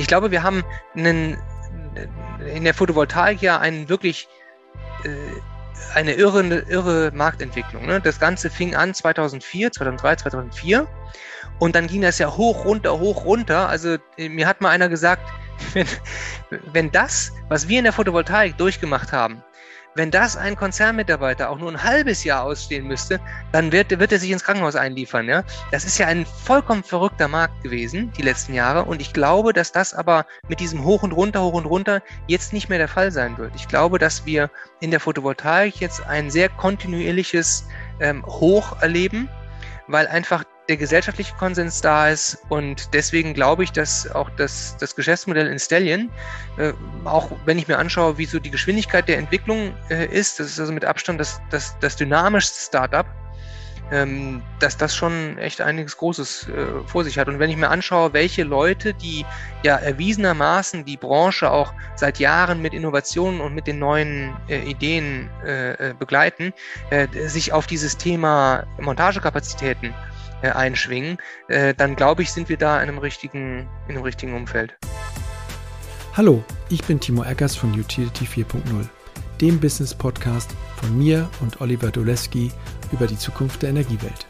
Ich glaube, wir haben einen, in der Photovoltaik ja einen wirklich äh, eine irre, irre Marktentwicklung. Ne? Das Ganze fing an 2004, 2003, 2004 und dann ging das ja hoch, runter, hoch, runter. Also äh, mir hat mal einer gesagt, wenn, wenn das, was wir in der Photovoltaik durchgemacht haben, wenn das ein Konzernmitarbeiter auch nur ein halbes Jahr ausstehen müsste, dann wird, wird er sich ins Krankenhaus einliefern. Ja? Das ist ja ein vollkommen verrückter Markt gewesen, die letzten Jahre. Und ich glaube, dass das aber mit diesem Hoch und Runter, Hoch und Runter jetzt nicht mehr der Fall sein wird. Ich glaube, dass wir in der Photovoltaik jetzt ein sehr kontinuierliches ähm, Hoch erleben, weil einfach der gesellschaftliche Konsens da ist. Und deswegen glaube ich, dass auch das, das Geschäftsmodell in Stallion, äh, auch wenn ich mir anschaue, wie so die Geschwindigkeit der Entwicklung äh, ist, das ist also mit Abstand das, das, das dynamischste Startup, ähm, dass das schon echt einiges Großes äh, vor sich hat. Und wenn ich mir anschaue, welche Leute, die ja erwiesenermaßen die Branche auch seit Jahren mit Innovationen und mit den neuen äh, Ideen äh, äh begleiten, äh, sich auf dieses Thema Montagekapazitäten äh, einschwingen, äh, dann glaube ich, sind wir da in einem richtigen, in einem richtigen Umfeld. Hallo, ich bin Timo Eckers von Utility 4.0, dem Business-Podcast von mir und Oliver Doleski über die Zukunft der Energiewelt.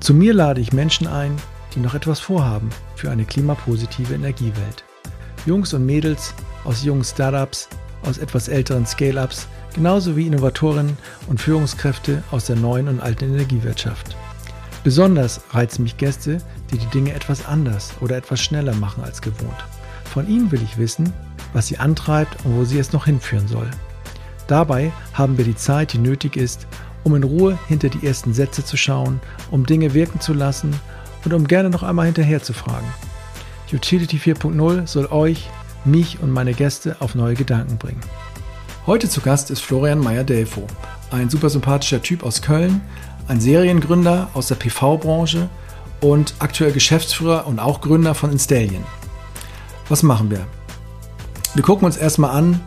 Zu mir lade ich Menschen ein, die noch etwas vorhaben für eine klimapositive Energiewelt. Jungs und Mädels aus jungen Startups, aus etwas älteren Scale-ups, genauso wie Innovatorinnen und Führungskräfte aus der neuen und alten Energiewirtschaft. Besonders reizen mich Gäste, die die Dinge etwas anders oder etwas schneller machen als gewohnt. Von ihnen will ich wissen, was sie antreibt und wo sie es noch hinführen soll. Dabei haben wir die Zeit, die nötig ist, um in Ruhe hinter die ersten Sätze zu schauen, um Dinge wirken zu lassen und um gerne noch einmal hinterher zu fragen. Utility 4.0 soll euch, mich und meine Gäste auf neue Gedanken bringen. Heute zu Gast ist Florian Meyer-Delfo, ein super sympathischer Typ aus Köln, ein Seriengründer aus der PV-Branche und aktuell Geschäftsführer und auch Gründer von Installion. Was machen wir? Wir gucken uns erstmal an,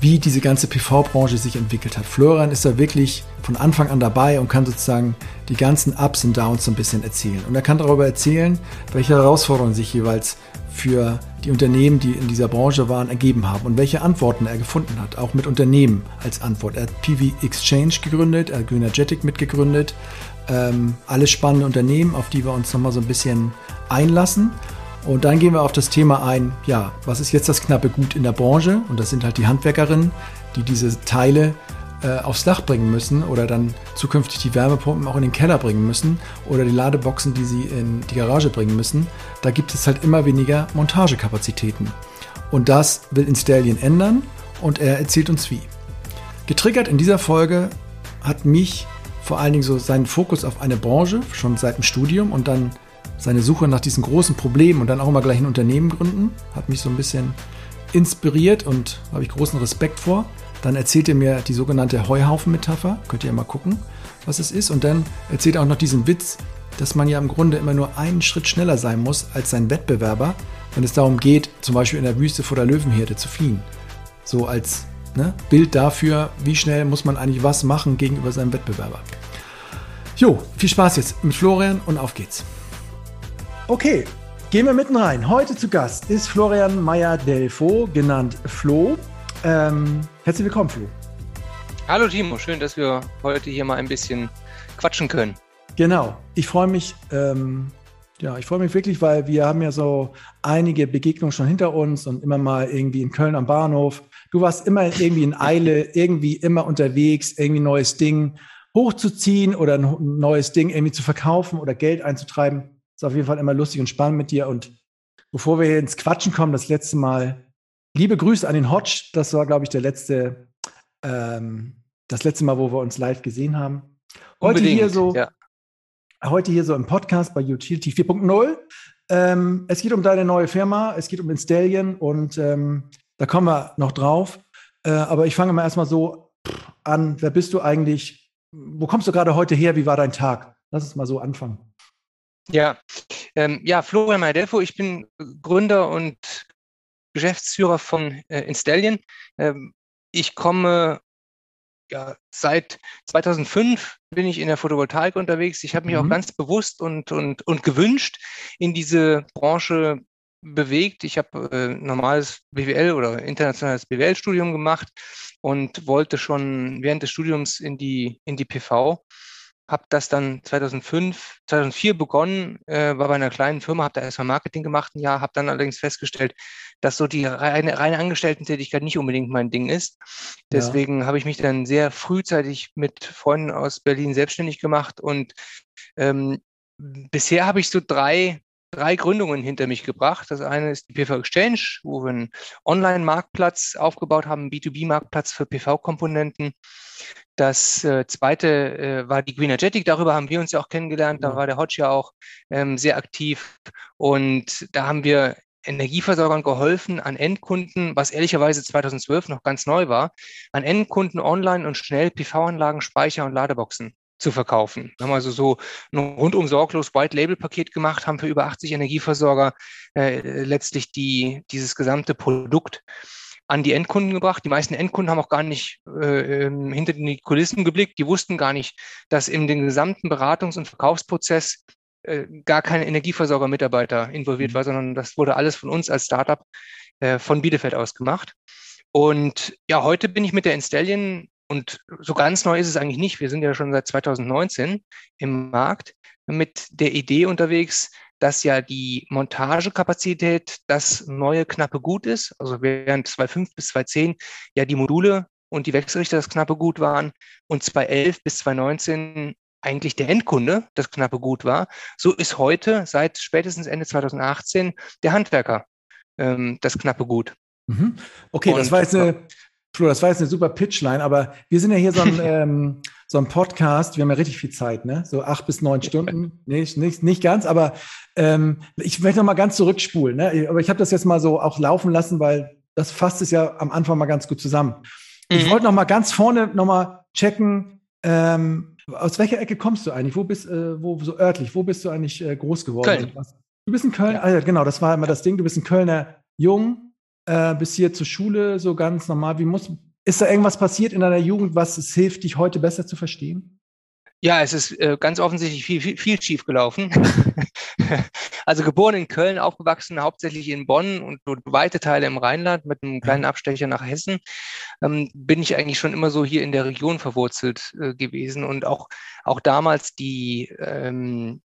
wie diese ganze PV-Branche sich entwickelt hat. Florian ist da wirklich von Anfang an dabei und kann sozusagen die ganzen Ups und Downs so ein bisschen erzählen. Und er kann darüber erzählen, welche Herausforderungen sich jeweils für die Unternehmen, die in dieser Branche waren, ergeben haben und welche Antworten er gefunden hat, auch mit Unternehmen als Antwort. Er hat PV Exchange gegründet, er hat Greenergetic mitgegründet. Ähm, alles spannende Unternehmen, auf die wir uns nochmal so ein bisschen einlassen. Und dann gehen wir auf das Thema ein, ja, was ist jetzt das knappe Gut in der Branche? Und das sind halt die Handwerkerinnen, die diese Teile äh, aufs Dach bringen müssen oder dann zukünftig die Wärmepumpen auch in den Keller bringen müssen oder die Ladeboxen, die sie in die Garage bringen müssen. Da gibt es halt immer weniger Montagekapazitäten. Und das will Installion ändern und er erzählt uns wie. Getriggert in dieser Folge hat mich vor allen Dingen so seinen Fokus auf eine Branche, schon seit dem Studium und dann seine Suche nach diesen großen Problemen und dann auch immer gleich ein Unternehmen gründen, hat mich so ein bisschen inspiriert und habe ich großen Respekt vor. Dann erzählt er mir die sogenannte Heuhaufen-Metapher. Könnt ihr ja mal gucken, was es ist. Und dann erzählt er auch noch diesen Witz, dass man ja im Grunde immer nur einen Schritt schneller sein muss als sein Wettbewerber, wenn es darum geht, zum Beispiel in der Wüste vor der Löwenherde zu fliehen. So als ne, Bild dafür, wie schnell muss man eigentlich was machen gegenüber seinem Wettbewerber. Jo, viel Spaß jetzt mit Florian und auf geht's. Okay, gehen wir mitten rein. Heute zu Gast ist Florian Meyer-Delfo, genannt Flo. Ähm, herzlich willkommen, Flo. Hallo Timo, schön, dass wir heute hier mal ein bisschen quatschen können. Genau, ich freue mich, ähm, ja, ich freue mich wirklich, weil wir haben ja so einige Begegnungen schon hinter uns und immer mal irgendwie in Köln am Bahnhof. Du warst immer irgendwie in Eile, irgendwie immer unterwegs, irgendwie ein neues Ding hochzuziehen oder ein neues Ding irgendwie zu verkaufen oder Geld einzutreiben. Ist auf jeden Fall immer lustig und spannend mit dir. Und bevor wir hier ins Quatschen kommen, das letzte Mal Liebe Grüße an den Hodge. Das war, glaube ich, der letzte, ähm, das letzte Mal, wo wir uns live gesehen haben. Heute Unbedingt, hier so, ja. heute hier so im Podcast bei Utility 4.0. Ähm, es geht um deine neue Firma, es geht um Installion und ähm, da kommen wir noch drauf. Äh, aber ich fange mal erstmal so an. Wer bist du eigentlich? Wo kommst du gerade heute her? Wie war dein Tag? Lass uns mal so anfangen. Ja, ähm, ja, Florian Maidelfo, ich bin Gründer und Geschäftsführer von äh, Installion. Ähm, ich komme ja, seit 2005 bin ich in der Photovoltaik unterwegs. Ich habe mich mhm. auch ganz bewusst und, und, und gewünscht, in diese Branche bewegt. Ich habe äh, normales BWL oder internationales BWL-Studium gemacht und wollte schon während des Studiums in die, in die PV. Habe das dann 2005, 2004 begonnen, äh, war bei einer kleinen Firma, habe da erstmal Marketing gemacht ein Jahr, habe dann allerdings festgestellt, dass so die reine, reine Angestellten-Tätigkeit nicht unbedingt mein Ding ist. Deswegen ja. habe ich mich dann sehr frühzeitig mit Freunden aus Berlin selbstständig gemacht und ähm, bisher habe ich so drei drei Gründungen hinter mich gebracht. Das eine ist die PV Exchange, wo wir einen Online-Marktplatz aufgebaut haben, B2B-Marktplatz für PV-Komponenten. Das äh, zweite äh, war die Greenergetic, darüber haben wir uns ja auch kennengelernt. Da war der Hodge ja auch ähm, sehr aktiv. Und da haben wir Energieversorgern geholfen, an Endkunden, was ehrlicherweise 2012 noch ganz neu war, an Endkunden online und schnell PV-Anlagen, Speicher und Ladeboxen zu verkaufen. Wir haben also so ein rundum sorglos White-Label-Paket gemacht, haben für über 80 Energieversorger äh, letztlich die, dieses gesamte Produkt an die Endkunden gebracht. Die meisten Endkunden haben auch gar nicht äh, ähm, hinter die Kulissen geblickt. Die wussten gar nicht, dass in den gesamten Beratungs- und Verkaufsprozess äh, gar kein Energieversorger-Mitarbeiter involviert mhm. war, sondern das wurde alles von uns als Startup äh, von Bielefeld aus gemacht. Und ja, heute bin ich mit der Installion und so ganz neu ist es eigentlich nicht. Wir sind ja schon seit 2019 im Markt mit der Idee unterwegs, dass ja die Montagekapazität das neue knappe Gut ist. Also während 2005 bis 2010 ja die Module und die Wechselrichter das knappe Gut waren und 2011 bis 2019 eigentlich der Endkunde das knappe Gut war, so ist heute seit spätestens Ende 2018 der Handwerker ähm, das knappe Gut. Mhm. Okay, und, das war jetzt eine Flo, das war jetzt eine super Pitchline, aber wir sind ja hier so ein, ähm, so ein Podcast, wir haben ja richtig viel Zeit, ne? So acht bis neun Stunden. Nicht, nicht, nicht ganz, aber ähm, ich möchte noch mal ganz zurückspulen, ne? Aber ich habe das jetzt mal so auch laufen lassen, weil das fasst es ja am Anfang mal ganz gut zusammen. Mhm. Ich wollte noch mal ganz vorne noch mal checken, ähm, aus welcher Ecke kommst du eigentlich? Wo bist äh, wo so örtlich? Wo bist du eigentlich äh, groß geworden? Köln. Du bist in Köln. Ja. Ah, genau, das war immer das Ding. Du bist ein Kölner Jung, äh, bis hier zur Schule so ganz normal? Wie muss, ist da irgendwas passiert in deiner Jugend, was es hilft, dich heute besser zu verstehen? Ja, es ist äh, ganz offensichtlich viel, viel, viel schief gelaufen. also geboren in Köln, aufgewachsen hauptsächlich in Bonn und weite Teile im Rheinland mit einem kleinen Abstecher nach Hessen, ähm, bin ich eigentlich schon immer so hier in der Region verwurzelt äh, gewesen und auch, auch damals die, ähm,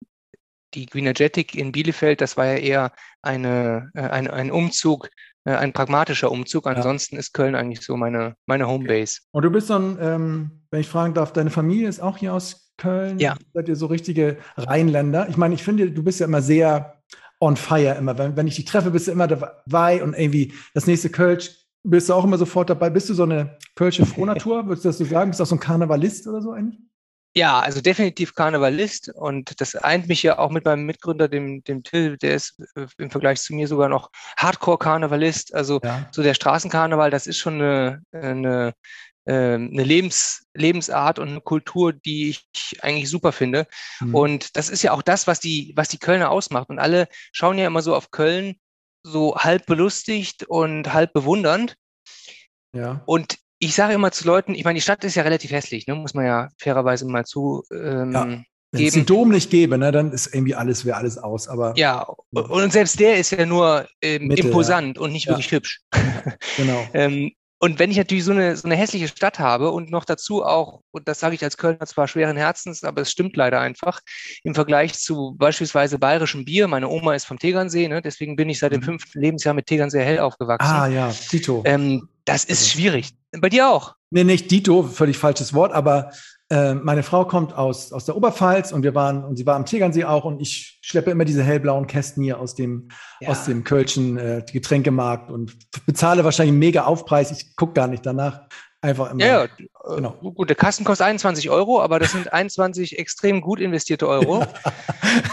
die Greenergetic in Bielefeld, das war ja eher eine, äh, ein, ein Umzug ein pragmatischer Umzug. Ansonsten ja. ist Köln eigentlich so meine, meine Homebase. Und du bist dann, ähm, wenn ich fragen darf, deine Familie ist auch hier aus Köln? Ja. Seid ihr so richtige Rheinländer? Ich meine, ich finde, du bist ja immer sehr on fire immer. Wenn, wenn ich dich treffe, bist du immer dabei und irgendwie das nächste Kölsch bist du auch immer sofort dabei. Bist du so eine Kölsche Frohnatur, würdest du das so sagen? Bist du auch so ein Karnevalist oder so eigentlich? Ja, also definitiv Karnevalist und das eint mich ja auch mit meinem Mitgründer, dem, dem Till, der ist äh, im Vergleich zu mir sogar noch Hardcore-Karnevalist. Also ja. so der Straßenkarneval, das ist schon eine, eine, ähm, eine Lebens, Lebensart und eine Kultur, die ich eigentlich super finde. Mhm. Und das ist ja auch das, was die, was die Kölner ausmacht. Und alle schauen ja immer so auf Köln so halb belustigt und halb bewundernd. Ja. Und ich sage immer zu Leuten, ich meine, die Stadt ist ja relativ hässlich, ne? muss man ja fairerweise mal zu ähm, ja. Wenn es den Dom nicht gäbe, ne, dann ist irgendwie alles, wäre alles aus. Aber ja, und selbst der ist ja nur ähm, Mitte, imposant ja. und nicht wirklich hübsch. genau. ähm, und wenn ich natürlich so eine, so eine hässliche Stadt habe und noch dazu auch, und das sage ich als Kölner zwar schweren Herzens, aber es stimmt leider einfach, im Vergleich zu beispielsweise bayerischem Bier, meine Oma ist vom Tegernsee, ne, deswegen bin ich seit dem mhm. fünften Lebensjahr mit Tegernsee hell aufgewachsen. Ah ja, Tito. Ähm, das ist also. schwierig. Bei dir auch? Nee, nicht Dito, völlig falsches Wort, aber äh, meine Frau kommt aus, aus der Oberpfalz und wir waren, und sie war am Tegernsee auch und ich schleppe immer diese hellblauen Kästen hier aus dem, ja. aus dem Kölschen äh, Getränkemarkt und bezahle wahrscheinlich einen mega Aufpreis. Ich gucke gar nicht danach. Einfach immer. Ja, ja. Genau. Gut, der Kasten kostet 21 Euro, aber das sind 21 extrem gut investierte Euro.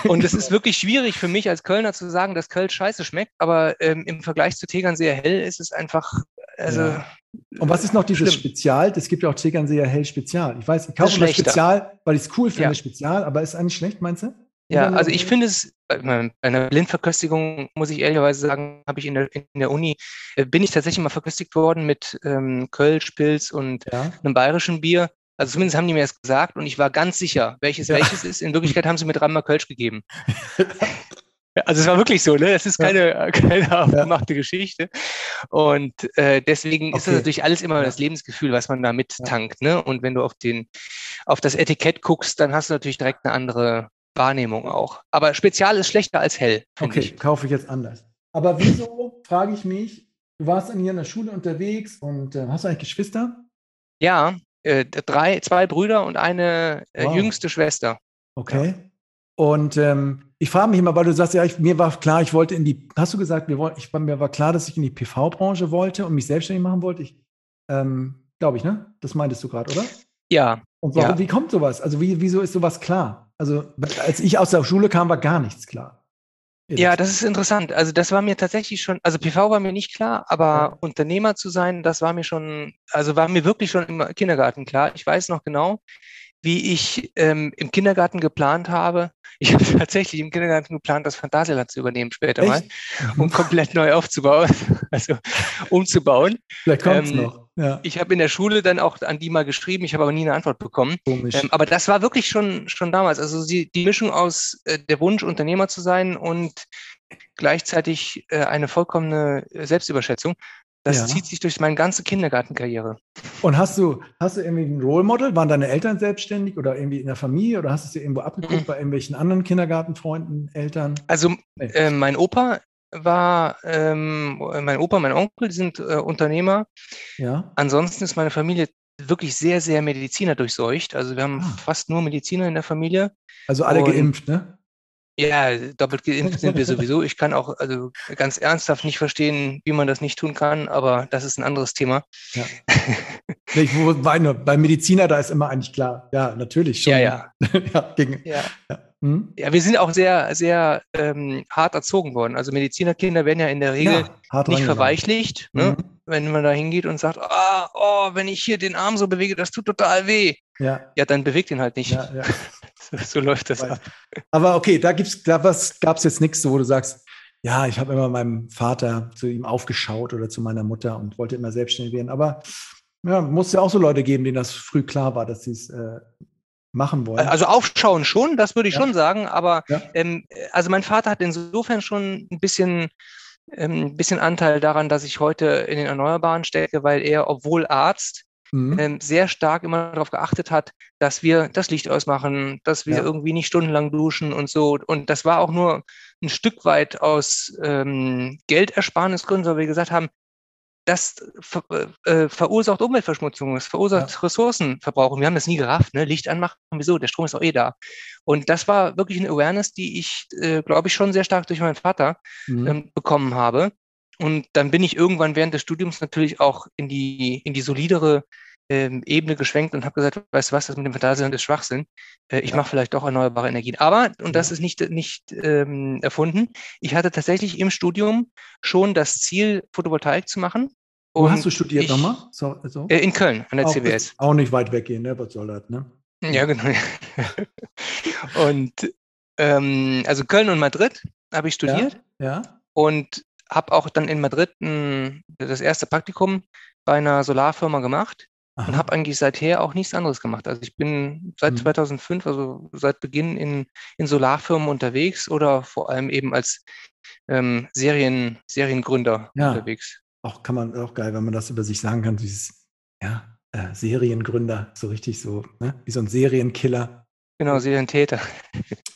und es ist wirklich schwierig für mich als Kölner zu sagen, dass Köln scheiße schmeckt, aber ähm, im Vergleich zu Tegernsee hell ist es einfach, also. Ja. Und was ist noch dieses Schlimm. Spezial? Es gibt ja auch Tegernseer Hell Spezial. Ich weiß, ich kaufe mal Spezial, weil ich es cool finde, ja. Spezial, aber ist eigentlich schlecht, meinst du? Ja, also ich finde es, bei einer Blindverköstigung, muss ich ehrlicherweise sagen, habe ich in der, in der Uni, äh, bin ich tatsächlich mal verköstigt worden mit ähm, Kölsch, Pilz und ja. einem bayerischen Bier. Also zumindest haben die mir das gesagt und ich war ganz sicher, welches ja. welches ist. In Wirklichkeit haben sie mir dreimal Kölsch gegeben. Also es war wirklich so, ne? Das ist keine, ja. keine aufgemachte ja. Geschichte. Und äh, deswegen okay. ist das natürlich alles immer ja. das Lebensgefühl, was man da mittankt. Ne? Und wenn du auf den, auf das Etikett guckst, dann hast du natürlich direkt eine andere Wahrnehmung auch. Aber Spezial ist schlechter als hell. Okay, ich. kaufe ich jetzt anders. Aber wieso, frage ich mich, du warst dann hier in der Schule unterwegs und äh, hast du eigentlich Geschwister? Ja, äh, drei, zwei Brüder und eine äh, wow. jüngste Schwester. Okay. Und ähm, ich frage mich immer, weil du sagst, ja, ich, mir war klar, ich wollte in die, hast du gesagt, mir, ich, mir war klar, dass ich in die PV-Branche wollte und mich selbstständig machen wollte. Ich, ähm, glaube ich, ne? Das meintest du gerade, oder? Ja. Und warum, ja. wie kommt sowas? Also wie, wieso ist sowas klar? Also als ich aus der Schule kam, war gar nichts klar. Ja, das ist interessant. Also das war mir tatsächlich schon, also PV war mir nicht klar, aber ja. Unternehmer zu sein, das war mir schon, also war mir wirklich schon im Kindergarten klar. Ich weiß noch genau, wie ich ähm, im Kindergarten geplant habe. Ich habe tatsächlich im Kindergarten geplant, das Phantasialand zu übernehmen später Echt? mal, um komplett neu aufzubauen, also umzubauen. Vielleicht kommt ähm, noch. Ja. Ich habe in der Schule dann auch an die mal geschrieben, ich habe aber nie eine Antwort bekommen. Ähm, aber das war wirklich schon, schon damals. Also die, die Mischung aus äh, der Wunsch, Unternehmer zu sein und gleichzeitig äh, eine vollkommene Selbstüberschätzung. Das ja. zieht sich durch meine ganze Kindergartenkarriere. Und hast du, hast du irgendwie ein Role Model? Waren deine Eltern selbstständig oder irgendwie in der Familie oder hast du es dir irgendwo abgeguckt mhm. bei irgendwelchen anderen Kindergartenfreunden, Eltern? Also nee. äh, mein Opa war, ähm, mein Opa, mein Onkel sind äh, Unternehmer. Ja. Ansonsten ist meine Familie wirklich sehr, sehr Mediziner durchseucht. Also wir haben ah. fast nur Mediziner in der Familie. Also alle Und, geimpft, ne? Ja, doppelt geimpft sind wir sowieso. Ich kann auch also ganz ernsthaft nicht verstehen, wie man das nicht tun kann, aber das ist ein anderes Thema. Ja. ich meine, bei Mediziner, da ist immer eigentlich klar, ja, natürlich schon. Ja, ja. ja, gegen, ja. ja. Hm? ja, wir sind auch sehr, sehr ähm, hart erzogen worden. Also Medizinerkinder werden ja in der Regel nicht verweichlicht, ne? mhm. wenn man da hingeht und sagt, ah, oh, wenn ich hier den Arm so bewege, das tut total weh. Ja, ja dann bewegt ihn halt nicht. Ja, ja. so läuft das ab. Aber okay, da gibt's, da gab es jetzt nichts, wo du sagst, ja, ich habe immer meinem Vater zu ihm aufgeschaut oder zu meiner Mutter und wollte immer selbstständig werden. Aber ja, muss ja auch so Leute geben, denen das früh klar war, dass sie es äh, machen wollen. Also aufschauen schon, das würde ich ja. schon sagen. Aber ja. ähm, also mein Vater hat insofern schon ein bisschen ähm, ein bisschen Anteil daran, dass ich heute in den Erneuerbaren stecke, weil er, obwohl Arzt, mhm. ähm, sehr stark immer darauf geachtet hat, dass wir das Licht ausmachen, dass wir ja. irgendwie nicht stundenlang duschen und so. Und das war auch nur ein Stück weit aus ähm, Geldersparnisgründen, weil wir gesagt haben, das ver äh, äh, verursacht Umweltverschmutzung, es verursacht ja. Ressourcenverbrauch. Und wir haben das nie gerafft, ne? Licht anmachen, wieso? Der Strom ist auch eh da. Und das war wirklich eine Awareness, die ich, äh, glaube ich, schon sehr stark durch meinen Vater mhm. ähm, bekommen habe. Und dann bin ich irgendwann während des Studiums natürlich auch in die, in die solidere ähm, Ebene geschwenkt und habe gesagt, weißt du was, das mit dem Phantasialand ist Schwachsinn. Äh, ich ja. mache vielleicht doch erneuerbare Energien. Aber, und das ja. ist nicht, nicht ähm, erfunden, ich hatte tatsächlich im Studium schon das Ziel, Photovoltaik zu machen. Wo hast du studiert nochmal? So, so? Äh, in Köln, an der auch, CWS. Auch nicht weit weggehen, ne? Was soll das, ne? Ja, genau. und ähm, also Köln und Madrid habe ich studiert. Ja. ja. Und habe auch dann in Madrid ein, das erste Praktikum bei einer Solarfirma gemacht Aha. und habe eigentlich seither auch nichts anderes gemacht. Also ich bin seit mhm. 2005, also seit Beginn in, in Solarfirmen unterwegs oder vor allem eben als ähm, Serien, Seriengründer ja. unterwegs. Auch kann man auch geil, wenn man das über sich sagen kann, dieses ja, äh, Seriengründer, so richtig so, ne? wie so ein Serienkiller. Genau, Serientäter.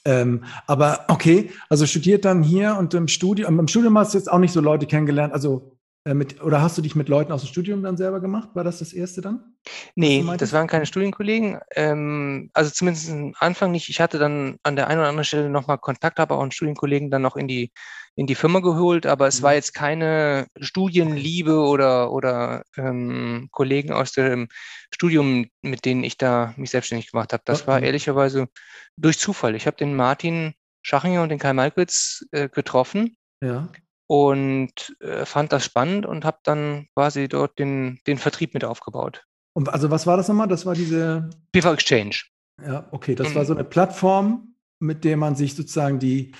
Ähm, aber okay, also studiert dann hier und im Studium, im Studium hast du jetzt auch nicht so Leute kennengelernt, also mit, oder hast du dich mit Leuten aus dem Studium dann selber gemacht? War das das erste dann? Nee, das waren keine Studienkollegen. Ähm, also zumindest am Anfang nicht. Ich hatte dann an der einen oder anderen Stelle nochmal Kontakt, habe auch einen Studienkollegen dann noch in die, in die Firma geholt, aber es mhm. war jetzt keine Studienliebe oder, oder ähm, Kollegen aus dem Studium, mit denen ich da mich selbstständig gemacht habe. Das okay. war ehrlicherweise durch Zufall. Ich habe den Martin Schachinger und den Kai Malkwitz äh, getroffen. Ja und äh, fand das spannend und habe dann quasi dort den, den Vertrieb mit aufgebaut. Und also was war das nochmal? Das war diese PV Exchange. Ja, okay, das mhm. war so eine Plattform, mit der man sich sozusagen die,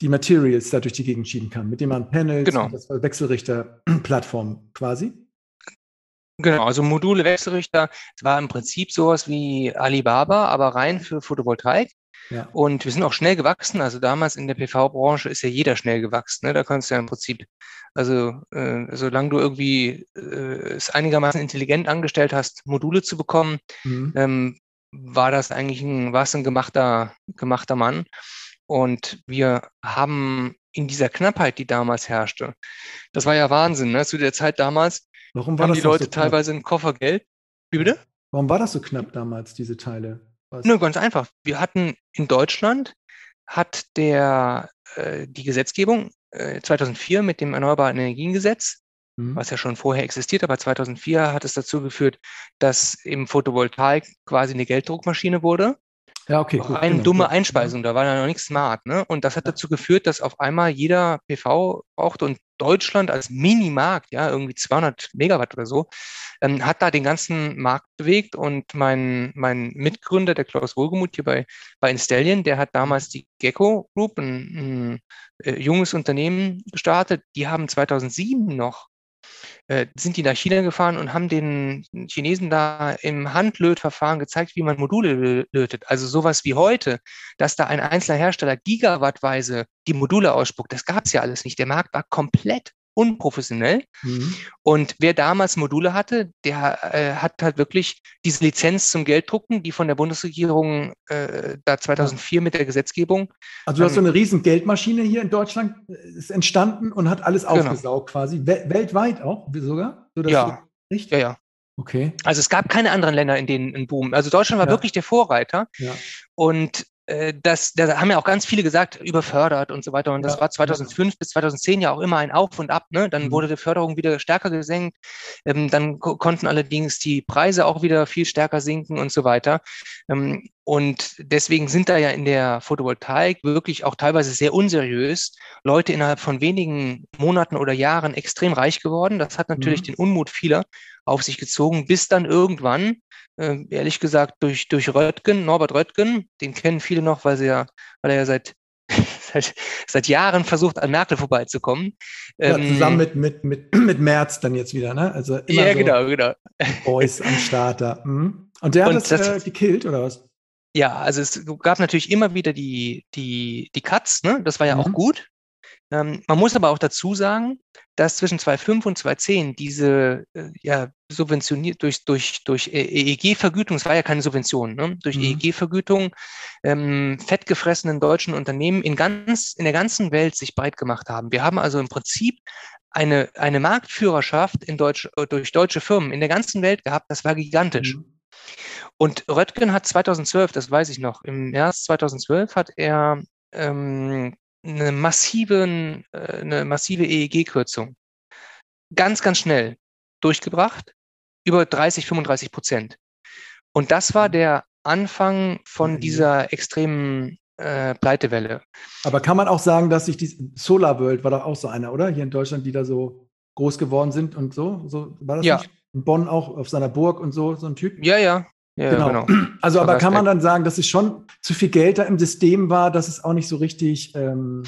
die Materials da durch die Gegend schieben kann, mit dem man Panels, genau. das war Wechselrichter-Plattform quasi. Genau, also Module, Wechselrichter, es war im Prinzip sowas wie Alibaba, aber rein für Photovoltaik. Ja. Und wir sind auch schnell gewachsen. Also damals in der PV-Branche ist ja jeder schnell gewachsen. Ne? Da kannst du ja im Prinzip, also äh, solange du irgendwie äh, es einigermaßen intelligent angestellt hast, Module zu bekommen, mhm. ähm, war das eigentlich ein, war es ein gemachter, gemachter Mann. Und wir haben in dieser Knappheit, die damals herrschte, das war ja Wahnsinn, ne? zu der Zeit damals, Warum haben die Leute so teilweise einen Koffer Geld. Wie bitte? Warum war das so knapp damals, diese Teile? Was? Nur ganz einfach. Wir hatten in Deutschland, hat der, äh, die Gesetzgebung äh, 2004 mit dem Erneuerbaren Energiengesetz mhm. was ja schon vorher existiert, aber 2004 hat es dazu geführt, dass im Photovoltaik quasi eine Gelddruckmaschine wurde. Ja, okay. Gut, eine genau, dumme gut. Einspeisung, da war ja noch nichts smart. Ne? Und das hat dazu geführt, dass auf einmal jeder PV brauchte und Deutschland als Minimarkt, ja, irgendwie 200 Megawatt oder so, ähm, hat da den ganzen Markt bewegt und mein, mein Mitgründer, der Klaus Wohlgemuth hier bei, bei Installion, der hat damals die Gecko Group, ein, ein äh, junges Unternehmen gestartet. Die haben 2007 noch sind die nach China gefahren und haben den Chinesen da im Handlötverfahren gezeigt, wie man Module lötet. Also sowas wie heute, dass da ein einzelner Hersteller gigawattweise die Module ausspuckt, das gab es ja alles nicht. Der Markt war komplett unprofessionell. Mhm. Und wer damals Module hatte, der äh, hat halt wirklich diese Lizenz zum Gelddrucken, die von der Bundesregierung äh, da 2004 mit der Gesetzgebung. Also du hast so eine riesen Geldmaschine hier in Deutschland äh, ist entstanden und hat alles genau. aufgesaugt quasi, We weltweit auch sogar? So, ja. Nicht? ja, ja. Okay. Also es gab keine anderen Länder, in denen ein Boom. Also Deutschland war ja. wirklich der Vorreiter. Ja. Und das, da haben ja auch ganz viele gesagt, überfördert und so weiter. Und das ja, war 2005 ja. bis 2010 ja auch immer ein Auf und Ab. Ne? Dann mhm. wurde die Förderung wieder stärker gesenkt. Ähm, dann konnten allerdings die Preise auch wieder viel stärker sinken und so weiter. Ähm, und deswegen sind da ja in der Photovoltaik wirklich auch teilweise sehr unseriös Leute innerhalb von wenigen Monaten oder Jahren extrem reich geworden. Das hat natürlich mhm. den Unmut vieler auf sich gezogen, bis dann irgendwann äh, ehrlich gesagt, durch, durch Röttgen, Norbert Röttgen, den kennen viele noch, weil, sie ja, weil er ja seit, seit, seit Jahren versucht, an Merkel vorbeizukommen. Ja, ähm, zusammen mit, mit, mit, mit Merz dann jetzt wieder, ne? Also immer ja, so genau, genau. Boys am Start da. Mhm. Und der hat Und das, das äh, gekillt, oder was? Ja, also es gab natürlich immer wieder die, die, die Cuts, ne? Das war ja mhm. auch gut. Ähm, man muss aber auch dazu sagen, dass zwischen 2.5 und 2.10 diese äh, ja, subventioniert durch, durch, durch EEG-Vergütung, es war ja keine Subvention, ne? durch mhm. EEG-Vergütung ähm, fettgefressenen deutschen Unternehmen in, ganz, in der ganzen Welt sich breit gemacht haben. Wir haben also im Prinzip eine, eine Marktführerschaft in Deutsch, äh, durch deutsche Firmen in der ganzen Welt gehabt, das war gigantisch. Mhm. Und Röttgen hat 2012, das weiß ich noch, im März 2012 hat er ähm, eine, massiven, äh, eine massive EEG-Kürzung ganz, ganz schnell durchgebracht, über 30, 35 Prozent. Und das war mhm. der Anfang von dieser extremen äh, Pleitewelle. Aber kann man auch sagen, dass sich die Solar World war doch auch so einer, oder? Hier in Deutschland, die da so groß geworden sind und so. so war das ja. nicht? In Bonn auch auf seiner Burg und so, so ein Typ? Ja, ja. Ja, genau. genau. Also, aber kann man dann sagen, dass es schon zu viel Geld da im System war, dass es auch nicht so richtig ähm,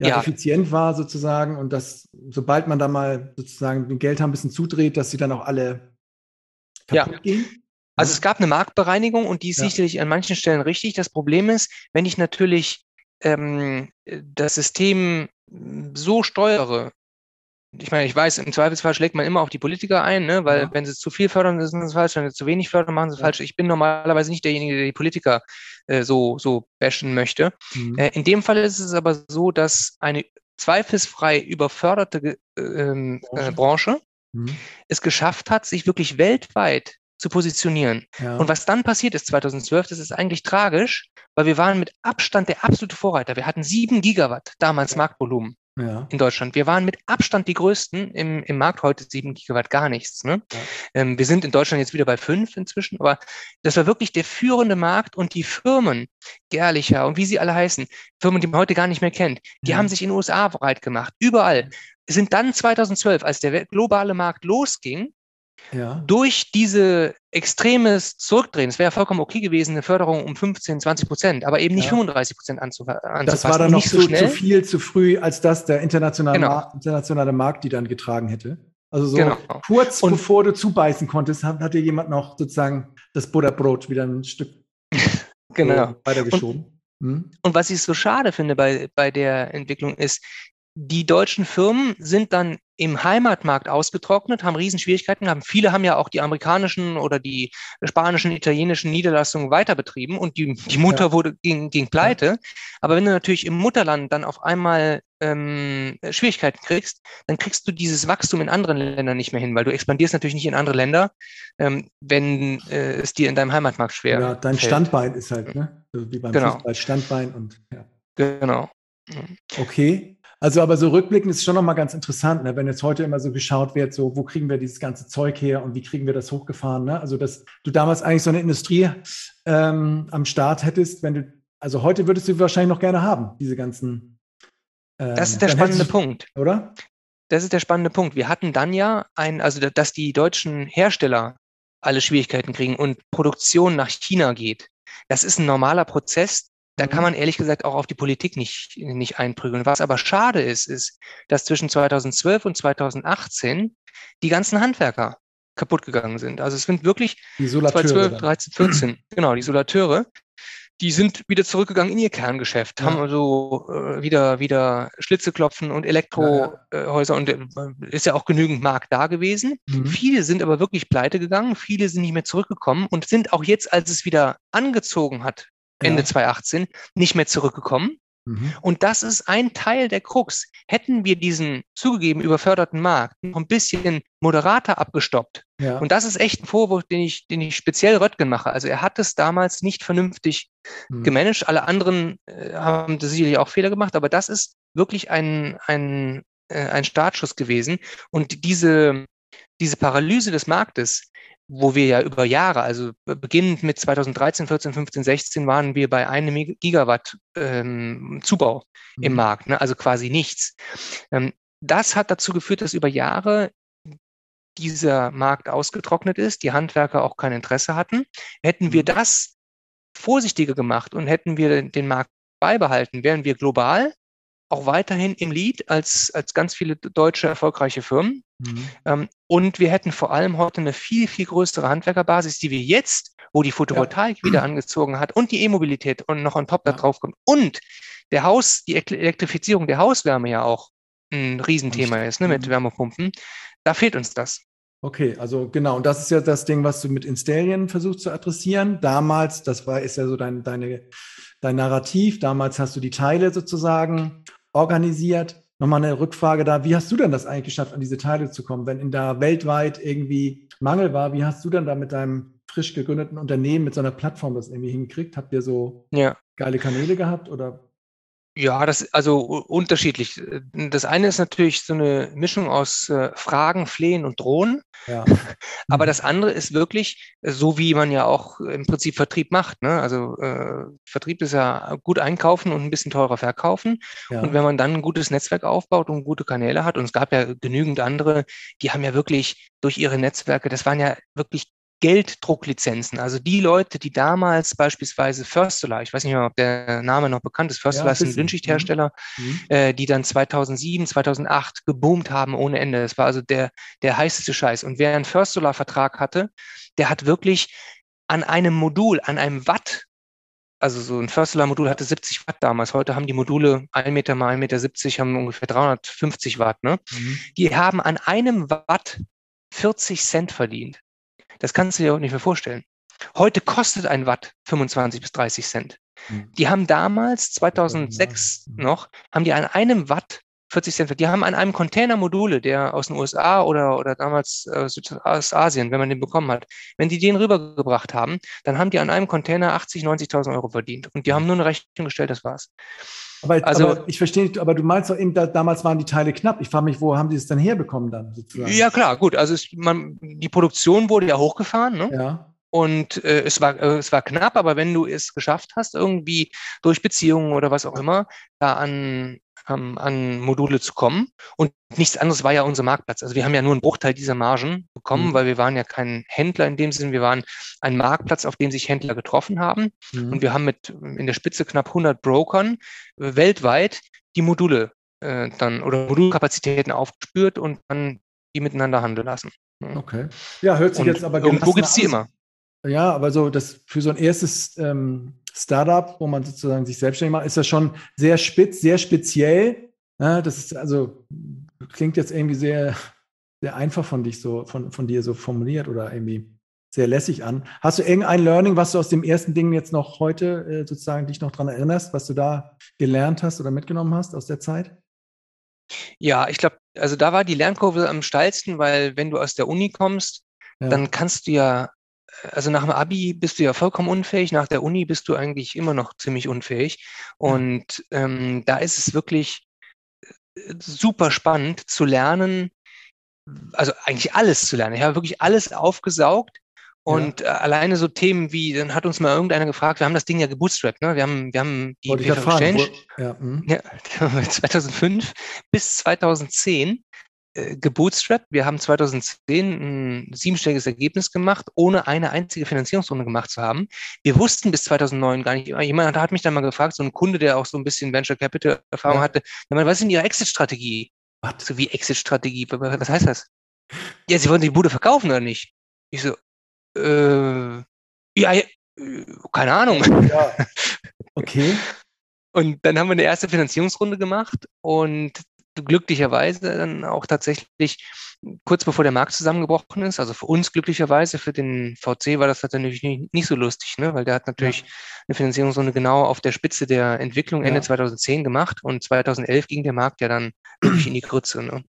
ja, ja. effizient war sozusagen und dass, sobald man da mal sozusagen den Geld ein bisschen zudreht, dass sie dann auch alle kaputt ja. gehen? Also es gab eine Marktbereinigung und die ist sicherlich an manchen Stellen richtig. Das Problem ist, wenn ich natürlich ähm, das System so steuere, ich meine, ich weiß, im Zweifelsfall schlägt man immer auf die Politiker ein, ne? weil ja. wenn sie zu viel fördern, ist es falsch, wenn sie zu wenig fördern, machen sie ja. falsch. Ich bin normalerweise nicht derjenige, der die Politiker äh, so, so bashen möchte. Mhm. Äh, in dem Fall ist es aber so, dass eine zweifelsfrei überförderte äh, ähm, Branche, Branche mhm. es geschafft hat, sich wirklich weltweit zu positionieren. Ja. Und was dann passiert ist 2012, das ist eigentlich tragisch, weil wir waren mit Abstand der absolute Vorreiter. Wir hatten sieben Gigawatt damals Marktvolumen ja. in Deutschland. Wir waren mit Abstand die größten im, im Markt, heute sieben Gigawatt gar nichts. Ne? Ja. Ähm, wir sind in Deutschland jetzt wieder bei fünf inzwischen, aber das war wirklich der führende Markt und die Firmen, Gerlicher und wie sie alle heißen, Firmen, die man heute gar nicht mehr kennt, die ja. haben sich in den USA breit gemacht, überall. Sind dann 2012, als der globale Markt losging, ja. durch diese extremes Zurückdrehen, es wäre ja vollkommen okay gewesen, eine Förderung um 15, 20 Prozent, aber eben nicht ja. 35 Prozent anzufassen. Das war dann noch so, zu viel, zu früh, als das der internationale, genau. Markt, internationale Markt die dann getragen hätte. Also so genau. kurz Und, bevor du zubeißen konntest, hat, hatte jemand noch sozusagen das Butterbrot wieder ein Stück genau. Weitergeschoben. Und, hm? und was ich so schade finde bei, bei der Entwicklung ist, die deutschen Firmen sind dann im Heimatmarkt ausgetrocknet, haben Riesenschwierigkeiten gehabt. Viele haben ja auch die amerikanischen oder die spanischen, italienischen Niederlassungen weiter betrieben und die, die Mutter ja. wurde, ging, ging pleite. Ja. Aber wenn du natürlich im Mutterland dann auf einmal ähm, Schwierigkeiten kriegst, dann kriegst du dieses Wachstum in anderen Ländern nicht mehr hin, weil du expandierst natürlich nicht in andere Länder, ähm, wenn äh, es dir in deinem Heimatmarkt schwer Ja, dein fällt. Standbein ist halt, ne? wie beim genau. Fußball, Standbein und ja. Genau. Okay. Also aber so rückblickend ist schon nochmal ganz interessant, ne? wenn jetzt heute immer so geschaut wird, so wo kriegen wir dieses ganze Zeug her und wie kriegen wir das hochgefahren. Ne? Also dass du damals eigentlich so eine Industrie ähm, am Start hättest, wenn du, also heute würdest du wahrscheinlich noch gerne haben, diese ganzen. Ähm, das ist der spannende du, Punkt. Oder? Das ist der spannende Punkt. Wir hatten dann ja ein, also dass die deutschen Hersteller alle Schwierigkeiten kriegen und Produktion nach China geht. Das ist ein normaler Prozess, da kann mhm. man ehrlich gesagt auch auf die Politik nicht, nicht einprügeln. Was aber schade ist, ist, dass zwischen 2012 und 2018 die ganzen Handwerker kaputt gegangen sind. Also es sind wirklich die 2012, 13, 14, genau, die Solateure, die sind wieder zurückgegangen in ihr Kerngeschäft, ja. haben also äh, wieder, wieder Schlitze klopfen und Elektrohäuser ja, ja. und äh, ist ja auch genügend Markt da gewesen. Mhm. Viele sind aber wirklich pleite gegangen, viele sind nicht mehr zurückgekommen und sind auch jetzt, als es wieder angezogen hat, Ende ja. 2018 nicht mehr zurückgekommen. Mhm. Und das ist ein Teil der Krux. Hätten wir diesen zugegeben überförderten Markt noch ein bisschen moderater abgestoppt. Ja. Und das ist echt ein Vorwurf, den ich, den ich speziell Röttgen mache. Also er hat es damals nicht vernünftig mhm. gemanagt. Alle anderen äh, haben sicherlich auch Fehler gemacht, aber das ist wirklich ein, ein, äh, ein Startschuss gewesen. Und diese, diese Paralyse des Marktes, wo wir ja über Jahre, also beginnend mit 2013, 14, 15, 16 waren wir bei einem Gigawatt ähm, Zubau mhm. im Markt, ne? also quasi nichts. Ähm, das hat dazu geführt, dass über Jahre dieser Markt ausgetrocknet ist, die Handwerker auch kein Interesse hatten. Hätten wir mhm. das vorsichtiger gemacht und hätten wir den Markt beibehalten, wären wir global auch weiterhin im Lead als, als ganz viele deutsche erfolgreiche Firmen. Mhm. Ähm, und wir hätten vor allem heute eine viel, viel größere Handwerkerbasis, die wir jetzt, wo die Photovoltaik ja. wieder angezogen hat und die E-Mobilität und noch on top ja. da drauf kommt und der Haus, die Elektrifizierung der Hauswärme ja auch ein Riesenthema ist, ne, mit mhm. Wärmepumpen. Da fehlt uns das. Okay, also genau, und das ist ja das Ding, was du mit Installion versuchst zu adressieren. Damals, das war, ist ja so dein, deine, dein Narrativ, damals hast du die Teile sozusagen organisiert. Nochmal eine Rückfrage da. Wie hast du denn das eigentlich geschafft, an diese Teile zu kommen? Wenn in da weltweit irgendwie Mangel war, wie hast du dann da mit deinem frisch gegründeten Unternehmen, mit so einer Plattform das irgendwie hingekriegt? Habt ihr so ja. geile Kanäle gehabt oder? Ja, das also unterschiedlich. Das eine ist natürlich so eine Mischung aus äh, Fragen, Flehen und Drohen. Ja. Aber mhm. das andere ist wirklich so, wie man ja auch im Prinzip Vertrieb macht. Ne? Also äh, Vertrieb ist ja gut einkaufen und ein bisschen teurer verkaufen. Ja. Und wenn man dann ein gutes Netzwerk aufbaut und gute Kanäle hat, und es gab ja genügend andere, die haben ja wirklich durch ihre Netzwerke, das waren ja wirklich Gelddrucklizenzen. Also die Leute, die damals beispielsweise Försteler, ich weiß nicht mehr, ob der Name noch bekannt ist, Försteler ja, ist ein Dünnschichthersteller, mhm. mhm. äh, die dann 2007, 2008 geboomt haben ohne Ende. Das war also der, der heißeste Scheiß. Und wer einen Försteler-Vertrag hatte, der hat wirklich an einem Modul, an einem Watt, also so ein Försteler-Modul hatte 70 Watt damals. Heute haben die Module 1 Meter mal 1,70 Meter, haben ungefähr 350 Watt. Ne? Mhm. Die haben an einem Watt 40 Cent verdient. Das kannst du dir auch nicht mehr vorstellen. Heute kostet ein Watt 25 bis 30 Cent. Mhm. Die haben damals, 2006 mhm. noch, haben die an einem Watt 40 Cent. Die haben an einem Container Module, der aus den USA oder, oder damals äh, aus Asien, wenn man den bekommen hat, wenn die den rübergebracht haben, dann haben die an einem Container 80, 90.000 Euro verdient. Und die haben nur eine Rechnung gestellt, das war's. Aber, also, aber ich verstehe nicht, aber du meinst doch eben, da, damals waren die Teile knapp. Ich frage mich, wo haben die es dann herbekommen dann sozusagen? Ja, klar, gut. Also es, man, die Produktion wurde ja hochgefahren, ne? Ja. Und äh, es, war, äh, es war knapp, aber wenn du es geschafft hast, irgendwie durch Beziehungen oder was auch immer, da an, ähm, an Module zu kommen. Und nichts anderes war ja unser Marktplatz. Also wir haben ja nur einen Bruchteil dieser Margen bekommen, mhm. weil wir waren ja kein Händler in dem Sinne. Wir waren ein Marktplatz, auf dem sich Händler getroffen haben. Mhm. Und wir haben mit in der Spitze knapp 100 Brokern äh, weltweit die Module äh, dann oder Modulkapazitäten aufgespürt und dann die miteinander handeln lassen. Okay. Ja, hört sich und jetzt aber Irgendwo gibt es die immer. Ja, aber so das für so ein erstes ähm, Startup, wo man sozusagen sich selbstständig macht, ist das schon sehr spitz, sehr speziell. Ja, das ist also klingt jetzt irgendwie sehr, sehr einfach von dich so, von, von dir so formuliert oder irgendwie sehr lässig an. Hast du irgendein Learning, was du aus dem ersten Ding jetzt noch heute äh, sozusagen dich noch dran erinnerst, was du da gelernt hast oder mitgenommen hast aus der Zeit? Ja, ich glaube, also da war die Lernkurve am steilsten, weil wenn du aus der Uni kommst, ja. dann kannst du ja, also nach dem Abi bist du ja vollkommen unfähig, nach der Uni bist du eigentlich immer noch ziemlich unfähig. Und ähm, da ist es wirklich äh, super spannend zu lernen, also eigentlich alles zu lernen. Ich habe wirklich alles aufgesaugt und ja. Äh, alleine so Themen wie, dann hat uns mal irgendeiner gefragt, wir haben das Ding ja gebootstrapped, ne? Wir haben, wir haben die Wollte Exchange ja, hm. ja, 2005 bis 2010 äh, gebootstrapped. Wir haben 2010 ein siebenstelliges Ergebnis gemacht, ohne eine einzige Finanzierungsrunde gemacht zu haben. Wir wussten bis 2009 gar nicht, jemand hat mich dann mal gefragt, so ein Kunde, der auch so ein bisschen Venture Capital Erfahrung ja. hatte, was ist denn Ihre Exit-Strategie? So wie Exit-Strategie, was heißt das? Ja, Sie wollen die Bude verkaufen oder nicht? Ich so, äh, ja, äh, keine Ahnung. Ja. Okay. Und dann haben wir eine erste Finanzierungsrunde gemacht und glücklicherweise dann auch tatsächlich kurz bevor der Markt zusammengebrochen ist, also für uns glücklicherweise, für den VC war das natürlich nicht, nicht so lustig, ne? weil der hat natürlich ja. eine Finanzierungsrunde genau auf der Spitze der Entwicklung Ende ja. 2010 gemacht und 2011 ging der Markt ja dann wirklich in die Grütze. Ne?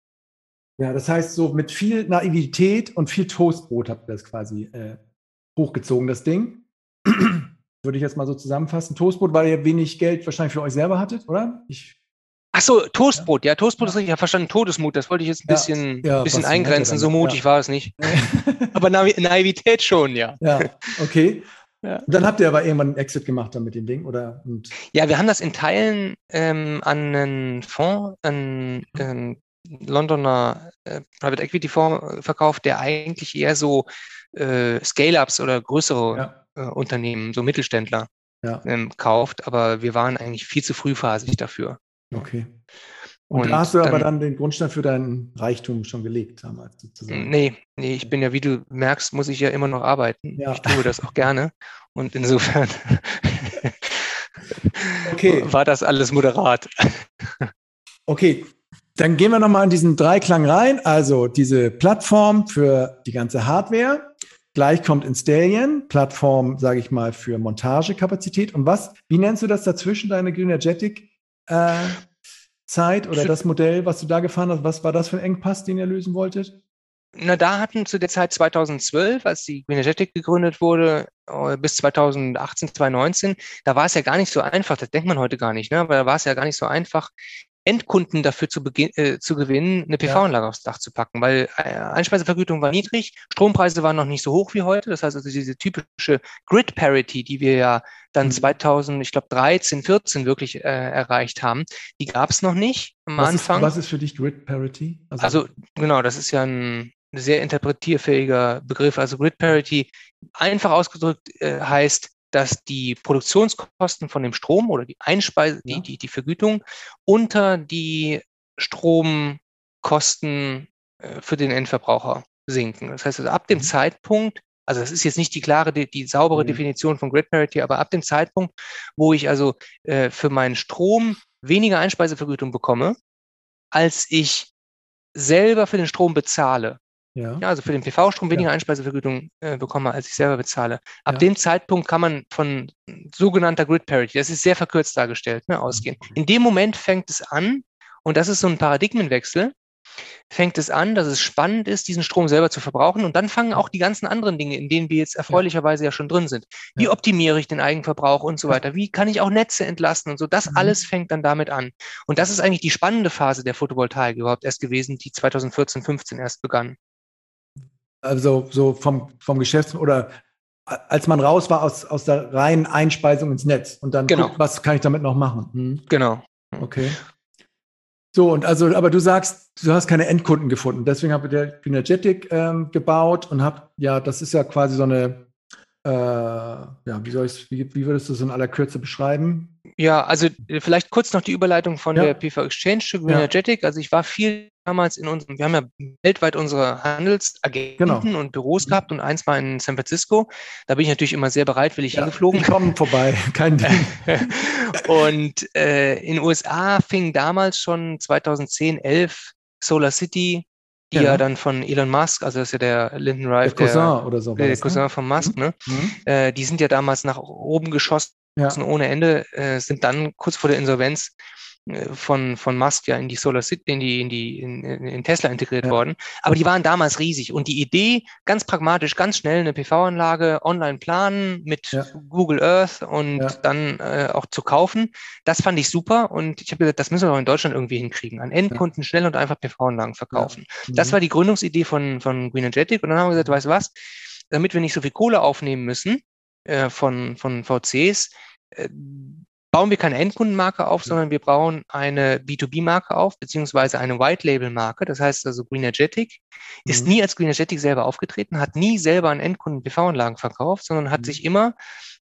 Ja, das heißt, so mit viel Naivität und viel Toastbrot habt ihr das quasi äh, hochgezogen, das Ding. Würde ich jetzt mal so zusammenfassen. Toastbrot, weil ihr wenig Geld wahrscheinlich für euch selber hattet, oder? Ich Ach so, Toastbrot. Ja, Toastbrot ja. ist richtig. Ich habe verstanden, Todesmut. Das wollte ich jetzt ein bisschen, ja, bisschen eingrenzen. So mutig war es nicht. aber Naivität schon, ja. Ja, okay. Ja. Dann habt ihr aber irgendwann einen Exit gemacht dann mit dem Ding, oder? Und ja, wir haben das in Teilen ähm, an einen Fonds, an ähm, Londoner äh, Private Equity Fonds verkauft, der eigentlich eher so äh, Scale-Ups oder größere ja. äh, Unternehmen, so Mittelständler ja. ähm, kauft. Aber wir waren eigentlich viel zu frühphasig dafür. Okay. Und, und da hast du aber dann den Grundstein für deinen Reichtum schon gelegt damals sozusagen. Nee, nee, ich bin ja, wie du merkst, muss ich ja immer noch arbeiten. Ja. Ich tue das auch gerne. Und insofern okay. war das alles moderat. Okay, dann gehen wir nochmal in diesen Dreiklang rein. Also diese Plattform für die ganze Hardware. Gleich kommt Installion, Plattform, sage ich mal, für Montagekapazität. Und was, wie nennst du das dazwischen, deine Greenergetic äh, Zeit oder das Modell, was du da gefahren hast? Was war das für ein Engpass, den ihr lösen wolltet? Na, da hatten zu der Zeit 2012, als die Greenergetic gegründet wurde, äh, bis 2018, 2019, da war es ja gar nicht so einfach, das denkt man heute gar nicht, ne? aber da war es ja gar nicht so einfach, Endkunden dafür zu, äh, zu gewinnen, eine PV-Anlage ja. aufs Dach zu packen, weil äh, Einspeisevergütung war niedrig, Strompreise waren noch nicht so hoch wie heute. Das heißt also diese typische Grid Parity, die wir ja dann mhm. 2000, ich glaube 13, 14 wirklich äh, erreicht haben, die gab es noch nicht am was Anfang. Ist, was ist für dich Grid Parity? Also, also genau, das ist ja ein sehr interpretierfähiger Begriff. Also Grid Parity, einfach ausgedrückt, äh, heißt, dass die Produktionskosten von dem Strom oder die Einspeise, ja. die, die, die Vergütung unter die Stromkosten äh, für den Endverbraucher sinken. Das heißt also ab dem mhm. Zeitpunkt, also das ist jetzt nicht die klare, die, die saubere mhm. Definition von Grid Parity, aber ab dem Zeitpunkt, wo ich also äh, für meinen Strom weniger Einspeisevergütung bekomme, als ich selber für den Strom bezahle, ja. ja. also für den PV-Strom weniger ja. Einspeisevergütung äh, bekomme, als ich selber bezahle. Ab ja. dem Zeitpunkt kann man von sogenannter Grid Parity, das ist sehr verkürzt dargestellt, ne, ausgehen. In dem Moment fängt es an, und das ist so ein Paradigmenwechsel, fängt es an, dass es spannend ist, diesen Strom selber zu verbrauchen. Und dann fangen auch die ganzen anderen Dinge, in denen wir jetzt erfreulicherweise ja schon drin sind. Wie optimiere ich den Eigenverbrauch und so weiter? Wie kann ich auch Netze entlasten und so? Das mhm. alles fängt dann damit an. Und das ist eigentlich die spannende Phase der Photovoltaik überhaupt erst gewesen, die 2014, 15 erst begann also so vom, vom Geschäfts- oder als man raus war aus, aus der reinen Einspeisung ins Netz und dann genau. guckt, was kann ich damit noch machen? Hm? Genau. Okay. So, und also, aber du sagst, du hast keine Endkunden gefunden. Deswegen habe ich der Energetic ähm, gebaut und habe, ja, das ist ja quasi so eine, äh, ja, wie soll ich wie, wie würdest du es in aller Kürze beschreiben? Ja, also äh, vielleicht kurz noch die Überleitung von Ja. der PV Exchange zu Ja. Greenergetic. Also ich war viel damals in unserem, wir haben ja weltweit unsere Handelsagenten Genau. und Büros Mhm. gehabt und eins war in San Francisco. Da bin ich natürlich immer sehr bereitwillig Ja, hingeflogen. Die kommen vorbei, kein Ding. Und äh, in den USA fing damals schon 2010, 11 Solar City, die Ja. ja, dann von Elon Musk, also das ist ja der Lyndon Der Rife, Cousin oder so. der das, Cousin ne? von Musk, ne? Mhm. Äh, die sind ja damals nach oben geschossen Ja. ohne Ende, äh, sind dann kurz vor der Insolvenz äh, von, von Musk ja in die Solar City, in die, in die, in, in Tesla integriert Ja. worden. Aber die waren damals riesig. Und die Idee, ganz pragmatisch, ganz schnell eine PV-Anlage online planen mit Ja. Google Earth und dann äh, auch zu kaufen, das fand ich super. Und ich habe gesagt, das müssen wir auch in Deutschland irgendwie hinkriegen. An Endkunden schnell und einfach PV-Anlagen verkaufen. Das Mhm. war die Gründungsidee von, von Green Energetic. Und dann haben wir gesagt, weißt du was, damit wir nicht so viel Kohle aufnehmen müssen äh, von, von VCs, bauen wir keine Endkundenmarke auf, sondern wir bauen eine B2B-Marke auf, beziehungsweise eine White-Label-Marke. Das heißt also Green Energetic ist Mhm. nie als Green Energetic selber aufgetreten, hat nie selber an Endkunden PV-Anlagen verkauft, sondern hat Mhm. sich immer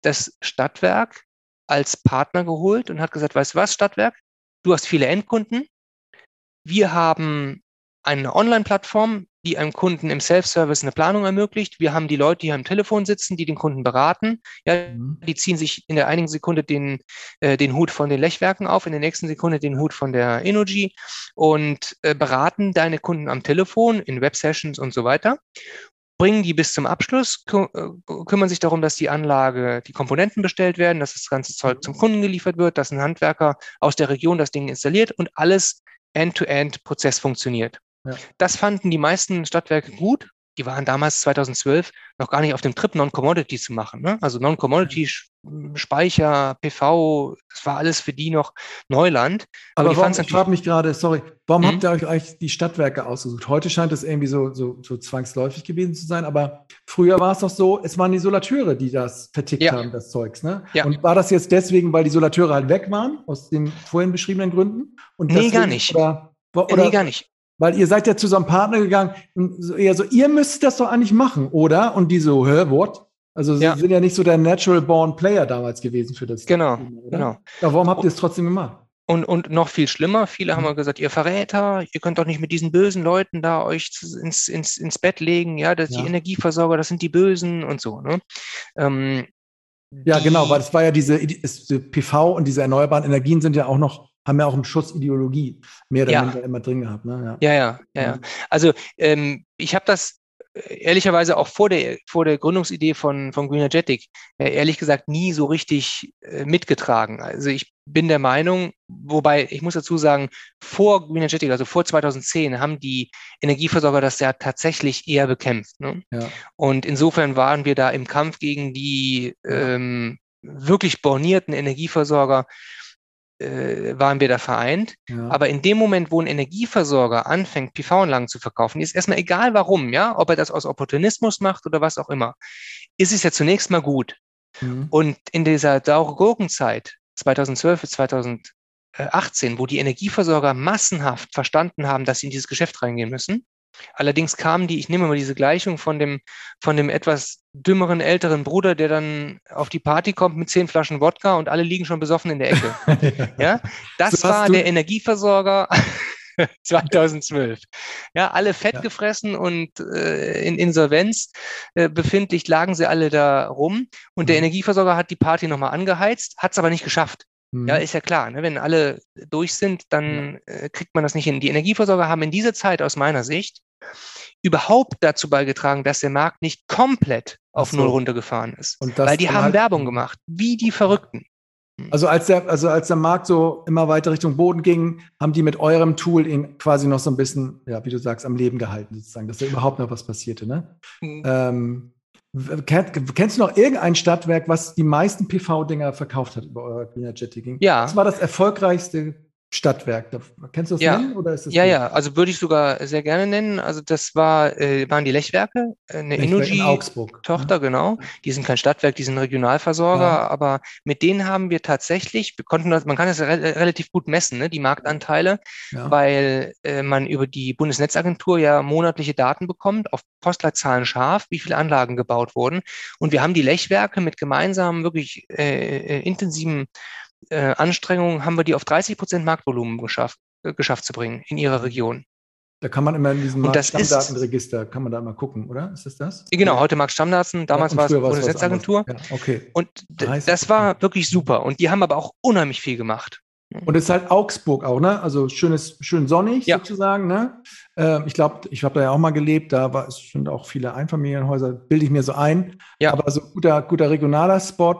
das Stadtwerk als Partner geholt und hat gesagt, weißt du was, Stadtwerk, du hast viele Endkunden, wir haben eine Online-Plattform, die einem Kunden im Self-Service eine Planung ermöglicht. Wir haben die Leute, die am Telefon sitzen, die den Kunden beraten. Ja, Mhm. die ziehen sich in der einigen Sekunde den, äh, den Hut von den Lechwerken auf, in der nächsten Sekunde den Hut von der Energy und äh, beraten deine Kunden am Telefon in Web-Sessions und so weiter. Bringen die bis zum Abschluss, kü äh, kümmern sich darum, dass die Anlage, die Komponenten bestellt werden, dass das ganze Zeug zum Kunden geliefert wird, dass ein Handwerker aus der Region das Ding installiert und alles End-to-End-Prozess funktioniert. Ja. Das fanden die meisten Stadtwerke gut. Die waren damals 2012 noch gar nicht auf dem Trip, Non-Commodity zu machen. Ne? Also Non-Commodity, Speicher, PV, das war alles für die noch Neuland. Aber, die warum, ich frage mich gerade, sorry, warum Mhm. habt ihr euch eigentlich die Stadtwerke ausgesucht? Heute scheint es irgendwie so, so, so zwangsläufig gewesen zu sein, aber früher war es doch so, es waren die Solateure, die das vertickt Ja. haben, das Zeugs. Ne? Ja. Und war das jetzt deswegen, weil die Solateure halt weg waren, aus den vorhin beschriebenen Gründen? Und Nee, gar nicht. Oder, oder, nee, gar nicht. Weil ihr seid ja zu so einem Partner gegangen, so eher so, ihr müsst das doch eigentlich machen, oder? Und die so, hä, what? Also sie Ja. sind ja nicht so der Natural Born Player damals gewesen für das. Genau, Thema, genau. Ja, warum habt ihr es trotzdem gemacht? Und, und noch viel schlimmer, viele haben Mhm. ja gesagt, ihr Verräter, ihr könnt doch nicht mit diesen bösen Leuten da euch ins, ins, ins Bett legen, ja, das Ja. die Energieversorger, das sind die Bösen und so. Ne? Ähm, Ja, genau, weil es war ja diese, PV und diese erneuerbaren Energien sind ja auch noch, haben ja auch einen Schuss Ideologie mehr oder Ja. minder immer drin gehabt. Ne? Ja, ja, ja, ja. Mhm. Also ähm, ich habe das äh, ehrlicherweise auch vor der, vor der Gründungsidee von, von Greenergetic äh, ehrlich gesagt nie so richtig äh, mitgetragen. Also ich bin der Meinung, wobei ich muss dazu sagen, vor Greenergetic, also vor 2010, haben die Energieversorger das ja tatsächlich eher bekämpft. Ne? Ja. Und insofern waren wir da im Kampf gegen die ähm, wirklich bornierten Energieversorger, äh, waren wir da vereint. Ja. Aber in dem Moment, wo ein Energieversorger anfängt, PV-Anlagen zu verkaufen, ist erstmal egal warum, ja, ob er das aus Opportunismus macht oder was auch immer, ist es ja zunächst mal gut. Mhm. Und in dieser saure Gurkenzeit 2012 bis 2018, wo die Energieversorger massenhaft verstanden haben, dass sie in dieses Geschäft reingehen müssen, Allerdings kamen die, ich nehme mal diese Gleichung von dem, von dem etwas dümmeren älteren Bruder, der dann auf die Party kommt mit zehn Flaschen Wodka und alle liegen schon besoffen in der Ecke. Ja, das So war der Energieversorger 2012. Ja, alle fett Ja. gefressen und äh, in Insolvenz äh, befindlich lagen sie alle da rum. Und der Mhm. Energieversorger hat die Party nochmal angeheizt, hat es aber nicht geschafft. Mhm. Ja, ist ja klar. Ne? Wenn alle durch sind, dann äh, kriegt man das nicht hin. Die Energieversorger haben in dieser Zeit aus meiner Sicht überhaupt dazu beigetragen, dass der Markt nicht komplett auf so. Null runtergefahren ist. Weil die haben halt- Werbung gemacht, wie die Verrückten. Also als der, also als der Markt so immer weiter Richtung Boden ging, haben die mit eurem Tool ihn quasi noch so ein bisschen, ja, wie du sagst, am Leben gehalten, sozusagen, dass da überhaupt noch was passierte, ne? Ähm, w- kennt, kennst du noch irgendein Stadtwerk, was die meisten PV-Dinger verkauft hat über euer Greenergetic? Ja. Was war das erfolgreichste Stadtwerk? Kennst du das Ja. nennen? Oder ist das Ja, nicht? ja, also würde ich sogar sehr gerne nennen. Also das war, äh, waren die Lechwerke, äh, eine Lechwerk in. Tochter, genau. Die sind kein Stadtwerk, die sind Regionalversorger, Ja. aber mit denen haben wir tatsächlich, wir konnten das, man kann das re relativ gut messen, ne, die Marktanteile, Ja. weil äh, man über die Bundesnetzagentur ja monatliche Daten bekommt, auf Postleitzahlen scharf, wie viele Anlagen gebaut wurden. Und wir haben die Lechwerke mit gemeinsamen, wirklich äh, äh, intensiven äh, Anstrengungen haben wir die auf 30 Prozent Marktvolumen geschafft, äh, geschafft zu bringen in ihrer Region. Da kann man immer in diesem Stammdatenregister, kann man da mal gucken, oder? Ist das das? Genau, heute Markt Stammdaten, damals ja, war es Bundesnetzagentur. Ja, okay. Und das war wirklich super. Und die haben aber auch unheimlich viel gemacht. Und es ist halt Augsburg auch, ne? Also schönes, schön sonnig ja. sozusagen, ne? Äh, ich glaube, ich habe da ja auch mal gelebt, da war es schon auch viele Einfamilienhäuser, bilde ich mir so ein. Ja. Aber so guter, guter regionaler Spot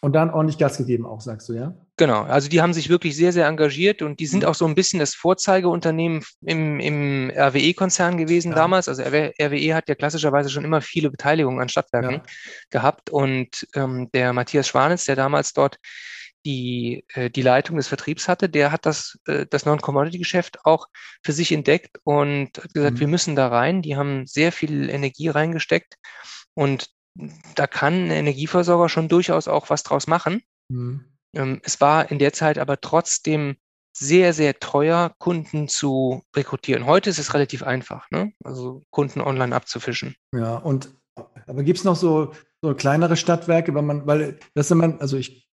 und dann ordentlich Gas gegeben auch, sagst du, ja? Genau, also die haben sich wirklich sehr, sehr engagiert und die sind mhm. auch so ein bisschen das Vorzeigeunternehmen im, im RWE-Konzern gewesen ja. damals. Also RWE hat ja klassischerweise schon immer viele Beteiligungen an Stadtwerken ja. gehabt und ähm, der Matthias Schwanitz, der damals dort die, äh, die Leitung des Vertriebs hatte, der hat das, äh, das Non-Commodity-Geschäft auch für sich entdeckt und hat gesagt, mhm. wir müssen da rein. Die haben sehr viel Energie reingesteckt und da kann ein Energieversorger schon durchaus auch was draus machen. Mhm. Ähm, es war in der Zeit aber trotzdem sehr, sehr teuer, Kunden zu rekrutieren. Heute ist es relativ einfach, ne? also Kunden online abzufischen. Ja, und aber gibt es noch so, so kleinere Stadtwerke, wenn man, weil das ist immer, also ich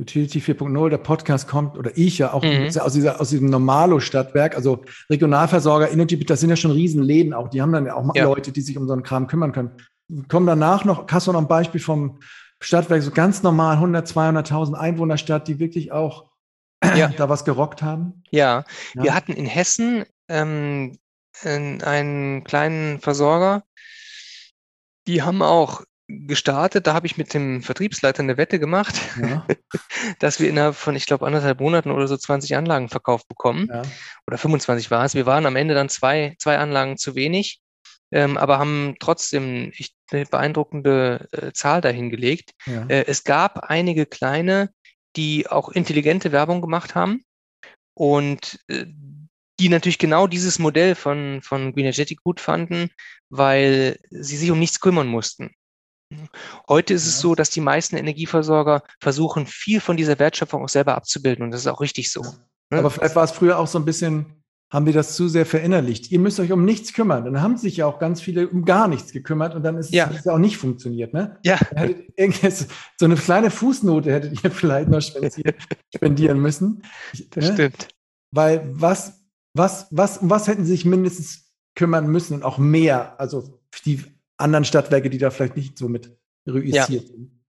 Utility 4.0, der Podcast kommt, oder ich ja auch mhm. aus, dieser, aus diesem Normalo-Stadtwerk, also Regionalversorger, Energy, das sind ja schon Riesenläden auch, die haben dann ja auch ja. Leute, die sich um so einen Kram kümmern können. Kommen danach noch, hast du noch ein Beispiel vom Stadtwerk, so ganz normal 100, 200.000 Einwohnerstadt, die wirklich auch ja. da was gerockt haben? Ja. ja. wir hatten in Hessen ähm, einen kleinen Versorger, die haben auch gestartet. Da habe ich mit dem Vertriebsleiter eine Wette gemacht, ja. dass wir innerhalb von, ich glaube, anderthalb Monaten oder so 20 Anlagen verkauft bekommen. Ja. Oder 25 war es. Wir waren am Ende dann zwei, zwei Anlagen zu wenig, ähm, aber haben trotzdem eine beeindruckende äh, Zahl dahingelegt. Ja. Äh, es gab einige kleine, die auch intelligente Werbung gemacht haben und äh, die natürlich genau dieses Modell von, von Green Energetic gut fanden, weil sie sich um nichts kümmern mussten. Heute ist es so, dass die meisten Energieversorger versuchen, viel von dieser Wertschöpfung auch selber abzubilden. Und das ist auch richtig so. Ne? Aber vielleicht war es früher auch so ein bisschen, haben wir das zu sehr verinnerlicht. Ihr müsst euch um nichts kümmern. Dann haben sich ja auch ganz viele um gar nichts gekümmert und dann ist ja. es ja auch nicht funktioniert. Ne? Ja. So eine kleine Fußnote hättet ihr vielleicht noch spendieren müssen. Das ne? stimmt. Weil was, was, was, um was hätten sie sich mindestens kümmern müssen und auch mehr? Also die anderen Stadtwerke, die da vielleicht nicht so mit reüssiert ja. sind.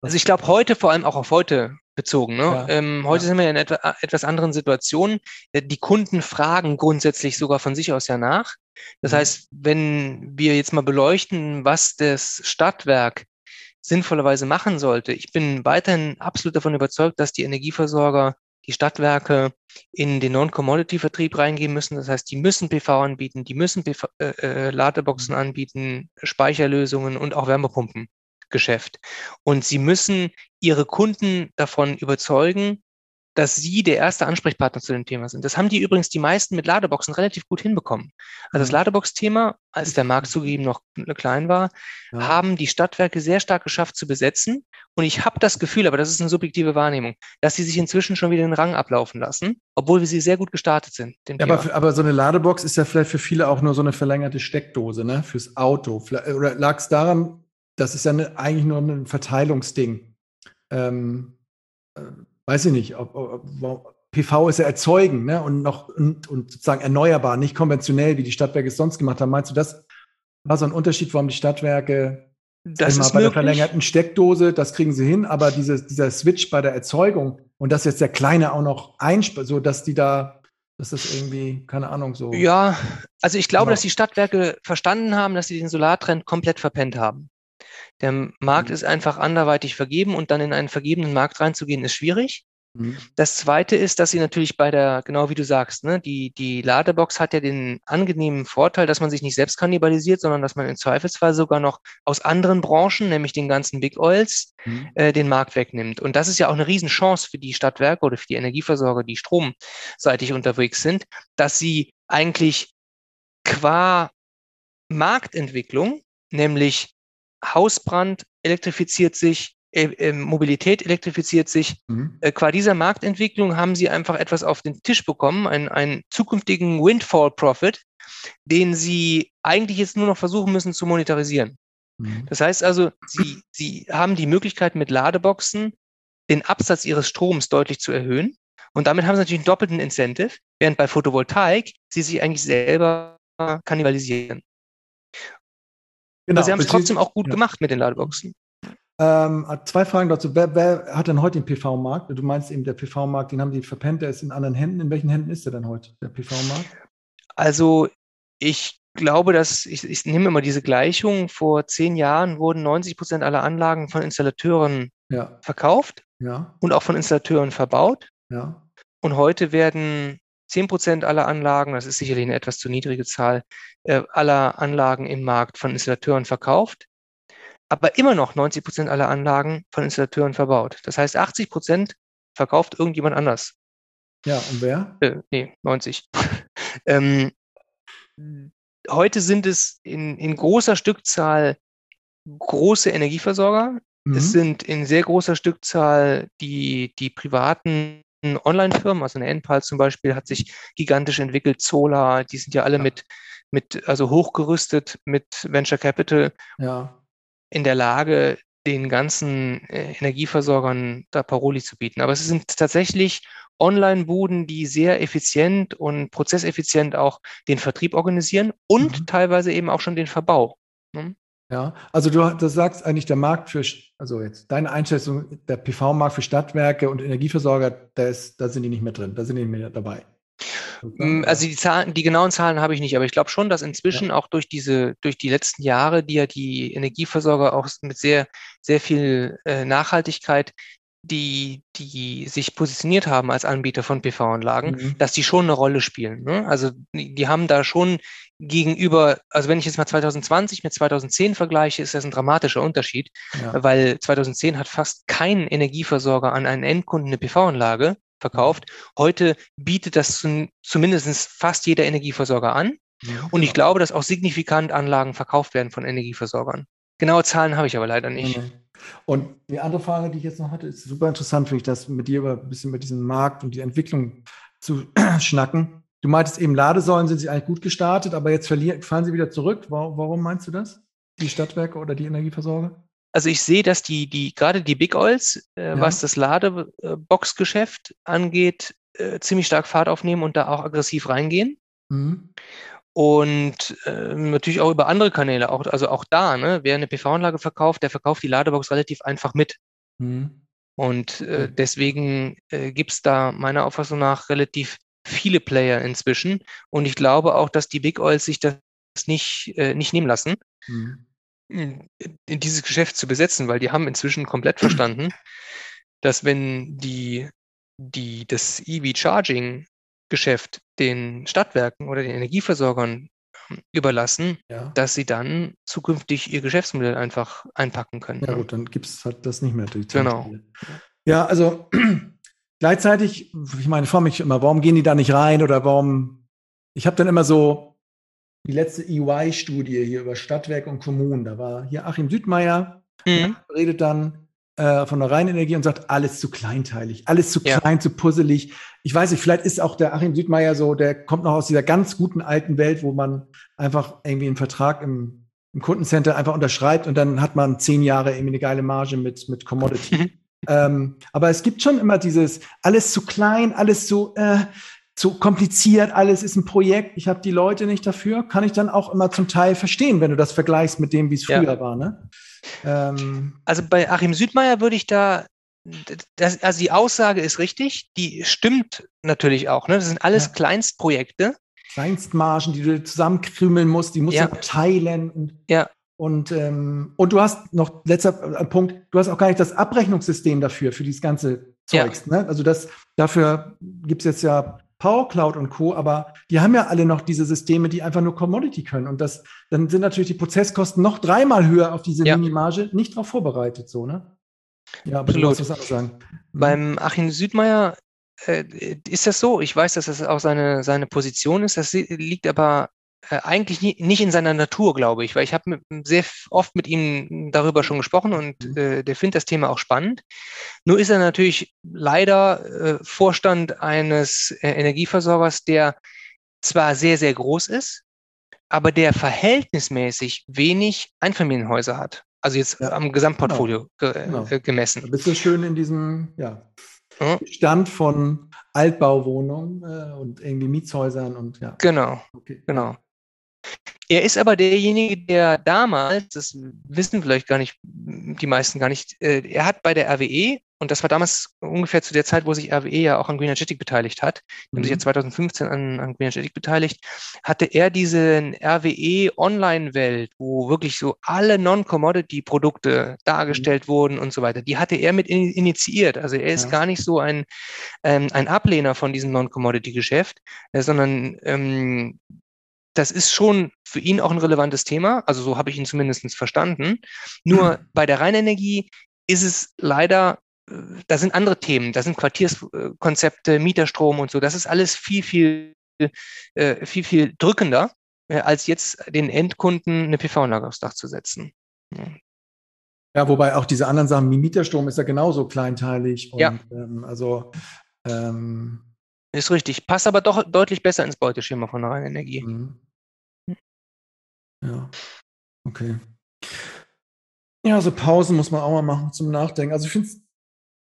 Also ich glaube heute vor allem auch auf heute bezogen. Ne? Ja. Ähm, heute ja. sind wir in etwa, etwas anderen Situationen. Äh, die Kunden fragen grundsätzlich sogar von sich aus ja nach. Das mhm. heißt, wenn wir jetzt mal beleuchten, was das Stadtwerk sinnvollerweise machen sollte, ich bin weiterhin absolut davon überzeugt, dass die Energieversorger die Stadtwerke in den Non-Commodity-Vertrieb reingehen müssen. Das heißt, die müssen PV anbieten, die müssen PV, äh, äh, Ladeboxen anbieten, Speicherlösungen und auch Wärmepumpengeschäft. Und sie müssen ihre Kunden davon überzeugen, dass sie der erste Ansprechpartner zu dem Thema sind. Das haben die übrigens die meisten mit Ladeboxen relativ gut hinbekommen. Also das mhm. Ladebox-Thema, als der Markt zugegeben noch klein war, ja. haben die Stadtwerke sehr stark geschafft zu besetzen. Und ich habe das Gefühl, aber das ist eine subjektive Wahrnehmung, dass sie sich inzwischen schon wieder den Rang ablaufen lassen, obwohl wir sie sehr gut gestartet sind. Ja, aber, aber, so eine Ladebox ist ja vielleicht für viele auch nur so eine verlängerte Steckdose, ne? Fürs Auto. Oder lag es daran, das ist ja eine, eigentlich nur ein Verteilungsding. Ähm, äh, weiß ich nicht, ob, ob, PV ist ja erzeugen ne? und noch und, und, sozusagen erneuerbar, nicht konventionell, wie die Stadtwerke es sonst gemacht haben. Meinst du, das war so ein Unterschied, warum die Stadtwerke das ist bei möglich. der verlängerten Steckdose, das kriegen sie hin, aber dieses, dieser Switch bei der Erzeugung und dass jetzt der Kleine auch noch einspeist, so dass die da, dass das irgendwie, keine Ahnung, so. Ja, also ich glaube, genau. dass die Stadtwerke verstanden haben, dass sie den Solartrend komplett verpennt haben. Der Markt mhm. ist einfach anderweitig vergeben und dann in einen vergebenen Markt reinzugehen, ist schwierig. Mhm. Das zweite ist, dass sie natürlich bei der, genau wie du sagst, ne, die, die Ladebox hat ja den angenehmen Vorteil, dass man sich nicht selbst kannibalisiert, sondern dass man im Zweifelsfall sogar noch aus anderen Branchen, nämlich den ganzen Big Oils, mhm. äh, den Markt wegnimmt. Und das ist ja auch eine Riesenchance für die Stadtwerke oder für die Energieversorger, die stromseitig unterwegs sind, dass sie eigentlich qua Marktentwicklung, nämlich Hausbrand elektrifiziert sich, äh, äh, Mobilität elektrifiziert sich. Mhm. Äh, qua dieser Marktentwicklung haben sie einfach etwas auf den Tisch bekommen, einen, einen zukünftigen Windfall-Profit, den sie eigentlich jetzt nur noch versuchen müssen zu monetarisieren. Mhm. Das heißt also, sie, sie haben die Möglichkeit mit Ladeboxen den Absatz ihres Stroms deutlich zu erhöhen. Und damit haben sie natürlich einen doppelten Incentive, während bei Photovoltaik sie sich eigentlich selber kannibalisieren. Genau, Aber sie haben es trotzdem auch gut ja. gemacht mit den Ladeboxen. Ähm, zwei Fragen dazu. Wer, wer, hat denn heute den PV-Markt? Du meinst eben, der PV-Markt, den haben die verpennt, der ist in anderen Händen. In welchen Händen ist der denn heute, der PV-Markt? Also ich glaube, dass ich, ich nehme immer diese Gleichung. Vor zehn Jahren wurden 90 Prozent aller Anlagen von Installateuren ja. verkauft ja. und auch von Installateuren verbaut. Ja. Und heute werden 10 Prozent aller Anlagen, das ist sicherlich eine etwas zu niedrige Zahl, äh, aller Anlagen im Markt von Installateuren verkauft, aber immer noch 90 Prozent aller Anlagen von Installateuren verbaut. Das heißt, 80 Prozent verkauft irgendjemand anders. Ja, und wer? Äh, nee, 90. ähm, heute sind es in, in großer Stückzahl große Energieversorger. Mhm. Es sind in sehr großer Stückzahl die, die privaten Online-Firmen, also eine Enpal zum Beispiel hat sich gigantisch entwickelt, Zola, die sind ja alle ja. mit, mit, also hochgerüstet mit Venture Capital ja. in der Lage, den ganzen äh, Energieversorgern da Paroli zu bieten. Aber es sind tatsächlich Online-Buden, die sehr effizient und prozesseffizient auch den Vertrieb organisieren und mhm. teilweise eben auch schon den Verbau. Ne? Ja, also du, du sagst eigentlich, der Markt für, also jetzt deine Einschätzung, der PV-Markt für Stadtwerke und Energieversorger, da, ist, da sind die nicht mehr drin, da sind die nicht mehr dabei. Mm, also die Zahlen, die genauen Zahlen habe ich nicht, aber ich glaube schon, dass inzwischen ja. auch durch diese, durch die letzten Jahre, die ja die Energieversorger auch mit sehr, sehr viel äh, Nachhaltigkeit die, die sich positioniert haben als Anbieter von PV-Anlagen, mhm. dass die schon eine Rolle spielen. Ne? Also die, die, haben da schon gegenüber, also wenn ich jetzt mal 2020 mit 2010 vergleiche, ist das ein dramatischer Unterschied, ja. weil 2010 hat fast kein Energieversorger an einen Endkunden eine PV-Anlage verkauft. Mhm. Heute bietet das zum, zumindest fast jeder Energieversorger an. Ja, und ich genau. glaube, dass auch signifikant Anlagen verkauft werden von Energieversorgern. Genaue Zahlen habe ich aber leider nicht. Mhm. Und die andere Frage, die ich jetzt noch hatte, ist super interessant, finde ich, das mit dir über ein bisschen über diesen Markt und die Entwicklung zu schnacken. Du meintest eben, Ladesäulen sind sie eigentlich gut gestartet, aber jetzt fallen sie wieder zurück. Warum meinst du das? Die Stadtwerke oder die Energieversorger? Also ich sehe, dass die, die gerade die Big Oils, äh, ja. was das Ladeboxgeschäft angeht, äh, ziemlich stark Fahrt aufnehmen und da auch aggressiv reingehen. Mhm. Und äh, natürlich auch über andere Kanäle, auch, also auch da, ne, wer eine PV-Anlage verkauft, der verkauft die Ladebox relativ einfach mit. Mhm. Und äh, deswegen äh, gibt es da meiner Auffassung nach relativ viele Player inzwischen. Und ich glaube auch, dass die Big Oils sich das nicht, äh, nicht nehmen lassen, mhm. in, dieses Geschäft zu besetzen, weil die haben inzwischen komplett verstanden, dass wenn die, die das EV-Charging Geschäft den Stadtwerken oder den Energieversorgern ähm, überlassen, ja. dass sie dann zukünftig ihr Geschäftsmodell einfach einpacken können. Ja, ne? gut, dann gibt es halt das nicht mehr. genau. Ja, also gleichzeitig, ich meine, ich frage mich immer, warum gehen die da nicht rein oder warum? Ich habe dann immer so die letzte EY-Studie hier über Stadtwerke und Kommunen. Da war hier Achim Südmeier, mhm. redet dann äh, von der Rheinenergie und sagt, alles zu kleinteilig, alles zu klein, ja. zu puzzelig. Ich weiß nicht, vielleicht ist auch der Achim Südmeier so, der kommt noch aus dieser ganz guten alten Welt, wo man einfach irgendwie einen Vertrag im, im Kundencenter einfach unterschreibt und dann hat man zehn Jahre irgendwie eine geile Marge mit, mit Commodity. Ähm, aber es gibt schon immer dieses, alles zu klein, alles zu, äh, zu kompliziert, alles ist ein Projekt, ich habe die Leute nicht dafür, kann ich dann auch immer zum Teil verstehen, wenn du das vergleichst mit dem, wie es früher ja. war. Ne? Ähm, also bei Achim Südmeier würde ich da, das, also die Aussage ist richtig, die stimmt natürlich auch. Ne? Das sind alles ja. Kleinstprojekte. Kleinstmargen, die du zusammenkrümeln musst, die musst ja. du teilen. Ja. Und, ähm, und du hast noch, letzter Punkt, du hast auch gar nicht das Abrechnungssystem dafür, für dieses ganze Zeugs. Ja. Ne? Also das, dafür gibt es jetzt ja Power Cloud und Co., aber die haben ja alle noch diese Systeme, die einfach nur Commodity können. Und das, dann sind natürlich die Prozesskosten noch dreimal höher auf diese ja. Minimarge, nicht darauf vorbereitet, so, ne? Ja, aber Absolut. du musst was anderes sagen. Mhm. Beim Achim Südmeier äh, ist das so. Ich weiß, dass das auch seine, seine Position ist. Das liegt aber äh, eigentlich nie, nicht in seiner Natur, glaube ich, weil ich habe sehr oft mit ihm darüber schon gesprochen und mhm. äh, der findet das Thema auch spannend. Nur ist er natürlich leider äh, Vorstand eines äh, Energieversorgers, der zwar sehr, sehr groß ist, aber der verhältnismäßig wenig Einfamilienhäuser hat. Also jetzt ja. am Gesamtportfolio genau. Ge genau. Äh, gemessen. Da bist du schön in diesem ja, Stand von Altbauwohnungen äh, und irgendwie Mietshäusern und ja. Genau. Okay. Genau. Er ist aber derjenige, der damals, das wissen vielleicht gar nicht, die meisten gar nicht, äh, er hat bei der RWE, und das war damals ungefähr zu der Zeit, wo sich RWE ja auch an Green Energetic beteiligt hat, mhm. haben sich ja 2015 an, an Green Energetic beteiligt, hatte er diese RWE Online-Welt, wo wirklich so alle Non-Commodity-Produkte dargestellt mhm. wurden und so weiter, die hatte er mit in, initiiert. Also er ist ja. gar nicht so ein, ähm, ein Ablehner von diesem Non-Commodity-Geschäft, äh, sondern ähm, das ist schon für ihn auch ein relevantes Thema. Also so habe ich ihn zumindest verstanden. Nur mhm. bei der Rheinenergie ist es leider, äh, da sind andere Themen, da sind Quartierskonzepte, Mieterstrom und so. Das ist alles viel, viel, äh, viel, viel drückender, äh, als jetzt den Endkunden eine PV-Anlage aufs Dach zu setzen. Ja, wobei auch diese anderen Sachen wie Mieterstrom ist ja genauso kleinteilig. Und, ja. Ähm, also ähm, ist richtig. Passt aber doch deutlich besser ins Beuteschema von der Rheinenergie. Mhm. Ja, okay. Ja, so Pausen muss man auch mal machen zum Nachdenken. Also ich finde es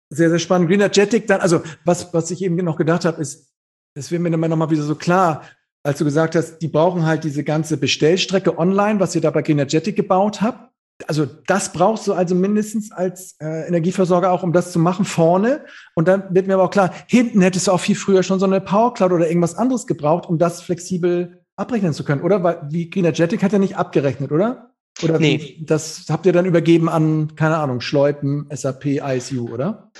sehr, sehr spannend. Greenergetic dann, also was, was ich eben noch gedacht habe, ist, es wird mir dann nochmal wieder so klar, als du gesagt hast, die brauchen halt diese ganze Bestellstrecke online, was ihr da bei Greenergetic gebaut habt. Also das brauchst du also mindestens als äh, Energieversorger auch, um das zu machen, vorne. Und dann wird mir aber auch klar, hinten hättest du auch viel früher schon so eine Power Cloud oder irgendwas anderes gebraucht, um das flexibel abrechnen zu können, oder? Weil wie Greenergetic hat ja nicht abgerechnet, oder? Oder nee. Wie, das habt ihr dann übergeben an, keine Ahnung, Schleupen, SAP, ISU, oder?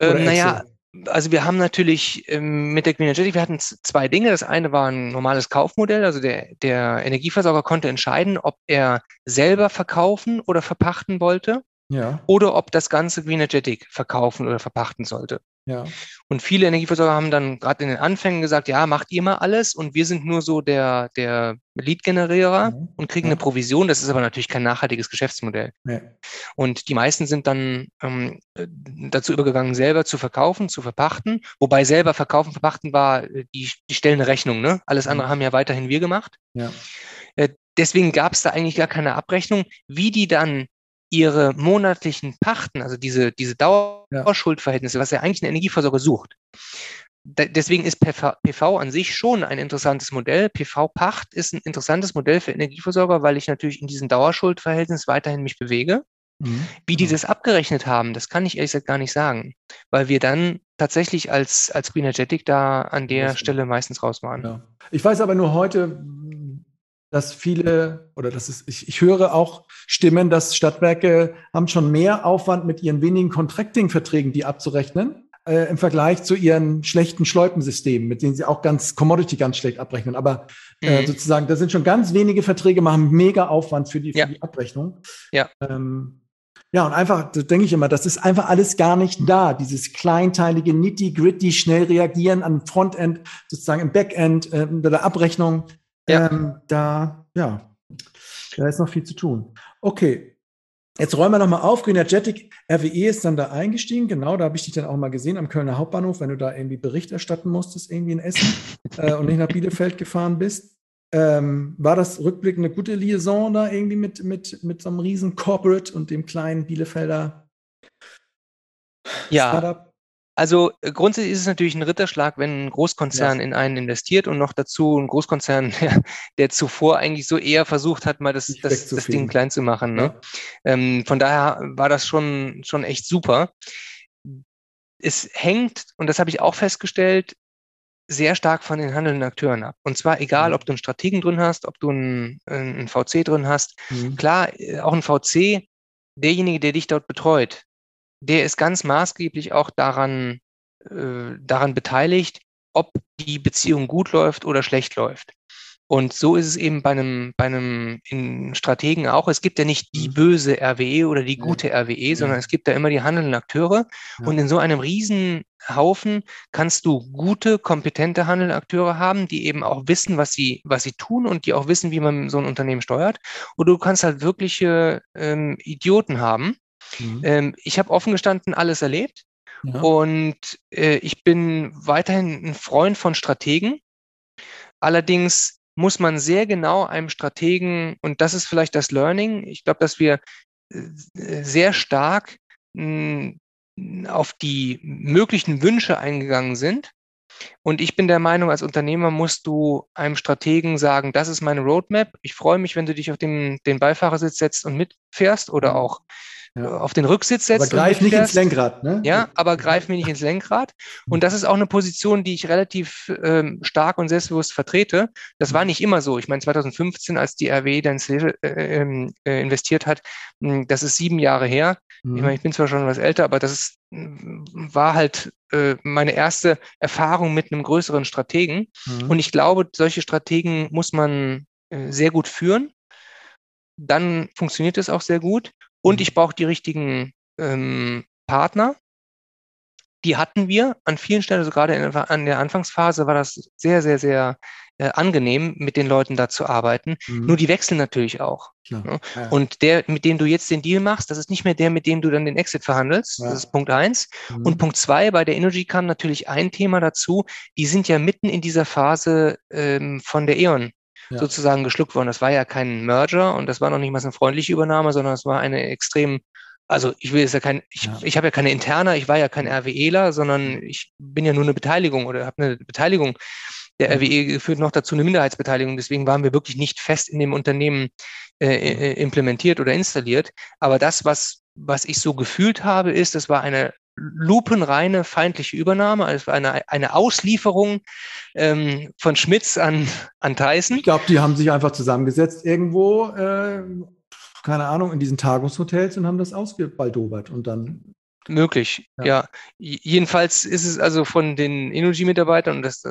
oder ähm, naja, also wir haben natürlich ähm, mit der Greenergetic, wir hatten zwei Dinge. Das eine war ein normales Kaufmodell, also der, der Energieversorger konnte entscheiden, ob er selber verkaufen oder verpachten wollte. Ja. Oder ob das ganze Greenergetic verkaufen oder verpachten sollte. Ja. Und viele Energieversorger haben dann gerade in den Anfängen gesagt, ja, macht ihr mal alles und wir sind nur so der, der Lead-Generierer mhm. und kriegen ja. eine Provision. Das ist aber natürlich kein nachhaltiges Geschäftsmodell. Ja. Und die meisten sind dann ähm, dazu übergegangen, selber zu verkaufen, zu verpachten. Wobei selber verkaufen, verpachten war, äh, die, die stellen eine Rechnung. Ne? Alles andere mhm. haben ja weiterhin wir gemacht. Äh, deswegen gab es da eigentlich gar keine Abrechnung. Wie die dann ihre monatlichen Pachten, also diese, diese Dauerschuldverhältnisse, was ja eigentlich ein Energieversorger sucht. deswegen ist PV an sich schon ein interessantes Modell. PV-Pacht ist ein interessantes Modell für Energieversorger, weil ich natürlich in diesem Dauerschuldverhältnis weiterhin mich bewege. Mhm. Wie die das abgerechnet haben, das kann ich ehrlich gesagt gar nicht sagen, weil wir dann tatsächlich als, als Green Energetic da an der Stelle meistens raus waren. Ja. Ich weiß aber nur heute, dass viele, oder das ist, ich, ich höre auch Stimmen, dass Stadtwerke haben schon mehr Aufwand mit ihren wenigen Contracting-Verträgen, die abzurechnen, äh, im Vergleich zu ihren schlechten Schleupensystemen, mit denen sie auch ganz Commodity ganz schlecht abrechnen. Aber äh, mhm. sozusagen, da sind schon ganz wenige Verträge, machen mega Aufwand für die, für ja. die Abrechnung. Ja. Ähm, ja, und einfach, da denke ich immer, das ist einfach alles gar nicht da. Dieses kleinteilige, nitty-gritty, schnell reagieren am Frontend, sozusagen im Backend, äh, der Abrechnung. Ja. Ähm, da, ja, da ist noch viel zu tun. Okay. Jetzt räumen wir nochmal auf. Greenergetic RWE ist dann da eingestiegen. Genau, da habe ich dich dann auch mal gesehen am Kölner Hauptbahnhof, wenn du da irgendwie Bericht erstatten musstest, irgendwie in Essen äh, und nicht nach Bielefeld gefahren bist. Ähm, war das rückblickend eine gute Liaison da irgendwie mit, mit, mit so einem riesen Corporate und dem kleinen Bielefelder ja. Startup? Also äh, grundsätzlich ist es natürlich ein Ritterschlag, wenn ein Großkonzern ja. in einen investiert und noch dazu ein Großkonzern, der, der zuvor eigentlich so eher versucht hat, mal das, das, das Ding klein zu machen. Ne? Ja. Ähm, von daher war das schon, schon echt super. Es hängt, und das habe ich auch festgestellt, sehr stark von den handelnden Akteuren ab. Und zwar egal, mhm. ob du einen Strategen drin hast, ob du einen, einen VC drin hast. Mhm. Klar, äh, auch ein VC, derjenige, der dich dort betreut, der ist ganz maßgeblich auch daran, äh, daran beteiligt, ob die Beziehung gut läuft oder schlecht läuft. Und so ist es eben bei einem, bei einem Strategen auch. Es gibt ja nicht die mhm. böse RWE oder die gute RWE, sondern es gibt da immer die handelnden Akteure. Und in so einem Riesenhaufen kannst du gute, kompetente handelnde Akteure haben, die eben auch wissen, was sie, was sie tun und die auch wissen, wie man so ein Unternehmen steuert. Oder du kannst halt wirkliche ähm, Idioten haben, Mhm. Ähm, ich habe offen gestanden alles erlebt ja. und äh, ich bin weiterhin ein Freund von Strategen. Allerdings muss man sehr genau einem Strategen, und das ist vielleicht das Learning, ich glaube, dass wir äh, sehr stark mh, auf die möglichen Wünsche eingegangen sind. Und ich bin der Meinung, als Unternehmer musst du einem Strategen sagen, das ist meine Roadmap. Ich freue mich, wenn du dich auf den, den Beifahrersitz setzt und mitfährst oder mhm. auch ja. auf den Rücksitz setzt. Aber greif nicht ins Lenkrad, ne? Ja, aber greif mir nicht ins Lenkrad. Und das ist auch eine Position, die ich relativ ähm, stark und selbstbewusst vertrete. Das war nicht immer so. Ich meine, 2015, als die RW dann äh, ähm, äh, investiert hat, hm, das ist sieben Jahre her. Mhm. Ich meine, ich bin zwar schon was älter, aber das ist, war halt äh, meine erste Erfahrung mit einem größeren Strategen. Mhm. Und ich glaube, solche Strategen muss man äh, sehr gut führen. Dann funktioniert es auch sehr gut. Und mhm. ich brauche die richtigen ähm, Partner. Die hatten wir an vielen Stellen, also gerade in, an der Anfangsphase war das sehr, sehr, sehr äh, angenehm, mit den Leuten da zu arbeiten. Mhm. Nur die wechseln natürlich auch. Ne? Ja. Und der, mit dem du jetzt den Deal machst, das ist nicht mehr der, mit dem du dann den Exit verhandelst. Ja. Das ist Punkt eins. Mhm. Und Punkt zwei, bei der Energy kam natürlich ein Thema dazu. Die sind ja mitten in dieser Phase ähm, von der E.ON ja. sozusagen geschluckt worden. Das war ja kein Merger und das war noch nicht mal so eine freundliche Übernahme, sondern es war eine extrem, also ich will jetzt ja kein, ich, ja. ich habe ja keine Interna, ich war ja kein RWEler, sondern ich bin ja nur eine Beteiligung oder habe eine Beteiligung. Der RWE führt noch dazu eine Minderheitsbeteiligung, deswegen waren wir wirklich nicht fest in dem Unternehmen äh, äh implementiert oder installiert. Aber das, was, was ich so gefühlt habe, ist, das war eine lupenreine feindliche Übernahme, also eine, eine Auslieferung ähm, von Schmitz an, an Tyson. Ich glaube, die haben sich einfach zusammengesetzt irgendwo, äh, keine Ahnung, in diesen Tagungshotels und haben das ausgebaldobert und dann. Möglich, ja. ja. Jedenfalls ist es also von den Energy-Mitarbeitern, und das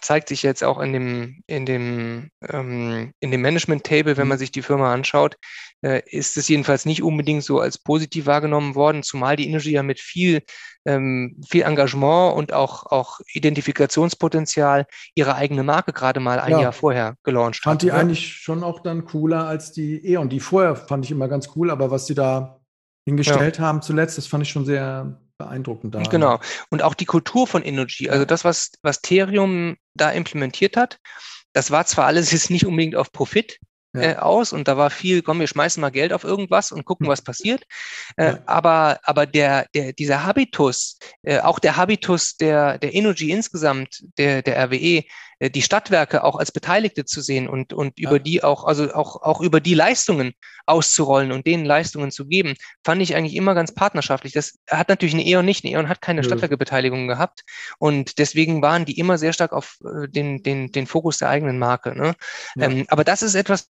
zeigt sich jetzt auch in dem, in dem, ähm, in dem Management-Table, wenn man mhm. sich die Firma anschaut, ist es jedenfalls nicht unbedingt so als positiv wahrgenommen worden, zumal die Energy ja mit viel, ähm, viel Engagement und auch, auch Identifikationspotenzial ihre eigene Marke gerade mal ein ja. Jahr vorher gelauncht fand hat. Fand die eigentlich schon auch dann cooler als die E.ON. Die vorher fand ich immer ganz cool, aber was sie da hingestellt ja. haben zuletzt, das fand ich schon sehr beeindruckend da. Genau. Und auch die Kultur von Energy, also das, was, was Therium da implementiert hat, das war zwar alles jetzt nicht unbedingt auf Profit, ja. äh, aus und da war viel, komm, wir schmeißen mal Geld auf irgendwas und gucken, was passiert. Äh, ja. Aber, aber der, der, dieser Habitus, äh, auch der Habitus der, der Energy insgesamt, der, der RWE, äh, die Stadtwerke auch als Beteiligte zu sehen und, und ja. über die auch, also auch, auch über die Leistungen auszurollen und denen Leistungen zu geben, fand ich eigentlich immer ganz partnerschaftlich. Das hat natürlich eine E.ON nicht. Eine E.ON hat keine ja. Stadtwerkebeteiligung gehabt und deswegen waren die immer sehr stark auf äh, den, den, den Fokus der eigenen Marke. Ne? Ja. Ähm, aber das ist etwas,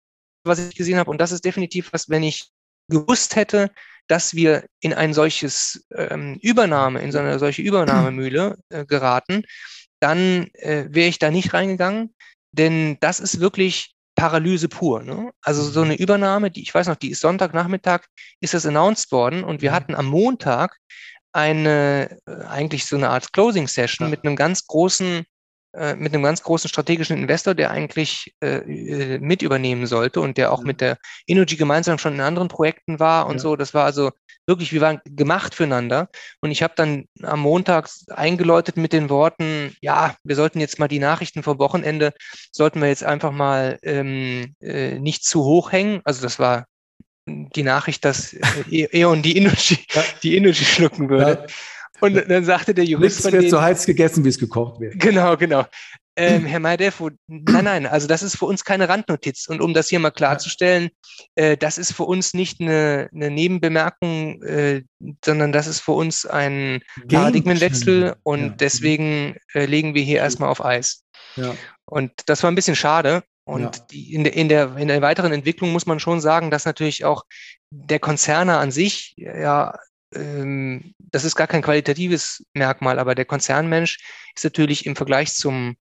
was ich gesehen habe und das ist definitiv was, wenn ich gewusst hätte, dass wir in ein solches ähm, Übernahme, in so eine solche Übernahmemühle äh, geraten, dann äh, wäre ich da nicht reingegangen, denn das ist wirklich Paralyse pur. Ne? Also so eine Übernahme, die ich weiß noch, die ist Sonntagnachmittag, ist das announced worden und wir mhm. hatten am Montag eine äh, eigentlich so eine Art Closing Session mit einem ganz großen äh, mit einem ganz großen strategischen Investor, der eigentlich äh, äh, mit übernehmen sollte und der auch ja. mit der Energy gemeinsam schon in anderen Projekten war und ja. so. Das war also wirklich, wir waren gemacht füreinander. Und ich habe dann am Montag eingeläutet mit den Worten, ja, wir sollten jetzt mal die Nachrichten vom Wochenende, sollten wir jetzt einfach mal ähm, äh, nicht zu hoch hängen. Also das war die Nachricht, dass äh, E.ON die Energy, die Energy schlucken würde. Ja. Und dann sagte der Jurist. Nichts wird denen, so heiß gegessen, wie es gekocht wird. Genau, genau. Ähm, Herr Maidevo, nein, nein, also das ist für uns keine Randnotiz. Und um das hier mal klarzustellen, äh, das ist für uns nicht eine, eine Nebenbemerkung, äh, sondern das ist für uns ein Paradigmenwechsel und ja. deswegen äh, legen wir hier erstmal auf Eis. Ja. Und das war ein bisschen schade. Und ja. die, in, der, in, der, in der weiteren Entwicklung muss man schon sagen, dass natürlich auch der Konzerner an sich ja ähm, das ist gar kein qualitatives Merkmal, aber der Konzernmensch ist natürlich im Vergleich zum,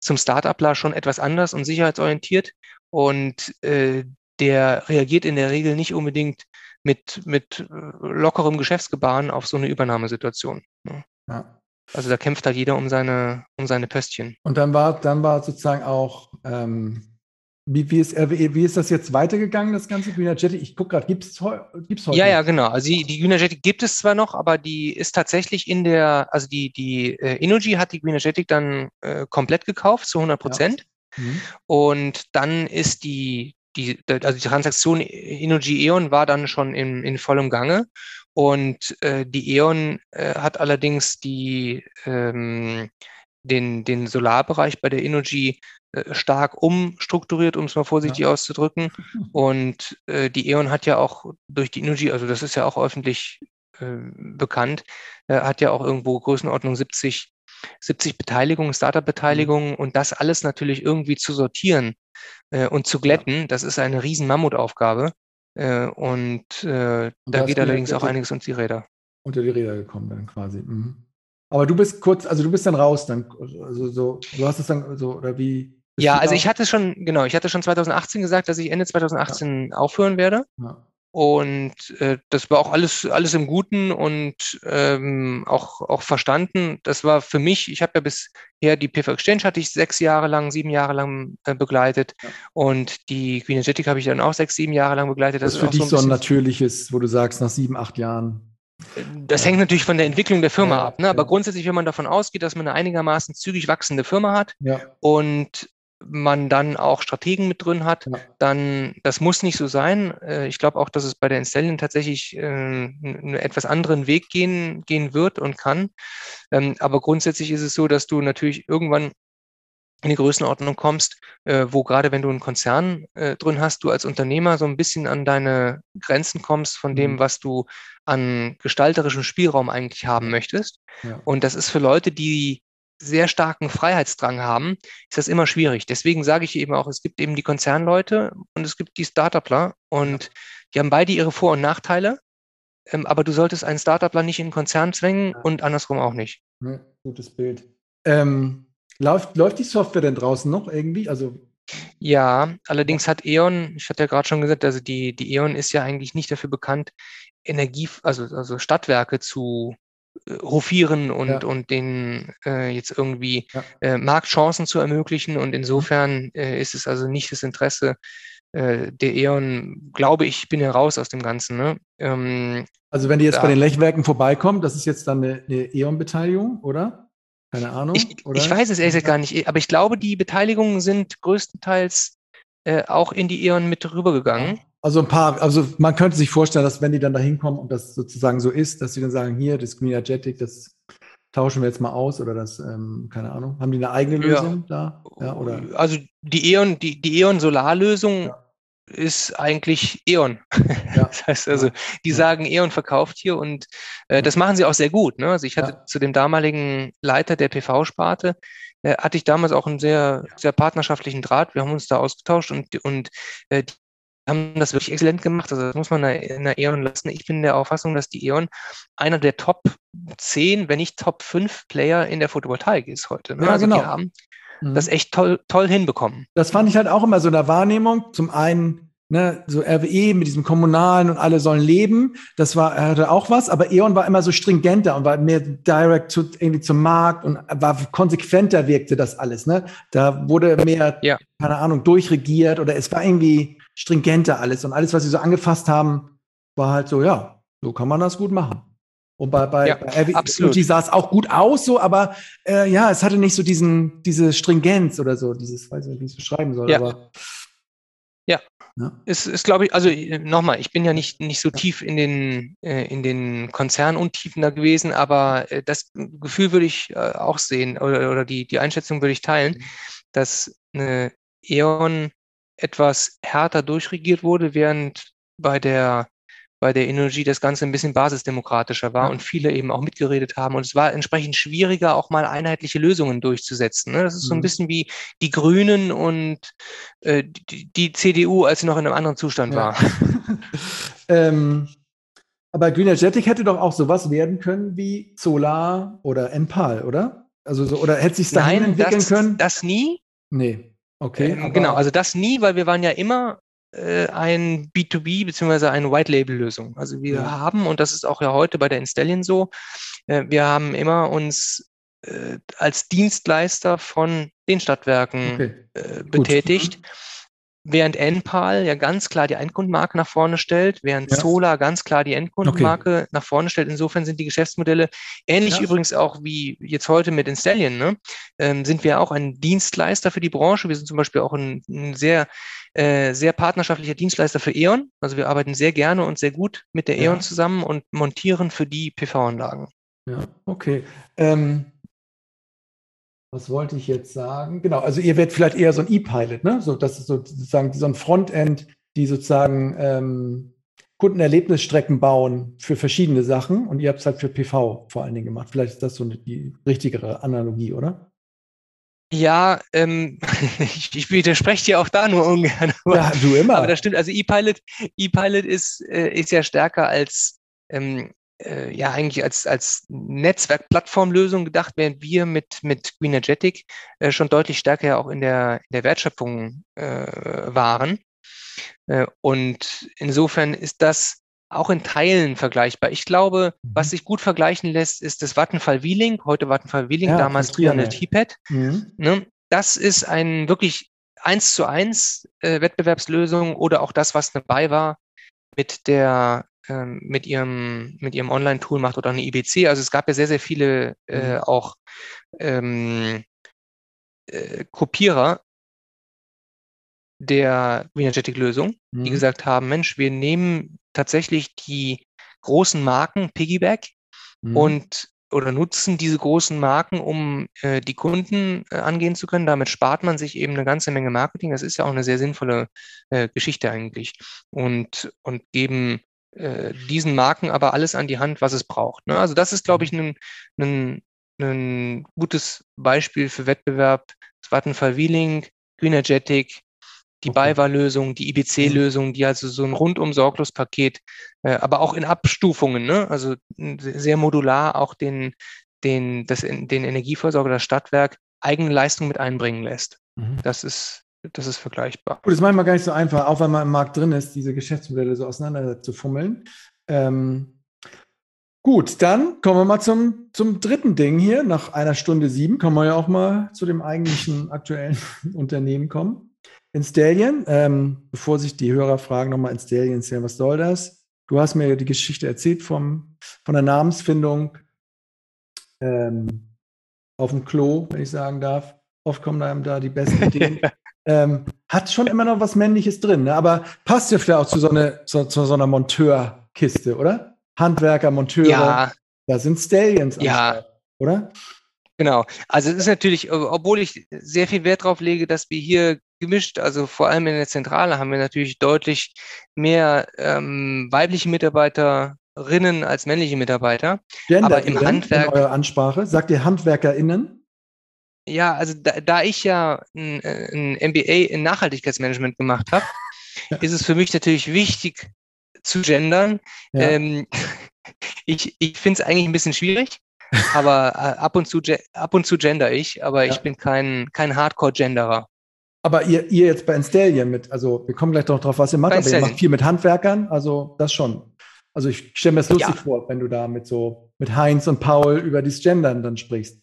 zum Start-upler schon etwas anders und sicherheitsorientiert und äh, der reagiert in der Regel nicht unbedingt mit, mit äh, lockerem Geschäftsgebaren auf so eine Übernahmesituation. Ne? Ja. Also da kämpft halt jeder um seine, um seine Pöstchen. Und dann war, dann war sozusagen auch ähm, wie, wie, ist RWE, wie ist das jetzt weitergegangen, das ganze Greenergetic? Ich gucke gerade, gibt es gibt's heute? Ja, ja, genau. Also die, die Greenergetic gibt es zwar noch, aber die ist tatsächlich in der, also die, die äh, Energy hat die Greenergetic dann äh, komplett gekauft zu 100 Prozent. Ja. Mhm. Und dann ist die die, also die Transaktion Energy E.ON war dann schon in, in vollem Gange. Und äh, die E.ON äh, hat allerdings die, ähm, den, den Solarbereich bei der Energy äh, stark umstrukturiert, um es mal vorsichtig ja. auszudrücken. Und äh, die E.ON hat ja auch durch die Energy, also das ist ja auch öffentlich äh, bekannt, äh, hat ja auch irgendwo Größenordnung 70, 70 Beteiligungen, Startup-Beteiligungen mhm. und das alles natürlich irgendwie zu sortieren äh, und zu glätten, ja. das ist eine riesen Mammutaufgabe. Äh, und, und da geht allerdings auch einiges unter die Räder. Unter die Räder gekommen dann quasi. Mhm. Aber du bist kurz, also du bist dann raus, dann, also so, du hast es dann so, oder wie? Ja, also ich hatte schon, genau, ich hatte schon 2018 gesagt, dass ich Ende 2018 ja. aufhören werde. Ja. Und äh, das war auch alles, alles im Guten und ähm, auch, auch verstanden. Das war für mich, ich habe ja bisher die PV Exchange hatte ich sechs Jahre lang, sieben Jahre lang äh, begleitet ja. und die Green Energetic habe ich dann auch sechs, sieben Jahre lang begleitet. Das, das ist für dich so ein, so ein natürliches, wo du sagst, nach sieben, acht Jahren. Das hängt natürlich von der Entwicklung der Firma ja, ab. Ne? Aber ja. grundsätzlich, wenn man davon ausgeht, dass man eine einigermaßen zügig wachsende Firma hat ja. und man dann auch Strategen mit drin hat, dann, das muss nicht so sein. Äh, ich glaube auch, dass es bei der Installion tatsächlich äh, einen etwas anderen Weg gehen, gehen wird und kann. Ähm, aber grundsätzlich ist es so, dass du natürlich irgendwann in die Größenordnung kommst, äh, wo gerade wenn du einen Konzern äh, drin hast, du als Unternehmer so ein bisschen an deine Grenzen kommst von dem, mhm. was du an gestalterischem Spielraum eigentlich haben möchtest. Ja. Und das ist für Leute, die sehr starken Freiheitsdrang haben, ist das immer schwierig. Deswegen sage ich eben auch, es gibt eben die Konzernleute und es gibt die Startupler und die haben beide ihre Vor- und Nachteile. Ähm, aber du solltest einen Startupler nicht in den Konzern zwängen und andersrum auch nicht. Gutes Bild. Ähm, läuft, läuft die Software denn draußen noch irgendwie? Also ja, allerdings hat E.ON, ich hatte ja gerade schon gesagt, also die, die E.ON ist ja eigentlich nicht dafür bekannt, Energie, also, also Stadtwerke zu äh, hofieren und, ja. und denen äh, jetzt irgendwie ja. äh, Marktchancen zu ermöglichen. Und insofern äh, ist es also nicht das Interesse äh, der E.ON, glaube ich, bin ja raus aus dem Ganzen. Ne? Ähm, also wenn die jetzt da, bei den Lechwerken vorbeikommen, das ist jetzt dann eine, eine E.ON-Beteiligung, oder? Keine Ahnung. Ich, ich weiß es ehrlich gesagt gar nicht, aber ich glaube, die Beteiligungen sind größtenteils äh, auch in die E.ON mit rübergegangen. Also ein paar, also man könnte sich vorstellen, dass wenn die dann da hinkommen und das sozusagen so ist, dass sie dann sagen, hier, das Green Energetic, das tauschen wir jetzt mal aus oder das, ähm, keine Ahnung, haben die eine eigene Lösung ja. da? Ja, oder? Also die E.ON, die, die E.ON Solarlösung ja ist eigentlich E.ON. Ja. Das heißt also, die sagen, E.ON verkauft hier und äh, das machen sie auch sehr gut. Ne? Also ich hatte ja. zu dem damaligen Leiter der PV-Sparte, äh, hatte ich damals auch einen sehr, sehr partnerschaftlichen Draht. Wir haben uns da ausgetauscht und, und äh, die haben das wirklich exzellent gemacht. Also das muss man in der E.ON lassen. Ich bin der Auffassung, dass die E.ON einer der Top 10, wenn nicht Top 5 Player in der Photovoltaik ist heute. Ne? Ja, also genau. die haben mhm. das echt toll, toll hinbekommen. Das fand ich halt auch immer so in der Wahrnehmung. Zum einen Ne, so RWE mit diesem Kommunalen und alle sollen leben, das war, hatte auch was, aber E.ON war immer so stringenter und war mehr direct zu, irgendwie zum Markt und war konsequenter wirkte das alles, ne? Da wurde mehr, ja. keine Ahnung, durchregiert oder es war irgendwie stringenter alles und alles, was sie so angefasst haben, war halt so, ja, so kann man das gut machen. Und bei, bei, ja, bei RWE, absolut. die sah es auch gut aus, so, aber äh, ja, es hatte nicht so diesen, diese Stringenz oder so, dieses, weiß nicht, wie ich es beschreiben soll, ja. aber. Ja. ja. Es ist, glaube ich, also nochmal, ich bin ja nicht, nicht so tief in den, äh, in den Konzernuntiefen da gewesen, aber äh, das Gefühl würde ich äh, auch sehen oder, oder die, die Einschätzung würde ich teilen, mhm. dass eine E.ON etwas härter durchregiert wurde, während bei der bei der Energie das Ganze ein bisschen basisdemokratischer war ja. und viele eben auch mitgeredet haben. Und es war entsprechend schwieriger, auch mal einheitliche Lösungen durchzusetzen. Ne? Das ist so ein mhm. bisschen wie die Grünen und äh, die, die, CDU, als sie noch in einem anderen Zustand ja. war. ähm, aber Green Energetic hätte doch auch sowas werden können wie Solar oder Enpal, oder? Also so, oder hätte sich dahin Nein, entwickeln das, können? Das nie. Nee. Okay. Äh, genau, also das nie, weil wir waren ja immer ein B2B beziehungsweise eine White-Label-Lösung. Also wir ja. haben, und das ist auch ja heute bei der Installion so, äh, wir haben immer uns äh, als Dienstleister von den Stadtwerken okay. Äh, betätigt. Während NPAL ja ganz klar die Endkundenmarke nach vorne stellt, während ja. Solar ganz klar die Endkundenmarke okay. nach vorne stellt. Insofern sind die Geschäftsmodelle ähnlich ja. übrigens auch wie jetzt heute mit Installion. Ne? Ähm, sind wir auch ein Dienstleister für die Branche. Wir sind zum Beispiel auch ein, ein sehr äh, sehr partnerschaftlicher Dienstleister für E.ON. Also wir arbeiten sehr gerne und sehr gut mit der E.ON zusammen und montieren für die PV-Anlagen. Ja, okay. Ähm, was wollte ich jetzt sagen? Genau, also ihr werdet vielleicht eher so ein E-Pilot, ne? So, das ist sozusagen so ein Frontend, die sozusagen ähm, Kundenerlebnisstrecken bauen für verschiedene Sachen und ihr habt es halt für PV vor allen Dingen gemacht. Vielleicht ist das so eine, die richtigere Analogie, oder? Ja, ähm, ich, ich widerspreche dir auch da nur ungern. ja, du immer. Aber das stimmt. Also E-Pilot, E-Pilot ist, äh, ist ja stärker als ähm, äh, ja eigentlich als, als Netzwerk-Plattformlösung gedacht, während wir mit, mit Greenergetic äh, schon deutlich stärker auch in der, in der Wertschöpfung äh, waren. Äh, und insofern ist das auch in Teilen vergleichbar. Ich glaube, mhm. was sich gut vergleichen lässt, ist das Vattenfall Wheeling, heute Vattenfall Wheeling, ja, damals Triangle T-Pad. Mhm. Ne? Das ist ein wirklich eins zu eins äh, Wettbewerbslösung oder auch das, was dabei war mit der ähm, mit ihrem, mit ihrem Online-Tool macht oder eine IBC. Also es gab ja sehr, sehr viele äh, mhm. auch ähm, äh, Kopierer der Greenergetic-Lösung, mhm. die gesagt haben, Mensch, wir nehmen tatsächlich die großen Marken Piggyback mhm. und oder nutzen diese großen Marken, um äh, die Kunden äh, angehen zu können. Damit spart man sich eben eine ganze Menge Marketing. Das ist ja auch eine sehr sinnvolle äh, Geschichte eigentlich. Und, und geben äh, diesen Marken aber alles an die Hand, was es braucht. Ne? Also das ist, glaube ich, ein, ein, ein gutes Beispiel für Wettbewerb. Das Vattenfall Wheeling, Greenergetic, die okay. BayWa-Lösung, die IBC-Lösung, die also so ein rundum sorglos Paket, äh, aber auch in Abstufungen, ne? also sehr modular auch den, den, das, den Energieversorger, das Stadtwerk eigene Leistung mit einbringen lässt. Mhm. Das ist das ist vergleichbar. Gut, das ist manchmal gar nicht so einfach, auch wenn man im Markt drin ist, diese Geschäftsmodelle so auseinander zu fummeln. Ähm, gut, dann kommen wir mal zum, zum dritten Ding hier. Nach einer Stunde sieben kann man ja auch mal zu dem eigentlichen aktuellen Unternehmen kommen. Installion, ähm, bevor sich die Hörer fragen, nochmal Installion, was soll das? Du hast mir die Geschichte erzählt vom, von der Namensfindung ähm, auf dem Klo, wenn ich sagen darf. Oft kommen einem da die besten Ideen. Ähm, hat schon immer noch was Männliches drin, ne? aber passt ja vielleicht auch zu so, eine, zu, zu so einer Monteurkiste, oder? Handwerker, Monteure, ja. da sind Stallions, ja. Oder? Genau. Also es ist natürlich, obwohl ich sehr viel Wert darauf lege, dass wir hier gemischt, also vor allem in der Zentrale haben wir natürlich deutlich mehr ähm, weibliche Mitarbeiterinnen als männliche Mitarbeiter. Gender aber im Handwerk. In eurer Ansprache sagt ihr HandwerkerInnen? Ja, also da, da ich ja ein, ein, MBA in Nachhaltigkeitsmanagement gemacht habe, ja. ist es für mich natürlich wichtig zu gendern. Ja. Ähm, ich ich finde es eigentlich ein bisschen schwierig, aber äh, ab und zu ab und zu gender ich, aber ja. ich bin kein kein Hardcore-Genderer. Aber ihr, ihr jetzt bei Installion mit, also wir kommen gleich noch drauf, was ihr macht, aber ihr macht viel mit Handwerkern, also das schon. Also ich stelle mir das lustig vor, wenn du da mit so mit Heinz und Paul über dieses Gendern dann sprichst.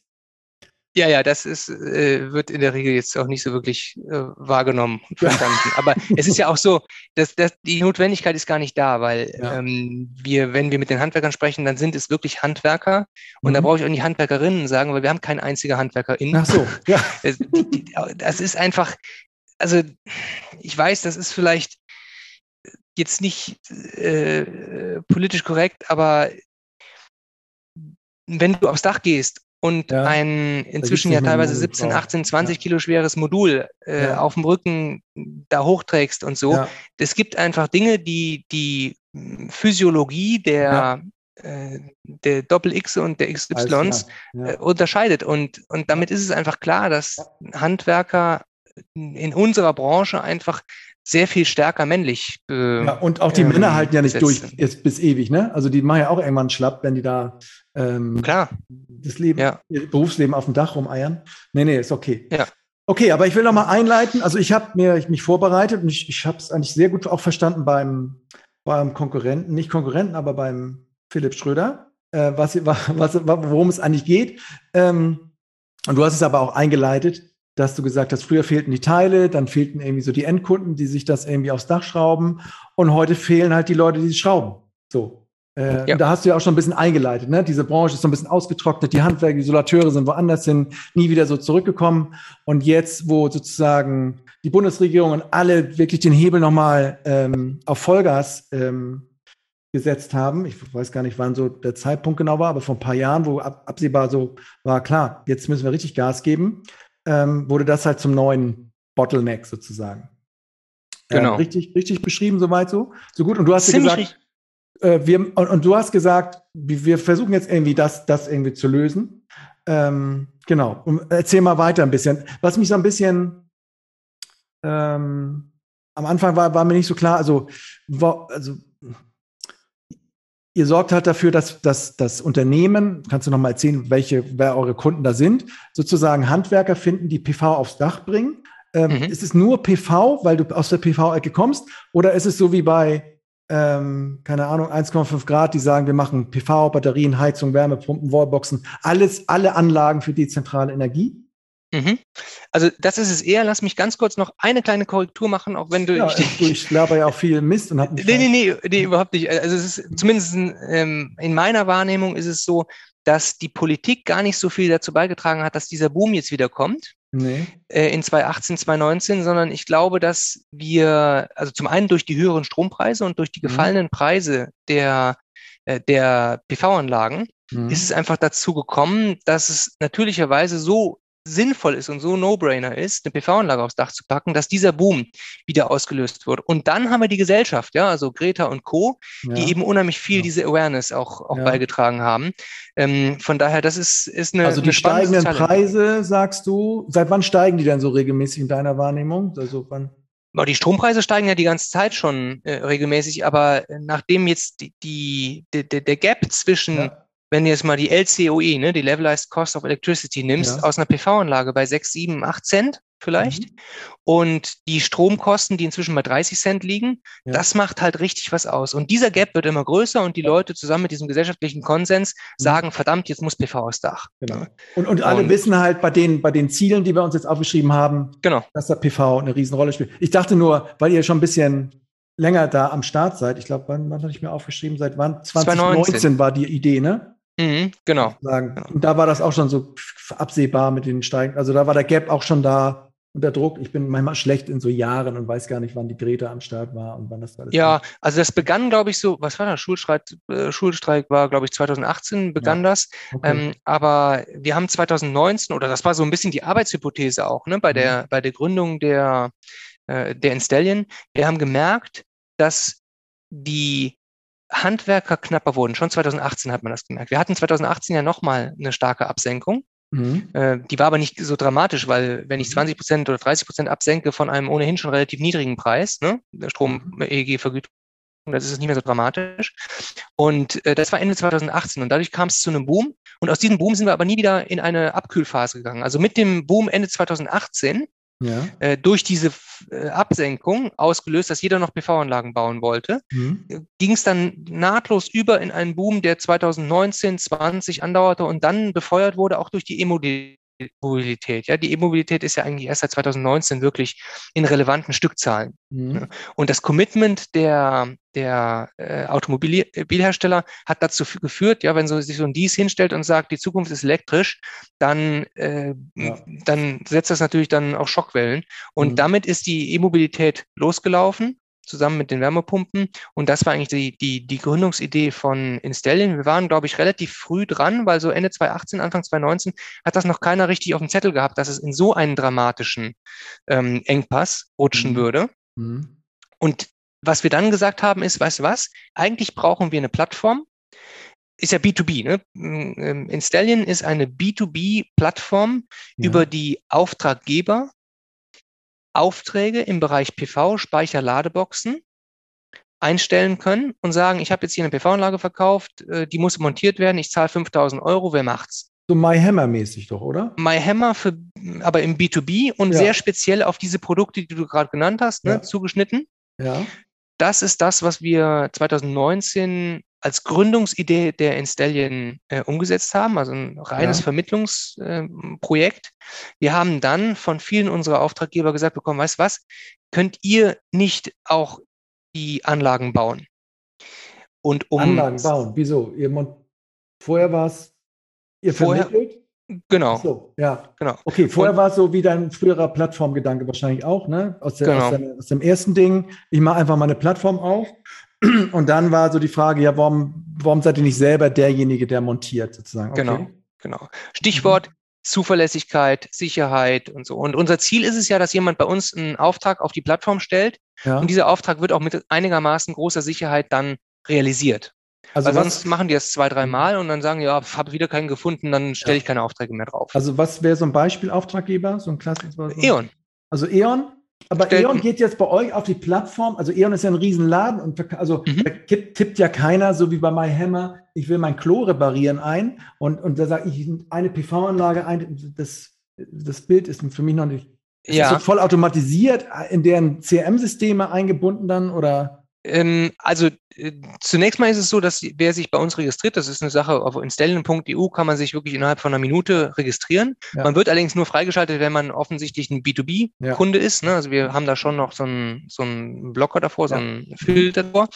Ja, ja, das ist, äh, wird in der Regel jetzt auch nicht so wirklich äh, wahrgenommen und verstanden. Aber es ist ja auch so, dass, dass die Notwendigkeit ist gar nicht da, weil ja. ähm, wir, wenn wir mit den Handwerkern sprechen, dann sind es wirklich Handwerker. Und mhm. da brauche ich auch nicht Handwerkerinnen sagen, weil wir haben keinen einzigen Handwerkerin. Ach so, ja. Das, die, das ist einfach, also ich weiß, das ist vielleicht jetzt nicht äh, politisch korrekt, aber wenn du aufs Dach gehst und ja. ein inzwischen ja teilweise 17, 18, 20 ja. Kilo schweres Modul äh, ja. auf dem Rücken da hochträgst und so. Es gibt einfach Dinge, die die Physiologie der äh, der Doppel-X und der XYs äh, unterscheidet. Und, und damit ist es einfach klar, dass Handwerker in unserer Branche einfach sehr viel stärker männlich. Äh, ja, und auch die ähm, Männer halten ja nicht durch jetzt bis ewig, ne? Also die machen ja auch irgendwann schlapp, wenn die da ähm, Klar. das Leben, ja. ihr Berufsleben auf dem Dach rumeiern. Nee, nee, ist okay. Ja. Okay, aber ich will noch mal einleiten. Also ich habe mir ich mich vorbereitet und ich, ich habe es eigentlich sehr gut auch verstanden beim, beim Konkurrenten, nicht Konkurrenten, aber beim Philipp Schröder, äh, was, was, worum es eigentlich geht. Ähm, und du hast es aber auch eingeleitet. Dass du gesagt hast, früher fehlten die Teile, dann fehlten irgendwie so die Endkunden, die sich das irgendwie aufs Dach schrauben und heute fehlen halt die Leute, die es schrauben. So. Äh, ja. Da hast du ja auch schon ein bisschen eingeleitet. Ne? Diese Branche ist so ein bisschen ausgetrocknet. Die Handwerker, die Isolateure sind woanders hin, nie wieder so zurückgekommen. Und jetzt, wo sozusagen die Bundesregierung und alle wirklich den Hebel nochmal ähm, auf Vollgas ähm, gesetzt haben, ich weiß gar nicht, wann so der Zeitpunkt genau war, aber vor ein paar Jahren, wo ab, absehbar so war, klar, jetzt müssen wir richtig Gas geben, ähm, wurde das halt zum neuen Bottleneck sozusagen. Genau. Ähm, richtig, richtig beschrieben, soweit so. So gut. Und du hast ja gesagt, äh, wir, und, und, du hast gesagt, wir versuchen jetzt irgendwie das, das irgendwie zu lösen. Ähm, genau. Und erzähl mal weiter ein bisschen. Was mich so ein bisschen ähm, am Anfang war, war mir nicht so klar, also, wo, also ihr sorgt halt dafür, dass, dass das Unternehmen, kannst du noch mal erzählen, welche, wer eure Kunden da sind, sozusagen Handwerker finden, die PV aufs Dach bringen. Ähm, mhm. Ist es nur PV, weil du aus der PV-Ecke kommst, oder ist es so wie bei ähm, keine Ahnung, 1,5 Grad, die sagen, wir machen PV, Batterien, Heizung, Wärmepumpen, Wallboxen, alles, alle Anlagen für dezentrale Energie. Mhm. Also das ist es eher. Lass mich ganz kurz noch eine kleine Korrektur machen, auch wenn du. Ja, ich, ich laber ja auch viel Mist und habe. Nee, nee, nee, nee, überhaupt nicht. Also es ist zumindest ähm, in meiner Wahrnehmung ist es so, dass die Politik gar nicht so viel dazu beigetragen hat, dass dieser Boom jetzt wieder kommt. Nee. Äh, in 2018, 2019, sondern ich glaube, dass wir, also zum einen durch die höheren Strompreise und durch die mhm. gefallenen mhm. Preise der, äh, der PV-Anlagen, mhm. ist es einfach dazu gekommen, dass es natürlicherweise so sinnvoll ist und so No-Brainer ist, eine PV-Anlage aufs Dach zu packen, dass dieser Boom wieder ausgelöst wird. Und dann haben wir die Gesellschaft, ja, also Greta und Co., ja. die eben unheimlich viel ja. diese Awareness auch, auch ja. beigetragen haben. Ähm, von daher, das ist, ist eine. Also die eine steigenden Preise, sagst du, seit wann steigen die denn so regelmäßig in deiner Wahrnehmung? Also wann? Die Strompreise steigen ja die ganze Zeit schon äh, regelmäßig, aber nachdem jetzt die, die, die, der Gap zwischen wenn du jetzt mal die LCOE, ne, die Levelized Cost of Electricity nimmst, ja. aus einer PV-Anlage bei 6, 7, 8 Cent vielleicht mhm. und die Stromkosten, die inzwischen bei 30 Cent liegen, ja. das macht halt richtig was aus. Und dieser Gap wird immer größer und die Leute zusammen mit diesem gesellschaftlichen Konsens mhm. sagen, verdammt, jetzt muss PV aufs Dach. Genau. Und, und alle und, wissen halt bei den, bei den Zielen, die wir uns jetzt aufgeschrieben haben, genau. dass da PV eine Riesenrolle spielt. Ich dachte nur, weil ihr schon ein bisschen länger da am Start seid, ich glaube, wann, wann hatte ich mir aufgeschrieben, seit wann? 2019 2019 war die Idee, ne? Mhm, genau. Sagen. Und da war das auch schon so absehbar mit den Steigen. Also da war der Gap auch schon da unter Druck. Ich bin manchmal schlecht in so Jahren und weiß gar nicht, wann die Greta am Start war und wann das war. Ja, also das begann, glaube ich, so, was war das? Schulstreik, äh, Schulstreik war, glaube ich, 2018 begann ja. das. Okay. Ähm, aber wir haben 2019, oder das war so ein bisschen die Arbeitshypothese auch, ne, bei der, mhm. bei der Gründung der, äh, der Installion. Wir haben gemerkt, dass die Handwerker knapper wurden. Schon 2018 hat man das gemerkt. Wir hatten 2018 ja nochmal eine starke Absenkung. Mhm. Äh, die war aber nicht so dramatisch, weil wenn ich 20 mhm. Prozent oder 30 Prozent absenke von einem ohnehin schon relativ niedrigen Preis, ne, der Strom-EEG-Vergütung, das ist nicht mehr so dramatisch. Und äh, das war Ende 2018 und dadurch kam es zu einem Boom. Und aus diesem Boom sind wir aber nie wieder in eine Abkühlphase gegangen. Also mit dem Boom Ende 2018 ja. äh, durch diese äh, Absenkung ausgelöst, dass jeder noch PV-Anlagen bauen wollte, mhm. ging es dann nahtlos über in einen Boom, der 2019, 20 andauerte und dann befeuert wurde, auch durch die E-Mobilität. Mobilität. Ja, die E-Mobilität ist ja eigentlich erst seit 2019 wirklich in relevanten Stückzahlen. Mhm. Und das Commitment der, der äh, Automobilhersteller hat dazu geführt, ja, wenn so sich so ein Dies hinstellt und sagt, die Zukunft ist elektrisch, dann, äh, ja. dann setzt das natürlich dann auch Schockwellen. Und mhm. damit ist die E-Mobilität losgelaufen zusammen mit den Wärmepumpen. Und das war eigentlich die, die, die Gründungsidee von Instellien. Wir waren, glaube ich, relativ früh dran, weil so Ende 2018, Anfang 2019 hat das noch keiner richtig auf dem Zettel gehabt, dass es in so einen dramatischen ähm, Engpass rutschen mhm. würde. Mhm. Und was wir dann gesagt haben, ist, weißt du was, eigentlich brauchen wir eine Plattform, ist ja B2B. Ne? Ähm, Installion ist eine B2B-Plattform, ja. über die Auftraggeber Aufträge im Bereich PV, Speicher, Ladeboxen einstellen können und sagen, ich habe jetzt hier eine PV-Anlage verkauft, äh, die muss montiert werden, ich zahle 5000 Euro, wer macht's? So MyHammer-mäßig doch, oder? MyHammer, für, aber im B2B und ja. sehr speziell auf diese Produkte, die du gerade genannt hast, ne, ja. zugeschnitten. Ja. Das ist das, was wir 2019 als Gründungsidee der Installion äh, umgesetzt haben, also ein reines ja. Vermittlungsprojekt. Äh, wir haben dann von vielen unserer Auftraggeber gesagt bekommen, weißt was, könnt ihr nicht auch die Anlagen bauen? Und um Anlagen bauen, wieso? Ihr, vorher war es, ihr vorher, vermittelt? Genau. So, ja. Genau. Okay, vorher war es so wie dein früherer Plattformgedanke wahrscheinlich auch, ne? Aus, der, genau. aus, der, aus dem ersten Ding, ich mache einfach mal eine Plattform auf und dann war so die Frage, ja, warum, warum seid ihr nicht selber derjenige, der montiert sozusagen? Okay. Genau, genau. Stichwort mhm. Zuverlässigkeit, Sicherheit und so. Und unser Ziel ist es ja, dass jemand bei uns einen Auftrag auf die Plattform stellt ja. und dieser Auftrag wird auch mit einigermaßen großer Sicherheit dann realisiert. Also Weil sonst machen die es zwei, drei Mal und dann sagen, ja, habe wieder keinen gefunden, dann stelle ja. ich keine Aufträge mehr drauf. Also was wäre so ein Beispiel Auftraggeber, so ein klassisches? So E.ON. Also E.ON? Aber Stellten. E.ON geht jetzt bei euch auf die Plattform, also E.ON ist ja ein Riesenladen und also mhm. da tippt ja keiner, so wie bei MyHammer, ich will mein Klo reparieren ein und, und da sage ich eine PV-Anlage ein, das, das Bild ist für mich noch nicht ja. So voll automatisiert in deren CRM-Systeme eingebunden dann oder? Ähm, also äh, zunächst mal ist es so, dass wer sich bei uns registriert, das ist eine Sache, auf installion.eu kann man sich wirklich innerhalb von einer Minute registrieren. Ja. Man wird allerdings nur freigeschaltet, wenn man offensichtlich ein B2B-Kunde ja. ist. Ne? Also wir haben da schon noch so einen, so einen Blocker davor, so einen Filter davor.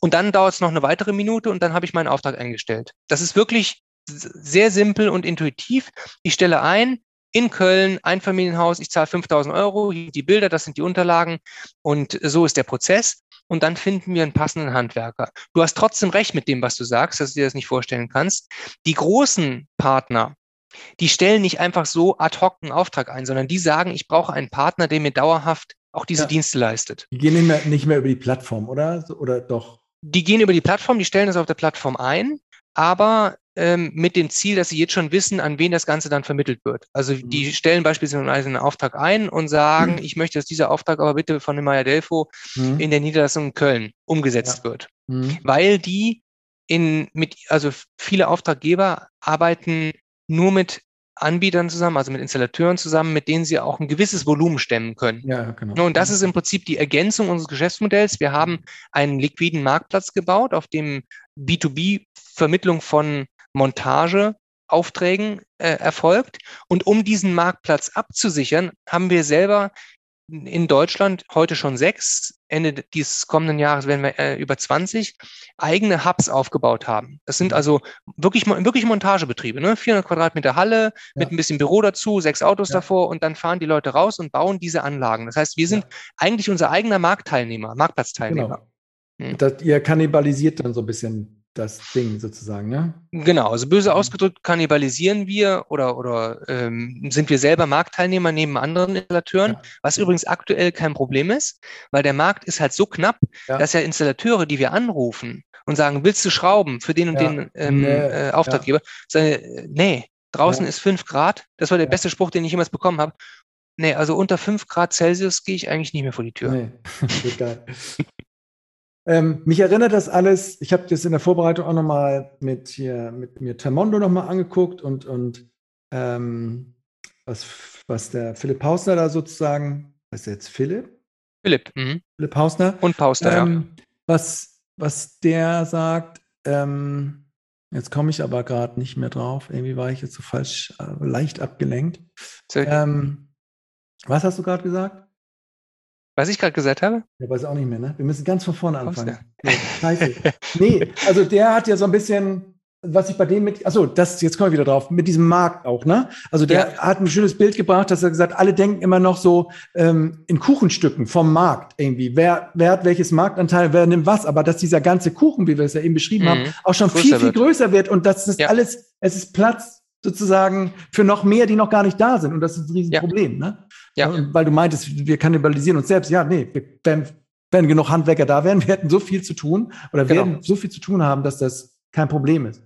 Und dann dauert es noch eine weitere Minute und dann habe ich meinen Auftrag eingestellt. Das ist wirklich sehr simpel und intuitiv. Ich stelle ein, in Köln, Einfamilienhaus, ich zahle 5000 Euro, die Bilder, das sind die Unterlagen und so ist der Prozess und dann finden wir einen passenden Handwerker. Du hast trotzdem recht mit dem, was du sagst, dass du dir das nicht vorstellen kannst. Die großen Partner, die stellen nicht einfach so ad hoc einen Auftrag ein, sondern die sagen, ich brauche einen Partner, der mir dauerhaft auch diese ja. Dienste leistet. Die gehen nicht mehr, nicht mehr über die Plattform, oder? Oder doch? Die gehen über die Plattform, die stellen das auf der Plattform ein, aber ähm, mit dem Ziel, dass sie jetzt schon wissen, an wen das Ganze dann vermittelt wird. Also mhm. die stellen beispielsweise einen Auftrag ein und sagen, mhm. ich möchte, dass dieser Auftrag aber bitte von dem Maya Delfo mhm. in der Niederlassung in Köln umgesetzt ja. wird. Mhm. Weil die in, mit, also viele Auftraggeber arbeiten nur mit Anbietern zusammen, also mit Installateuren zusammen, mit denen sie auch ein gewisses Volumen stemmen können. Ja, genau. Und das ist im Prinzip die Ergänzung unseres Geschäftsmodells. Wir haben einen liquiden Marktplatz gebaut, auf dem B2B-Vermittlung von Montageaufträgen äh, erfolgt. Und um diesen Marktplatz abzusichern, haben wir selber in Deutschland heute schon sechs, Ende dieses kommenden Jahres werden wir äh, über 20 eigene Hubs aufgebaut haben. Das sind also wirklich, wirklich Montagebetriebe, ne? 400 Quadratmeter Halle ja. mit ein bisschen Büro dazu, sechs Autos ja. davor und dann fahren die Leute raus und bauen diese Anlagen. Das heißt, wir sind ja. eigentlich unser eigener Marktteilnehmer, Marktplatzteilnehmer. Genau. Hm. Das, ihr kannibalisiert dann so ein bisschen das Ding sozusagen, ne? Genau, also böse mhm. ausgedrückt kannibalisieren wir oder, oder ähm, sind wir selber Marktteilnehmer neben anderen Installateuren, ja. was übrigens aktuell kein Problem ist, weil der Markt ist halt so knapp, ja. dass ja Installateure, die wir anrufen und sagen, willst du schrauben für den und ja. den ähm, nee. äh, Auftraggeber, sagen, nee, draußen ist fünf Grad, das war der beste Spruch, den ich jemals bekommen habe. Nee, also unter fünf Grad Celsius gehe ich eigentlich nicht mehr vor die Tür. Nee, geil. Ähm, mich erinnert das alles, ich habe das in der Vorbereitung auch nochmal mit, hier, mit mir Termondo nochmal angeguckt und, und ähm, was, was der Philipp Hausner da sozusagen, was ist jetzt Philipp? Philipp. Mhm. Philipp Hausner. Und Pauster, ähm, ja. Was, was der sagt, ähm, jetzt komme ich aber gerade nicht mehr drauf, irgendwie war ich jetzt so falsch, äh, leicht abgelenkt. Ähm, was hast du gerade gesagt? Was ich gerade gesagt habe? Ja, weiß auch nicht mehr, ne? Wir müssen ganz von vorne anfangen. Nee, scheiße. nee, also der hat ja so ein bisschen, was ich bei dem mit, achso, das, jetzt kommen wir wieder drauf, mit diesem Markt auch, ne? Also der ja. hat ein schönes Bild gebracht, dass er gesagt, alle denken immer noch so ähm, in Kuchenstücken vom Markt irgendwie. Wer, wer hat welches Marktanteil, wer nimmt was, aber dass dieser ganze Kuchen, wie wir es ja eben beschrieben mhm. haben, auch schon größer viel, viel wird. größer wird und dass das ja. alles, es ist Platz sozusagen für noch mehr, die noch gar nicht da sind. Und das ist ein Riesenproblem, ja. ne? Ja. Weil du meintest, wir kannibalisieren uns selbst. Ja, nee, wenn, wenn genug Handwerker da wären, wir hätten so viel zu tun oder genau. werden so viel zu tun haben, dass das kein Problem ist.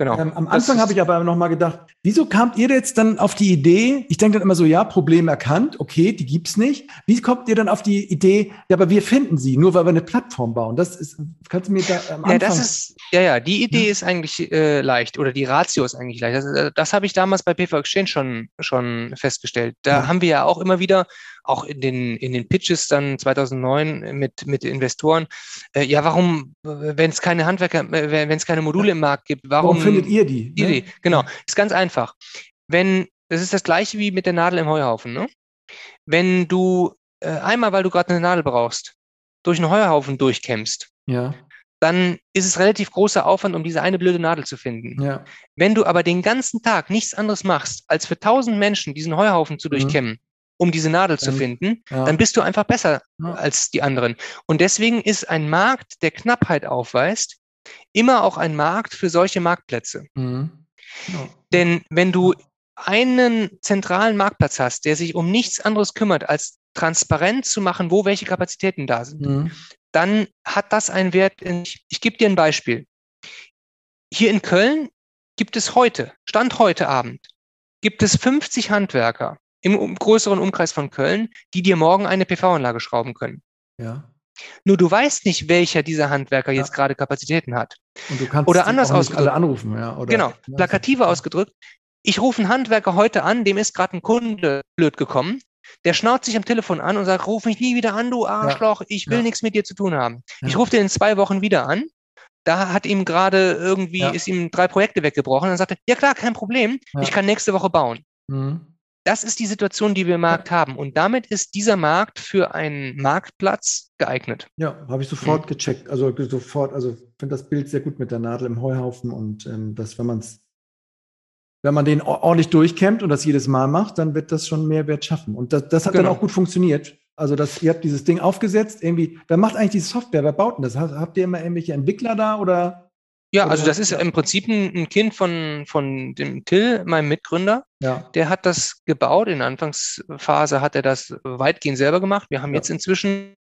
Genau. Ähm, am Anfang habe ich aber noch mal gedacht, wieso kamt ihr jetzt dann auf die Idee? Ich denke dann immer so, ja, Problem erkannt, okay, die gibt's nicht. Wie kommt ihr dann auf die Idee? Ja, aber wir finden sie, nur weil wir eine Plattform bauen. Das ist, kannst du mir da am Anfang? Ja, das ist, ja, ja, die Idee ja. ist eigentlich äh, leicht oder die Ratio ist eigentlich leicht. Das, äh, das habe ich damals bei PV Exchange schon schon festgestellt. Da ja. haben wir ja auch immer wieder auch in den, in den Pitches dann 2009 mit, mit Investoren, äh, ja, warum, wenn es keine Handwerker, äh, wenn es keine Module im Markt gibt, warum, warum findet ihr die? Ne? die? Genau, ist ganz einfach. Wenn, das ist das gleiche wie mit der Nadel im Heuhaufen, ne? Wenn du äh, einmal, weil du gerade eine Nadel brauchst, durch einen Heuhaufen durchkämmst, ja. dann ist es relativ großer Aufwand, um diese eine blöde Nadel zu finden. Ja. Wenn du aber den ganzen Tag nichts anderes machst, als für tausend Menschen diesen Heuhaufen zu mhm. durchkämmen, um diese Nadel zu finden, ja. dann bist du einfach besser ja. als die anderen. Und deswegen ist ein Markt, der Knappheit aufweist, immer auch ein Markt für solche Marktplätze. Mhm. Ja. Denn wenn du einen zentralen Marktplatz hast, der sich um nichts anderes kümmert, als transparent zu machen, wo welche Kapazitäten da sind, mhm. dann hat das einen Wert. In, ich, ich gebe dir ein Beispiel. Hier in Köln gibt es heute, Stand heute Abend, gibt es 50 Handwerker im größeren Umkreis von Köln, die dir morgen eine PV-Anlage schrauben können. Ja. Nur du weißt nicht, welcher dieser Handwerker ja. jetzt gerade Kapazitäten hat. Und du kannst oder anders ausgedrückt, alle anrufen, ja. Oder, genau, plakativer ausgedrückt. Ich rufe einen Handwerker heute an, dem ist gerade ein Kunde blöd gekommen. Der schnauzt sich am Telefon an und sagt, ruf mich nie wieder an, du Arschloch, ich will ja. nichts mit dir zu tun haben. Ich rufe den in zwei Wochen wieder an. Da hat ihm gerade irgendwie, ist ihm drei Projekte weggebrochen. Dann sagt er, ja klar, kein Problem, ich kann nächste Woche bauen. Mhm. Das ist die Situation, die wir im Markt haben. Und damit ist dieser Markt für einen Marktplatz geeignet. Ja, habe ich sofort mhm. gecheckt. Also sofort, also finde das Bild sehr gut mit der Nadel im Heuhaufen und ähm, dass, wenn man es wenn man den ordentlich durchkämmt und das jedes Mal macht, dann wird das schon Mehrwert schaffen. Und das, das hat genau. dann auch gut funktioniert. Also dass ihr habt dieses Ding aufgesetzt, irgendwie, wer macht eigentlich die Software, wer baut denn das? Habt ihr immer irgendwelche Entwickler da oder? Ja, also das ist im Prinzip ein, Kind von, von dem Till, meinem Mitgründer. Ja. Der hat das gebaut. In der Anfangsphase hat er das weitgehend selber gemacht. Wir haben ja. jetzt inzwischen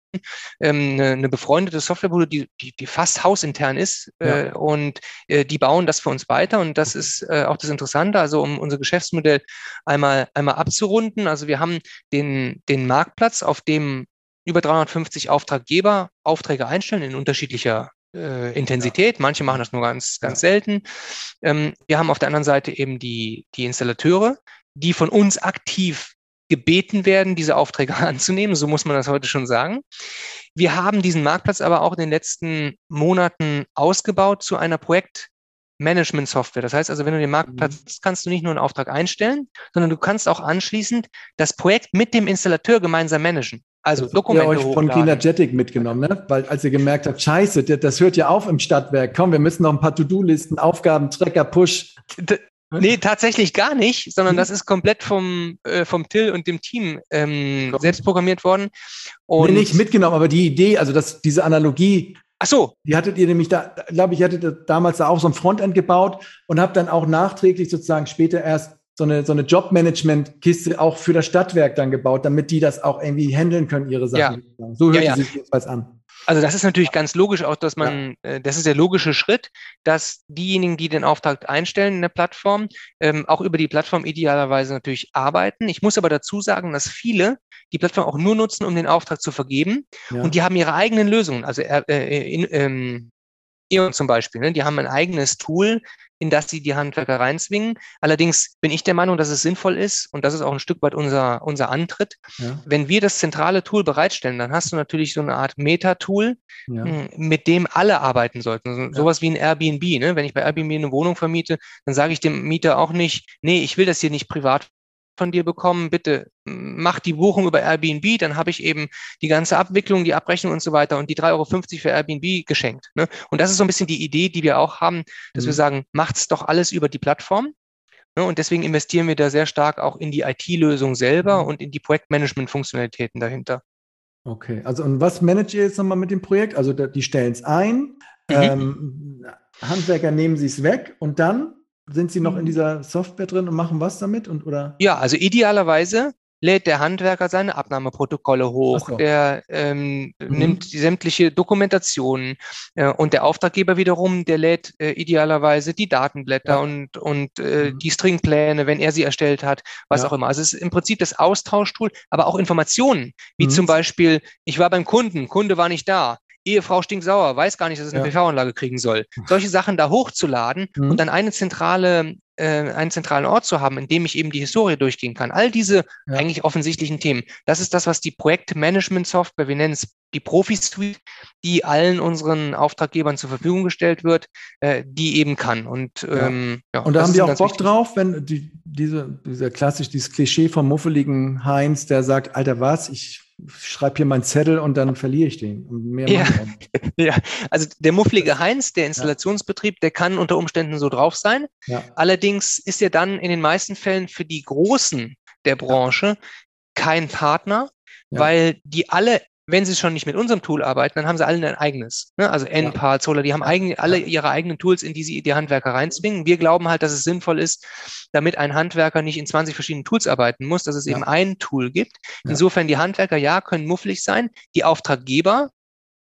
ähm, eine, eine befreundete Softwarebude, die, die, die fast hausintern ist äh, ja. und äh, die bauen das für uns weiter und das ist äh, auch das Interessante, also um unser Geschäftsmodell einmal, einmal abzurunden. Also wir haben den, den Marktplatz, auf dem über 350 Auftraggeber Aufträge einstellen in unterschiedlicher äh, Intensität. Manche machen das nur ganz, ganz selten. Ähm, wir haben auf der anderen Seite eben die, die Installateure, die von uns aktiv gebeten werden, diese Aufträge anzunehmen. So muss man das heute schon sagen. Wir haben diesen Marktplatz aber auch in den letzten Monaten ausgebaut zu einer Projektmanagement-Software. Das heißt also, wenn du den Marktplatz mhm. kannst du nicht nur einen Auftrag einstellen, sondern du kannst auch anschließend das Projekt mit dem Installateur gemeinsam managen. Also Dokumente ihr euch von Kinegetic mitgenommen, ne? Weil als ihr gemerkt habt, scheiße, das hört ja auf im Stadtwerk. Komm, wir müssen noch ein paar To-Do-Listen, Aufgaben, Trecker, Push. Nee, tatsächlich gar nicht, sondern mhm. das ist komplett vom, äh, vom Till und dem Team ähm, selbst programmiert worden. Und nee, nicht mitgenommen, aber die Idee, also das, diese Analogie, Ach so. Die hattet ihr nämlich da, glaube ich, hattet damals da auch so ein Frontend gebaut und habt dann auch nachträglich sozusagen später erst so eine, so eine Jobmanagement-Kiste auch für das Stadtwerk dann gebaut, damit die das auch irgendwie handeln können, ihre Sachen. Ja. So hört ja, ja. sich jedenfalls an. Also das ist natürlich ganz logisch auch, dass man, ja. äh, das ist der logische Schritt, dass diejenigen, die den Auftrag einstellen in der Plattform, ähm, auch über die Plattform idealerweise natürlich arbeiten. Ich muss aber dazu sagen, dass viele die Plattform auch nur nutzen, um den Auftrag zu vergeben. Ja. Und die haben ihre eigenen Lösungen. Also äh, äh in, ähm, E.ON zum Beispiel, ne? die haben ein eigenes Tool, in das sie die Handwerker reinzwingen. Allerdings bin ich der Meinung, dass es sinnvoll ist und das ist auch ein Stück weit unser, unser Antritt. Ja. Wenn wir das zentrale Tool bereitstellen, dann hast du natürlich so eine Art Meta-Tool, ja. Hm, mit dem alle arbeiten sollten. Also ja. Sowas wie ein Airbnb. Ne? Wenn ich bei Airbnb eine Wohnung vermiete, dann sage ich dem Mieter auch nicht, nee, ich will das hier nicht privat von dir bekommen, bitte mach die Buchung über Airbnb, dann habe ich eben die ganze Abwicklung, die Abrechnung und so weiter und die 3,50 Euro für Airbnb geschenkt. Ne? Und das ist so ein bisschen die Idee, die wir auch haben, dass mhm. wir sagen, macht's doch alles über die Plattform. Ne? Und deswegen investieren wir da sehr stark auch in die IT-Lösung selber mhm. und in die Projektmanagement-Funktionalitäten dahinter. Okay, also und was managt ihr jetzt nochmal mit dem Projekt? Also die stellen es ein, mhm. ähm, Handwerker nehmen sie es weg und dann sind Sie noch in mhm. dieser Software drin und machen was damit? Und, oder? Ja, also idealerweise lädt der Handwerker seine Abnahmeprotokolle hoch, so. der ähm, mhm. nimmt sämtliche Dokumentation äh, und der Auftraggeber wiederum, der lädt äh, idealerweise die Datenblätter ja. und, und äh, mhm. die Stringpläne, wenn er sie erstellt hat, was ja. auch immer. Also es ist im Prinzip das Austauschtool, aber auch Informationen, wie mhm. zum Beispiel, ich war beim Kunden, Kunde war nicht da. Ehefrau stinksauer, weiß gar nicht, dass es eine ja. PV-Anlage kriegen soll. Solche Sachen da hochzuladen mhm. und dann eine zentrale äh, einen zentralen Ort zu haben, in dem ich eben die Historie durchgehen kann. All diese ja. eigentlich offensichtlichen Themen. Das ist das, was die Projektmanagement-Software, wir nennen es die Profi-Suite, die allen unseren Auftraggebern zur Verfügung gestellt wird, äh, die eben kann. Und, ähm, ja. und da haben die auch Bock wichtig. drauf, wenn die, diese, dieser klassisch, dieses Klischee vom muffeligen Heinz, der sagt, Alter, was, ich schreibe hier meinen Zettel und dann verliere ich den. ja. ja, also der mufflige Heinz, der Installationsbetrieb, der kann unter Umständen so drauf sein. Ja. Allerdings ist er dann in den meisten Fällen für die Großen der Branche kein Partner, weil die alle wenn sie schon nicht mit unserem Tool arbeiten, dann haben sie alle ein eigenes. Ne? Also NPAR, Zoller, die haben eigen, alle ihre eigenen Tools, in die sie die Handwerker reinzwingen. Wir glauben halt, dass es sinnvoll ist, damit ein Handwerker nicht in 20 verschiedenen Tools arbeiten muss, dass es ja. eben ein Tool gibt. Insofern die Handwerker, ja, können mufflig sein. Die Auftraggeber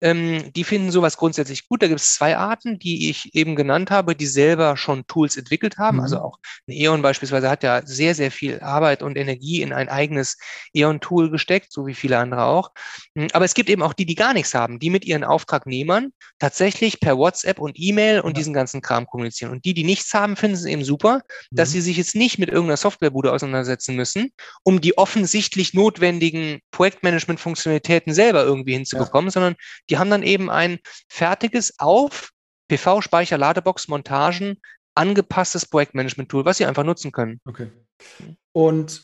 ähm, die finden sowas grundsätzlich gut. Da gibt es zwei Arten, die ich eben genannt habe, die selber schon Tools entwickelt haben. Mhm. Also auch ein E.ON beispielsweise hat ja sehr, sehr viel Arbeit und Energie in ein eigenes E.ON-Tool gesteckt, so wie viele andere auch. Hm, aber es gibt eben auch die, die gar nichts haben, die mit ihren Auftragnehmern tatsächlich per WhatsApp und E-Mail und ja. diesen ganzen Kram kommunizieren. Und die, die nichts haben, finden es eben super, mhm. dass sie sich jetzt nicht mit irgendeiner Softwarebude auseinandersetzen müssen, um die offensichtlich notwendigen Projektmanagement-Funktionalitäten selber irgendwie hinzubekommen, ja. sondern die haben dann eben ein fertiges auf PV-Speicher, Ladebox, Montagen angepasstes Projektmanagement-Tool, was sie einfach nutzen können. Okay. Und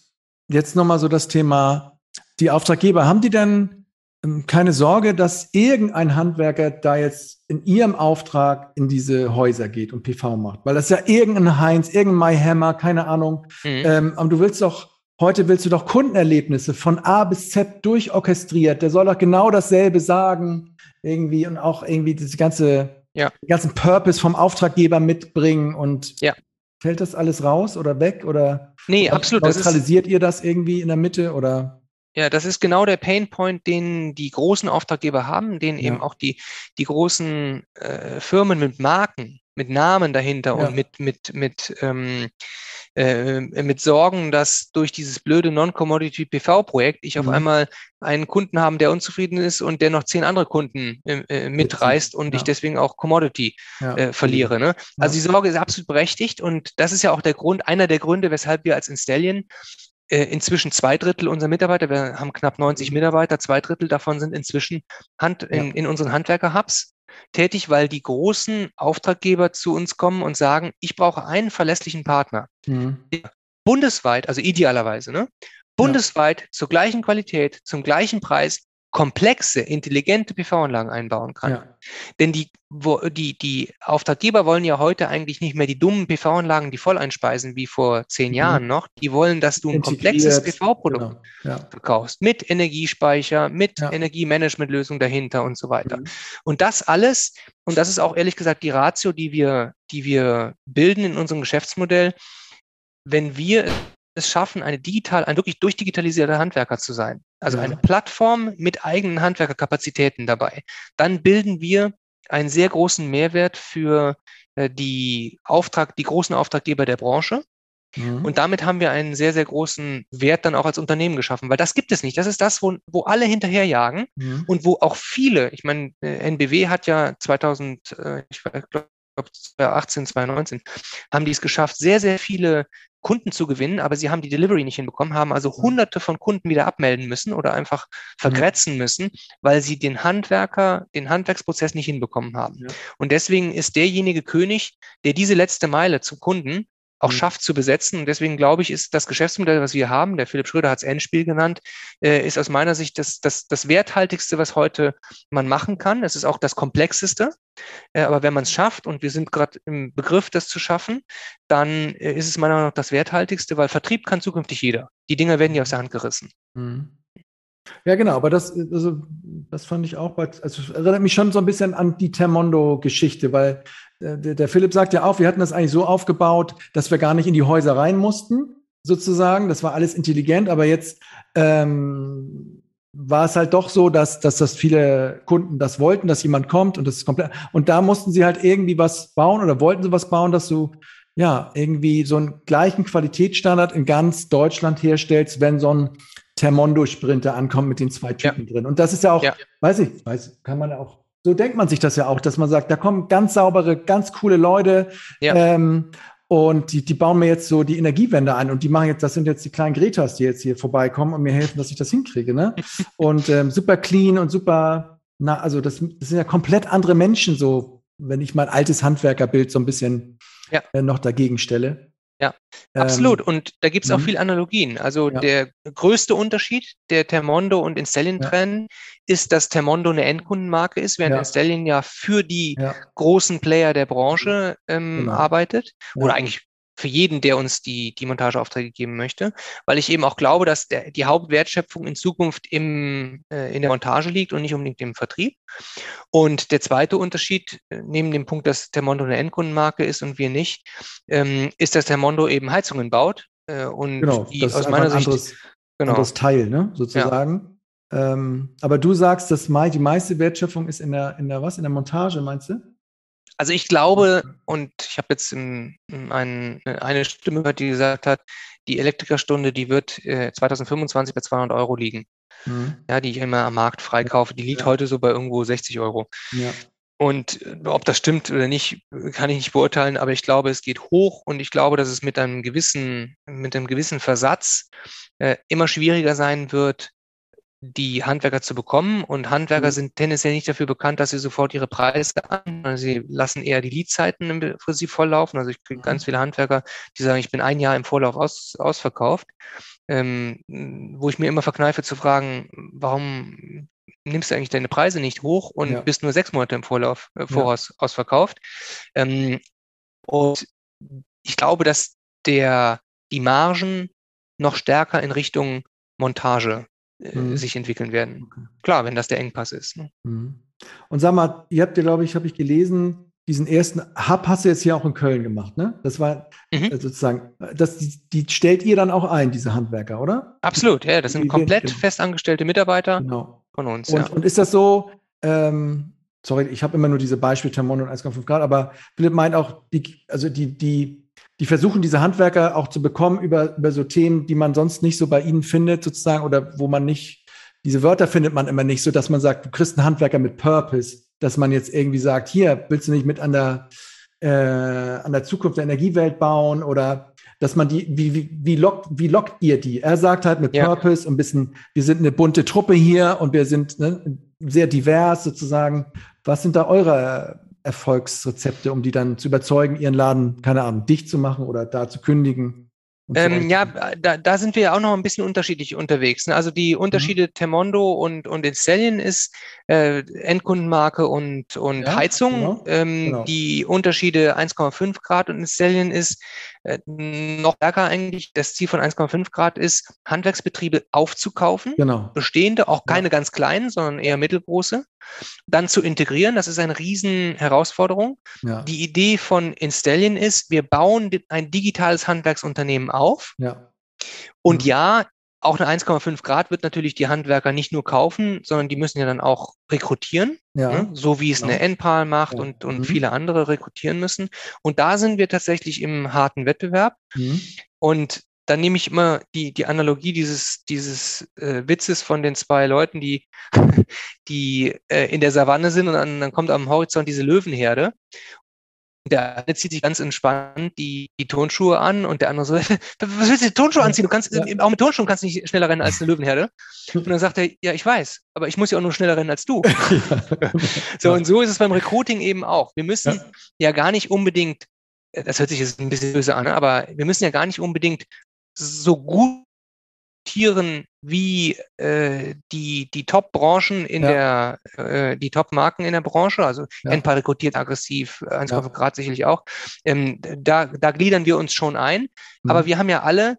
jetzt nochmal so das Thema, die Auftraggeber, haben die denn ähm, keine Sorge, dass irgendein Handwerker da jetzt in ihrem Auftrag in diese Häuser geht und PV macht? Weil das ist ja irgendein Heinz, irgendein Mayhammer, keine Ahnung. Mhm. Ähm, aber du willst doch Heute willst du doch Kundenerlebnisse von A bis Z durchorchestriert. Der soll doch genau dasselbe sagen, irgendwie und auch irgendwie das ganze, ja. den ganzen Purpose vom Auftraggeber mitbringen. Und ja. fällt das alles raus oder weg? Oder nee, absolut. Neutralisiert ihr das irgendwie in der Mitte oder? Ja, das ist genau der Painpoint, den die großen Auftraggeber haben, den ja. eben auch die, die großen äh, Firmen mit Marken, mit Namen dahinter ja. und mit, mit, mit ähm, äh, mit Sorgen, dass durch dieses blöde Non-Commodity PV-Projekt ich auf mhm. einmal einen Kunden haben, der unzufrieden ist und der noch zehn andere Kunden äh, äh mitreißt und ja. ich deswegen auch Commodity ja. äh, verliere. Ne? Also die Sorge ist absolut berechtigt und das ist ja auch der Grund, einer der Gründe, weshalb wir als Installion äh, inzwischen zwei Drittel unserer Mitarbeiter, wir haben knapp 90 mhm. Mitarbeiter, zwei Drittel davon sind inzwischen Hand, in, in unseren Handwerker-Hubs tätig, weil die großen Auftraggeber zu uns kommen und sagen, ich brauche einen verlässlichen Partner, mhm. bundesweit, also idealerweise, ne, bundesweit ja. zur gleichen Qualität, zum gleichen Preis komplexe, intelligente PV-Anlagen einbauen kann. Ja. Denn die, wo, die, die Auftraggeber wollen ja heute eigentlich nicht mehr die dummen PV-Anlagen, die voll einspeisen wie vor zehn mhm. Jahren noch. Die wollen, dass du ein komplexes PV-Produkt genau. ja. verkaufst mit Energiespeicher, mit ja. Energiemanagementlösung dahinter und so weiter. Mhm. Und das alles, und das ist auch ehrlich gesagt die Ratio, die wir, die wir bilden in unserem Geschäftsmodell, wenn wir es schaffen, eine digital, ein wirklich durchdigitalisierter Handwerker zu sein. Also eine Plattform mit eigenen Handwerkerkapazitäten dabei. Dann bilden wir einen sehr großen Mehrwert für äh, die Auftrag, die großen Auftraggeber der Branche. Mhm. Und damit haben wir einen sehr, sehr großen Wert dann auch als Unternehmen geschaffen, weil das gibt es nicht. Das ist das, wo, wo alle hinterherjagen mhm. und wo auch viele, ich meine, äh, NBW hat ja 2000, äh, ich glaube, 2018, 2019, haben die es geschafft, sehr, sehr viele Kunden zu gewinnen, aber sie haben die Delivery nicht hinbekommen, haben also mhm. hunderte von Kunden wieder abmelden müssen oder einfach vergrätzen mhm. müssen, weil sie den Handwerker, den Handwerksprozess nicht hinbekommen haben. Ja. Und deswegen ist derjenige König, der diese letzte Meile zum Kunden auch mhm. schafft zu besetzen. Und deswegen glaube ich, ist das Geschäftsmodell, was wir haben, der Philipp Schröder hat es Endspiel genannt, äh, ist aus meiner Sicht das, das, das werthaltigste, was heute man machen kann. Es ist auch das komplexeste. Äh, aber wenn man es schafft, und wir sind gerade im Begriff, das zu schaffen, dann äh, ist es meiner Meinung nach das werthaltigste, weil Vertrieb kann zukünftig jeder. Die Dinge werden ja aus der Hand gerissen. Mhm. Ja, genau, aber das, also, das fand ich auch, also erinnert mich schon so ein bisschen an die Termondo-Geschichte, weil der, der Philipp sagt ja auch, wir hatten das eigentlich so aufgebaut, dass wir gar nicht in die Häuser rein mussten, sozusagen. Das war alles intelligent, aber jetzt ähm, war es halt doch so, dass, dass das viele Kunden das wollten, dass jemand kommt und das ist komplett. Und da mussten sie halt irgendwie was bauen oder wollten sie was bauen, dass du ja irgendwie so einen gleichen Qualitätsstandard in ganz Deutschland herstellst, wenn so ein Termondo-Sprinter ankommt mit den zwei Typen ja. drin. Und das ist ja auch, ja. weiß ich, weiß, kann man auch so denkt man sich das ja auch, dass man sagt, da kommen ganz saubere, ganz coole Leute. Ja. Ähm, Und die, die bauen mir jetzt so die Energiewende ein und die machen jetzt, das sind jetzt die kleinen Gretas, die jetzt hier vorbeikommen und mir helfen, dass ich das hinkriege. Ne? Und ähm, super clean und super, na, also das, das sind ja komplett andere Menschen, so, wenn ich mein altes Handwerkerbild so ein bisschen ja. äh, noch dagegen stelle. Ja, ähm, absolut. Und da gibt es auch mhm. viele Analogien. Also ja. der größte Unterschied der Termondo und trennen ja. ist, dass Termondo eine Endkundenmarke ist, während ja. Instellien ja für die großen Player der Branche ähm, genau. arbeitet. Oder eigentlich für jeden, der uns die, die Montageaufträge geben möchte, weil ich eben auch glaube, dass der, die Hauptwertschöpfung in Zukunft im, äh, in der Montage liegt und nicht unbedingt im Vertrieb. Und der zweite Unterschied, äh, neben dem Punkt, dass der Mondo eine Endkundenmarke ist und wir nicht, ähm, ist, dass der Mondo eben Heizungen baut. Äh, und genau, die aus meiner Sicht anderes, genau. anderes Teil, ne, sozusagen. Ja. Ähm, aber du sagst, dass die meiste Wertschöpfung ist in der, in der was? In der Montage, meinst du? Also ich glaube, und ich habe jetzt in, in ein, eine Stimme gehört, die gesagt hat, die Elektrikerstunde, die wird äh, 2025 bei 200 Euro liegen. Mhm. Ja, die ich immer am Markt freikaufe. Die liegt ja. heute so bei irgendwo 60 Euro. Ja. Und äh, ob das stimmt oder nicht, kann ich nicht beurteilen, aber ich glaube, es geht hoch und ich glaube, dass es mit einem gewissen, mit einem gewissen Versatz äh, immer schwieriger sein wird, die Handwerker zu bekommen. Und Handwerker mhm. sind tendenziell nicht dafür bekannt, dass sie sofort ihre Preise an. Sie lassen eher die Leadzeiten für sie volllaufen. Also ich kriege mhm. ganz viele Handwerker, die sagen, ich bin ein Jahr im Vorlauf aus, ausverkauft. Ähm, wo ich mir immer verkneife zu fragen, warum nimmst du eigentlich deine Preise nicht hoch und ja. bist nur sechs Monate im Vorlauf, äh, Voraus ja. ausverkauft. Ähm, und ich glaube, dass der, die Margen noch stärker in Richtung Montage mhm. sich entwickeln werden. Okay. Klar, wenn das der Engpass ist. Ne? Mhm. Und sag mal, ihr habt ja, glaube ich, habe ich gelesen, diesen ersten Hub hast du jetzt hier auch in Köln gemacht, ne? Das war mhm. äh, sozusagen, das, die, die, stellt ihr dann auch ein, diese Handwerker, oder? Absolut, ja, das sind die, komplett die, festangestellte Mitarbeiter genau. von uns. Und, ja. und ist das so, ähm, sorry, ich habe immer nur diese Beispiele Thermon und 1,5 Grad, aber Philipp meint auch, die, also die, die die versuchen, diese Handwerker auch zu bekommen über, über so Themen, die man sonst nicht so bei ihnen findet, sozusagen, oder wo man nicht, diese Wörter findet man immer nicht, so dass man sagt, du kriegst einen Handwerker mit Purpose, dass man jetzt irgendwie sagt, hier, willst du nicht mit an der, äh, an der Zukunft der Energiewelt bauen oder dass man die, wie, wie, wie, lockt, wie lockt ihr die? Er sagt halt mit ja. Purpose ein bisschen, wir sind eine bunte Truppe hier und wir sind ne, sehr divers sozusagen. Was sind da eure Erfolgsrezepte, um die dann zu überzeugen, ihren Laden, keine Ahnung, dicht zu machen oder da zu kündigen? Ähm, ja, da, da sind wir ja auch noch ein bisschen unterschiedlich unterwegs. Ne? Also die mhm. Unterschiede mhm. Termondo und, und Installion ist äh, Endkundenmarke und, und ja, Heizung. Genau, ähm, genau. Die Unterschiede 1,5 Grad und Installion ist noch stärker eigentlich. Das Ziel von 1,5 Grad ist, Handwerksbetriebe aufzukaufen, genau. bestehende, auch keine ja. ganz kleinen, sondern eher mittelgroße, dann zu integrieren. Das ist eine riesen Herausforderung. Ja. Die Idee von Installion ist, wir bauen ein digitales Handwerksunternehmen auf. Ja. Und mhm. ja, auch eine 1,5 Grad wird natürlich die Handwerker nicht nur kaufen, sondern die müssen ja dann auch rekrutieren, ja, ne? so wie es genau. eine NPAL macht ja. und, und mhm. viele andere rekrutieren müssen. Und da sind wir tatsächlich im harten Wettbewerb. Mhm. Und dann nehme ich immer die, die Analogie dieses, dieses äh, Witzes von den zwei Leuten, die, die äh, in der Savanne sind und dann, dann kommt am Horizont diese Löwenherde. Der eine zieht sich ganz entspannt die, die Tonschuhe an und der andere so, was willst du die Tonschuhe anziehen? Du kannst, ja. auch mit Tonschuhen kannst du nicht schneller rennen als eine Löwenherde. Und dann sagt er, ja, ich weiß, aber ich muss ja auch nur schneller rennen als du. Ja. so, und so ist es beim Recruiting eben auch. Wir müssen ja, ja gar nicht unbedingt, das hört sich jetzt ein bisschen böse an, aber wir müssen ja gar nicht unbedingt so gut Tieren wie äh, die, die Top-Branchen in ja. der, äh, die Top-Marken in der Branche, also ja. Enpa rekrutiert aggressiv, 1,5 ja. Grad sicherlich auch, ähm, da, da gliedern wir uns schon ein. Mhm. Aber wir haben ja alle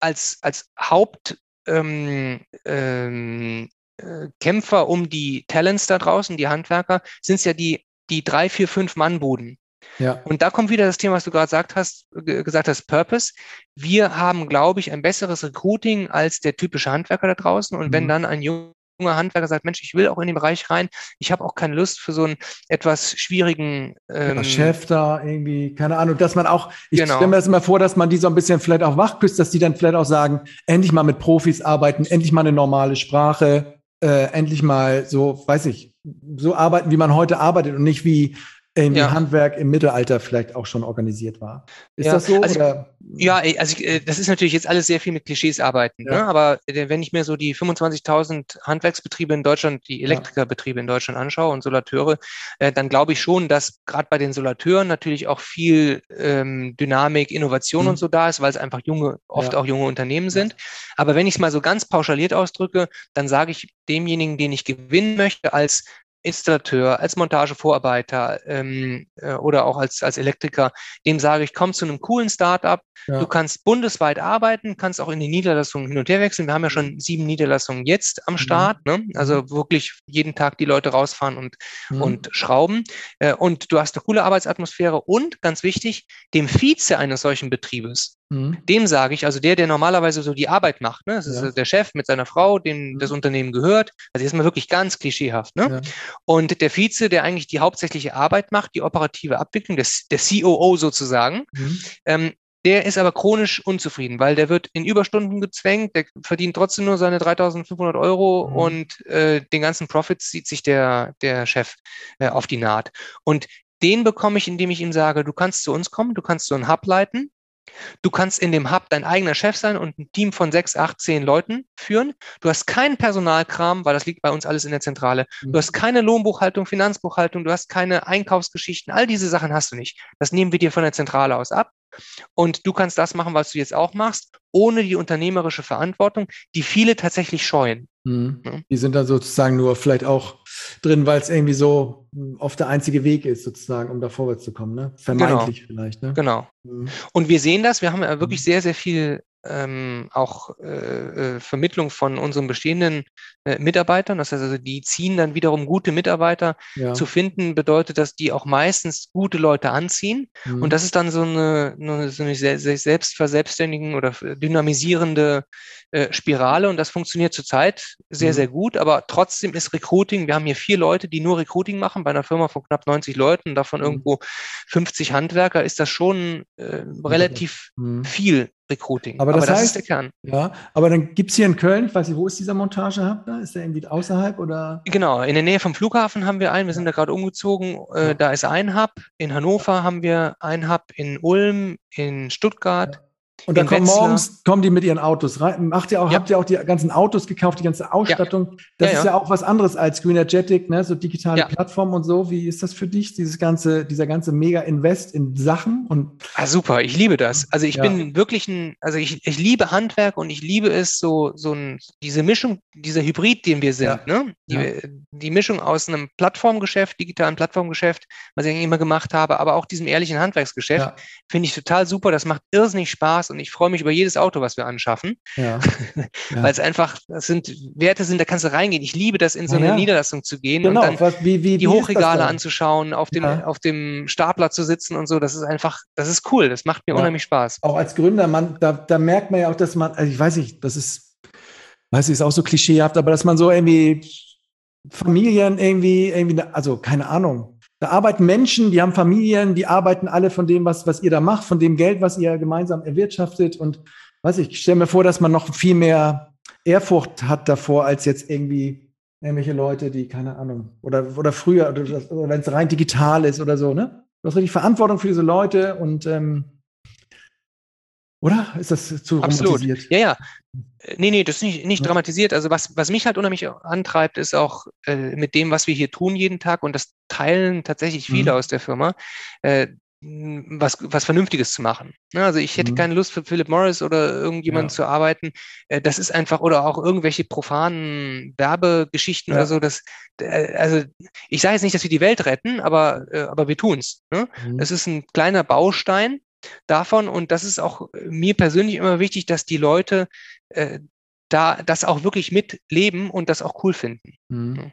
als, als Haupt ähm, ähm, äh, Kämpfer um die Talents da draußen, die Handwerker, sind es ja die, die drei, vier, fünf Mannbuden. Ja. Und da kommt wieder das Thema, was du gerade gesagt hast, gesagt hast, Purpose. Wir haben, glaube ich, ein besseres Recruiting als der typische Handwerker da draußen. Und mhm. wenn dann ein junger Handwerker sagt, Mensch, ich will auch in den Bereich rein, ich habe auch keine Lust für so einen etwas schwierigen ähm, ja, Chef da irgendwie, keine Ahnung, dass man auch, ich genau. stelle mir das immer vor, dass man die so ein bisschen vielleicht auch wachküsst, dass die dann vielleicht auch sagen, endlich mal mit Profis arbeiten, endlich mal eine normale Sprache, äh, endlich mal so, weiß ich, so arbeiten, wie man heute arbeitet und nicht wie irgendwie ja. Handwerk im Mittelalter vielleicht auch schon organisiert war. Ist ja. das so? Also, ja, also ich, äh, das ist natürlich jetzt alles sehr viel mit Klischees arbeiten, ja. ne? aber äh, wenn ich mir so die 25.000 Handwerksbetriebe in Deutschland, die Elektrikerbetriebe in Deutschland anschaue und Solateure, äh, dann glaube ich schon, dass gerade bei den Solateuren natürlich auch viel ähm, Dynamik, Innovation mhm. und so da ist, weil es einfach junge, oft auch junge Unternehmen sind. Aber wenn ich es mal so ganz pauschaliert ausdrücke, dann sage ich demjenigen, den ich gewinnen möchte, als Installateur, als Montagevorarbeiter ähm, äh, oder auch als, als Elektriker, dem sage ich, komm zu einem coolen Startup. Ja. Du kannst bundesweit arbeiten, kannst auch in die Niederlassungen hin und her wechseln. Wir haben ja schon sieben Niederlassungen jetzt am mhm. Start, mhm. ne? also wirklich jeden Tag die Leute rausfahren und, mhm. und schrauben. Äh, und du hast eine coole Arbeitsatmosphäre und ganz wichtig, dem Vize eines solchen Betriebes, Mhm. Dem sage ich, also der, der normalerweise so die Arbeit macht, ne? das ja. ist der Chef mit seiner Frau, dem mhm. das Unternehmen gehört, also jetzt mal wirklich ganz klischeehaft. Ne? Ja. Und der Vize, der eigentlich die hauptsächliche Arbeit macht, die operative Abwicklung, der, der COO sozusagen, mhm. ähm, der ist aber chronisch unzufrieden, weil der wird in Überstunden gezwängt, der verdient trotzdem nur seine 3500 Euro mhm. und äh, den ganzen Profit zieht sich der, der Chef äh, auf die Naht. Und den bekomme ich, indem ich ihm sage, du kannst zu uns kommen, du kannst so einen Hub leiten, Du kannst in dem Hub dein eigener Chef sein und ein Team von sechs, acht, zehn Leuten führen. Du hast keinen Personalkram, weil das liegt bei uns alles in der Zentrale. Du hast keine Lohnbuchhaltung, Finanzbuchhaltung, du hast keine Einkaufsgeschichten. All diese Sachen hast du nicht. Das nehmen wir dir von der Zentrale aus ab. Und du kannst das machen, was du jetzt auch machst, ohne die unternehmerische Verantwortung, die viele tatsächlich scheuen. Mhm. Die sind dann sozusagen nur vielleicht auch drin, weil es irgendwie so oft der einzige Weg ist, sozusagen, um da vorwärts zu kommen. Ne? Vermeintlich genau. vielleicht. Ne? Genau. Mhm. Und wir sehen das, wir haben ja wirklich mhm. sehr, sehr viel ähm, auch äh, äh, Vermittlung von unseren bestehenden äh, Mitarbeitern. Das heißt also, die ziehen dann wiederum gute Mitarbeiter ja. zu finden, bedeutet, dass die auch meistens gute Leute anziehen. Mhm. Und das ist dann so eine, eine, so eine sich selbst verselbstständigen oder dynamisierende äh, Spirale. Und das funktioniert zurzeit sehr, mhm. sehr gut. Aber trotzdem ist Recruiting, wir haben hier vier Leute, die nur Recruiting machen bei einer Firma von knapp 90 Leuten, davon mhm. irgendwo 50 Handwerker, ist das schon äh, relativ mhm. viel Recruiting. Aber das, aber das heißt, ist der Kern. Ja, aber dann gibt es hier in Köln, ich weiß nicht, wo ist dieser Montage-Hub da? Ist der irgendwie außerhalb oder? Genau, in der Nähe vom Flughafen haben wir einen, wir sind da gerade umgezogen, äh, da ist ein Hub, in Hannover haben wir einen Hub, in Ulm, in Stuttgart. Und dann kommen morgens kommen die mit ihren Autos rein. Macht ihr auch, ja. habt ihr auch die ganzen Autos gekauft, die ganze Ausstattung? Ja. Das ja, ist ja auch was anderes als Greenergetic, ne? so digitale Plattformen und so. Wie ist das für dich, dieses ganze, dieser ganze Mega-Invest in Sachen? Und ah, super, ich liebe das. Also ich bin wirklich ein, also ich, ich liebe Handwerk und ich liebe es, so, so ein, diese Mischung, dieser Hybrid, den wir sind, ne? Die, die Mischung aus einem Plattformgeschäft, digitalen Plattformgeschäft, was ich immer gemacht habe, aber auch diesem ehrlichen Handwerksgeschäft, finde ich total super. Das macht irrsinnig Spaß und ich freue mich über jedes Auto, was wir anschaffen. Ja. ja. Weil es einfach, das sind Werte sind, da kannst du reingehen. Ich liebe das, in so eine ja. Niederlassung zu gehen genau. und dann was, wie, wie, die Hochregale anzuschauen, auf dem, auf dem Stapler zu sitzen und so. Das ist einfach, das ist cool. Das macht mir unheimlich Spaß. Auch als Gründer, man, da, da merkt man ja auch, dass man, also ich weiß nicht, das ist, weiß ich, ist auch so klischeehaft, aber dass man so irgendwie Familien irgendwie, irgendwie, also keine Ahnung, da arbeiten Menschen, die haben Familien, die arbeiten alle von dem, was, was ihr da macht, von dem Geld, was ihr gemeinsam erwirtschaftet. Und weiß ich, ich stelle mir vor, dass man noch viel mehr Ehrfurcht hat davor, als jetzt irgendwie irgendwelche Leute, die, keine Ahnung, oder, oder früher, oder, oder wenn es rein digital ist oder so, ne? Du hast richtig Verantwortung für diese Leute und ähm, oder? Ist das zu Absolut. dramatisiert? Ja, ja. Nee, nee, das ist nicht, nicht ja. dramatisiert. Also was, was mich halt unheimlich antreibt, ist auch äh, mit dem, was wir hier tun jeden Tag, und das teilen tatsächlich viele mhm. aus der Firma, äh, was, was Vernünftiges zu machen. Ne, also ich hätte mhm. keine Lust für Philip Morris oder irgendjemanden ja. zu arbeiten. Äh, das ist einfach, oder auch irgendwelche profanen Werbegeschichten ja. oder so. Das, äh, also ich sage jetzt nicht, dass wir die Welt retten, aber, äh, aber wir tun's. Ne? Mhm. Das ist ein kleiner Baustein, davon. Und das ist auch mir persönlich immer wichtig, dass die Leute äh, da das auch wirklich mitleben und das auch cool finden. Mhm.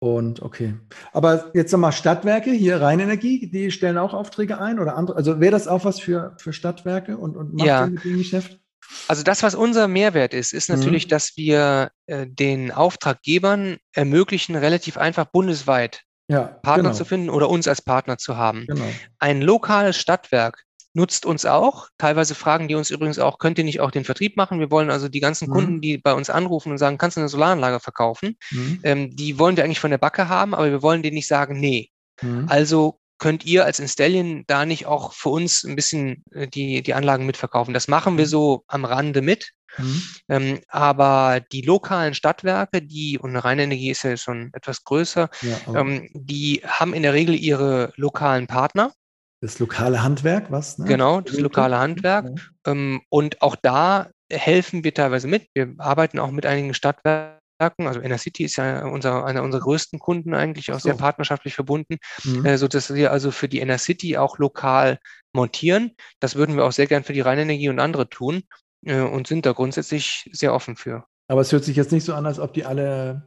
Und okay. Aber jetzt nochmal Stadtwerke, hier Rheinenergie, die stellen auch Aufträge ein oder andere. Also wäre das auch was für, für Stadtwerke und, und macht ja. mit dem Geschäft? Also das, was unser Mehrwert ist, ist natürlich, mhm. dass wir äh, den Auftraggebern ermöglichen, relativ einfach bundesweit ja, Partner genau. zu finden oder uns als Partner zu haben. Genau. Ein lokales Stadtwerk nutzt uns auch. Teilweise fragen die uns übrigens auch, könnt ihr nicht auch den Vertrieb machen? Wir wollen also die ganzen mhm. Kunden, die bei uns anrufen und sagen, kannst du eine Solaranlage verkaufen? Mhm. Ähm, die wollen wir eigentlich von der Backe haben, aber wir wollen denen nicht sagen, nee. Mhm. Also könnt ihr als Installion da nicht auch für uns ein bisschen äh, die, die Anlagen mitverkaufen? Das machen wir mhm. so am Rande mit. Mhm. Ähm, aber die lokalen Stadtwerke, die, und reine Energie ist ja schon etwas größer, ja, ähm, die haben in der Regel ihre lokalen Partner. Das lokale Handwerk, was? Ne? Genau, das lokale Handwerk. Ja. Ähm, und auch da helfen wir teilweise mit. Wir arbeiten auch mit einigen Stadtwerken also City ist ja unser, einer unserer größten Kunden eigentlich, auch so. sehr partnerschaftlich verbunden, mhm. äh, sodass wir also für die City auch lokal montieren. Das würden wir auch sehr gern für die Rheinenergie und andere tun äh, und sind da grundsätzlich sehr offen für. Aber es hört sich jetzt nicht so an, als ob die alle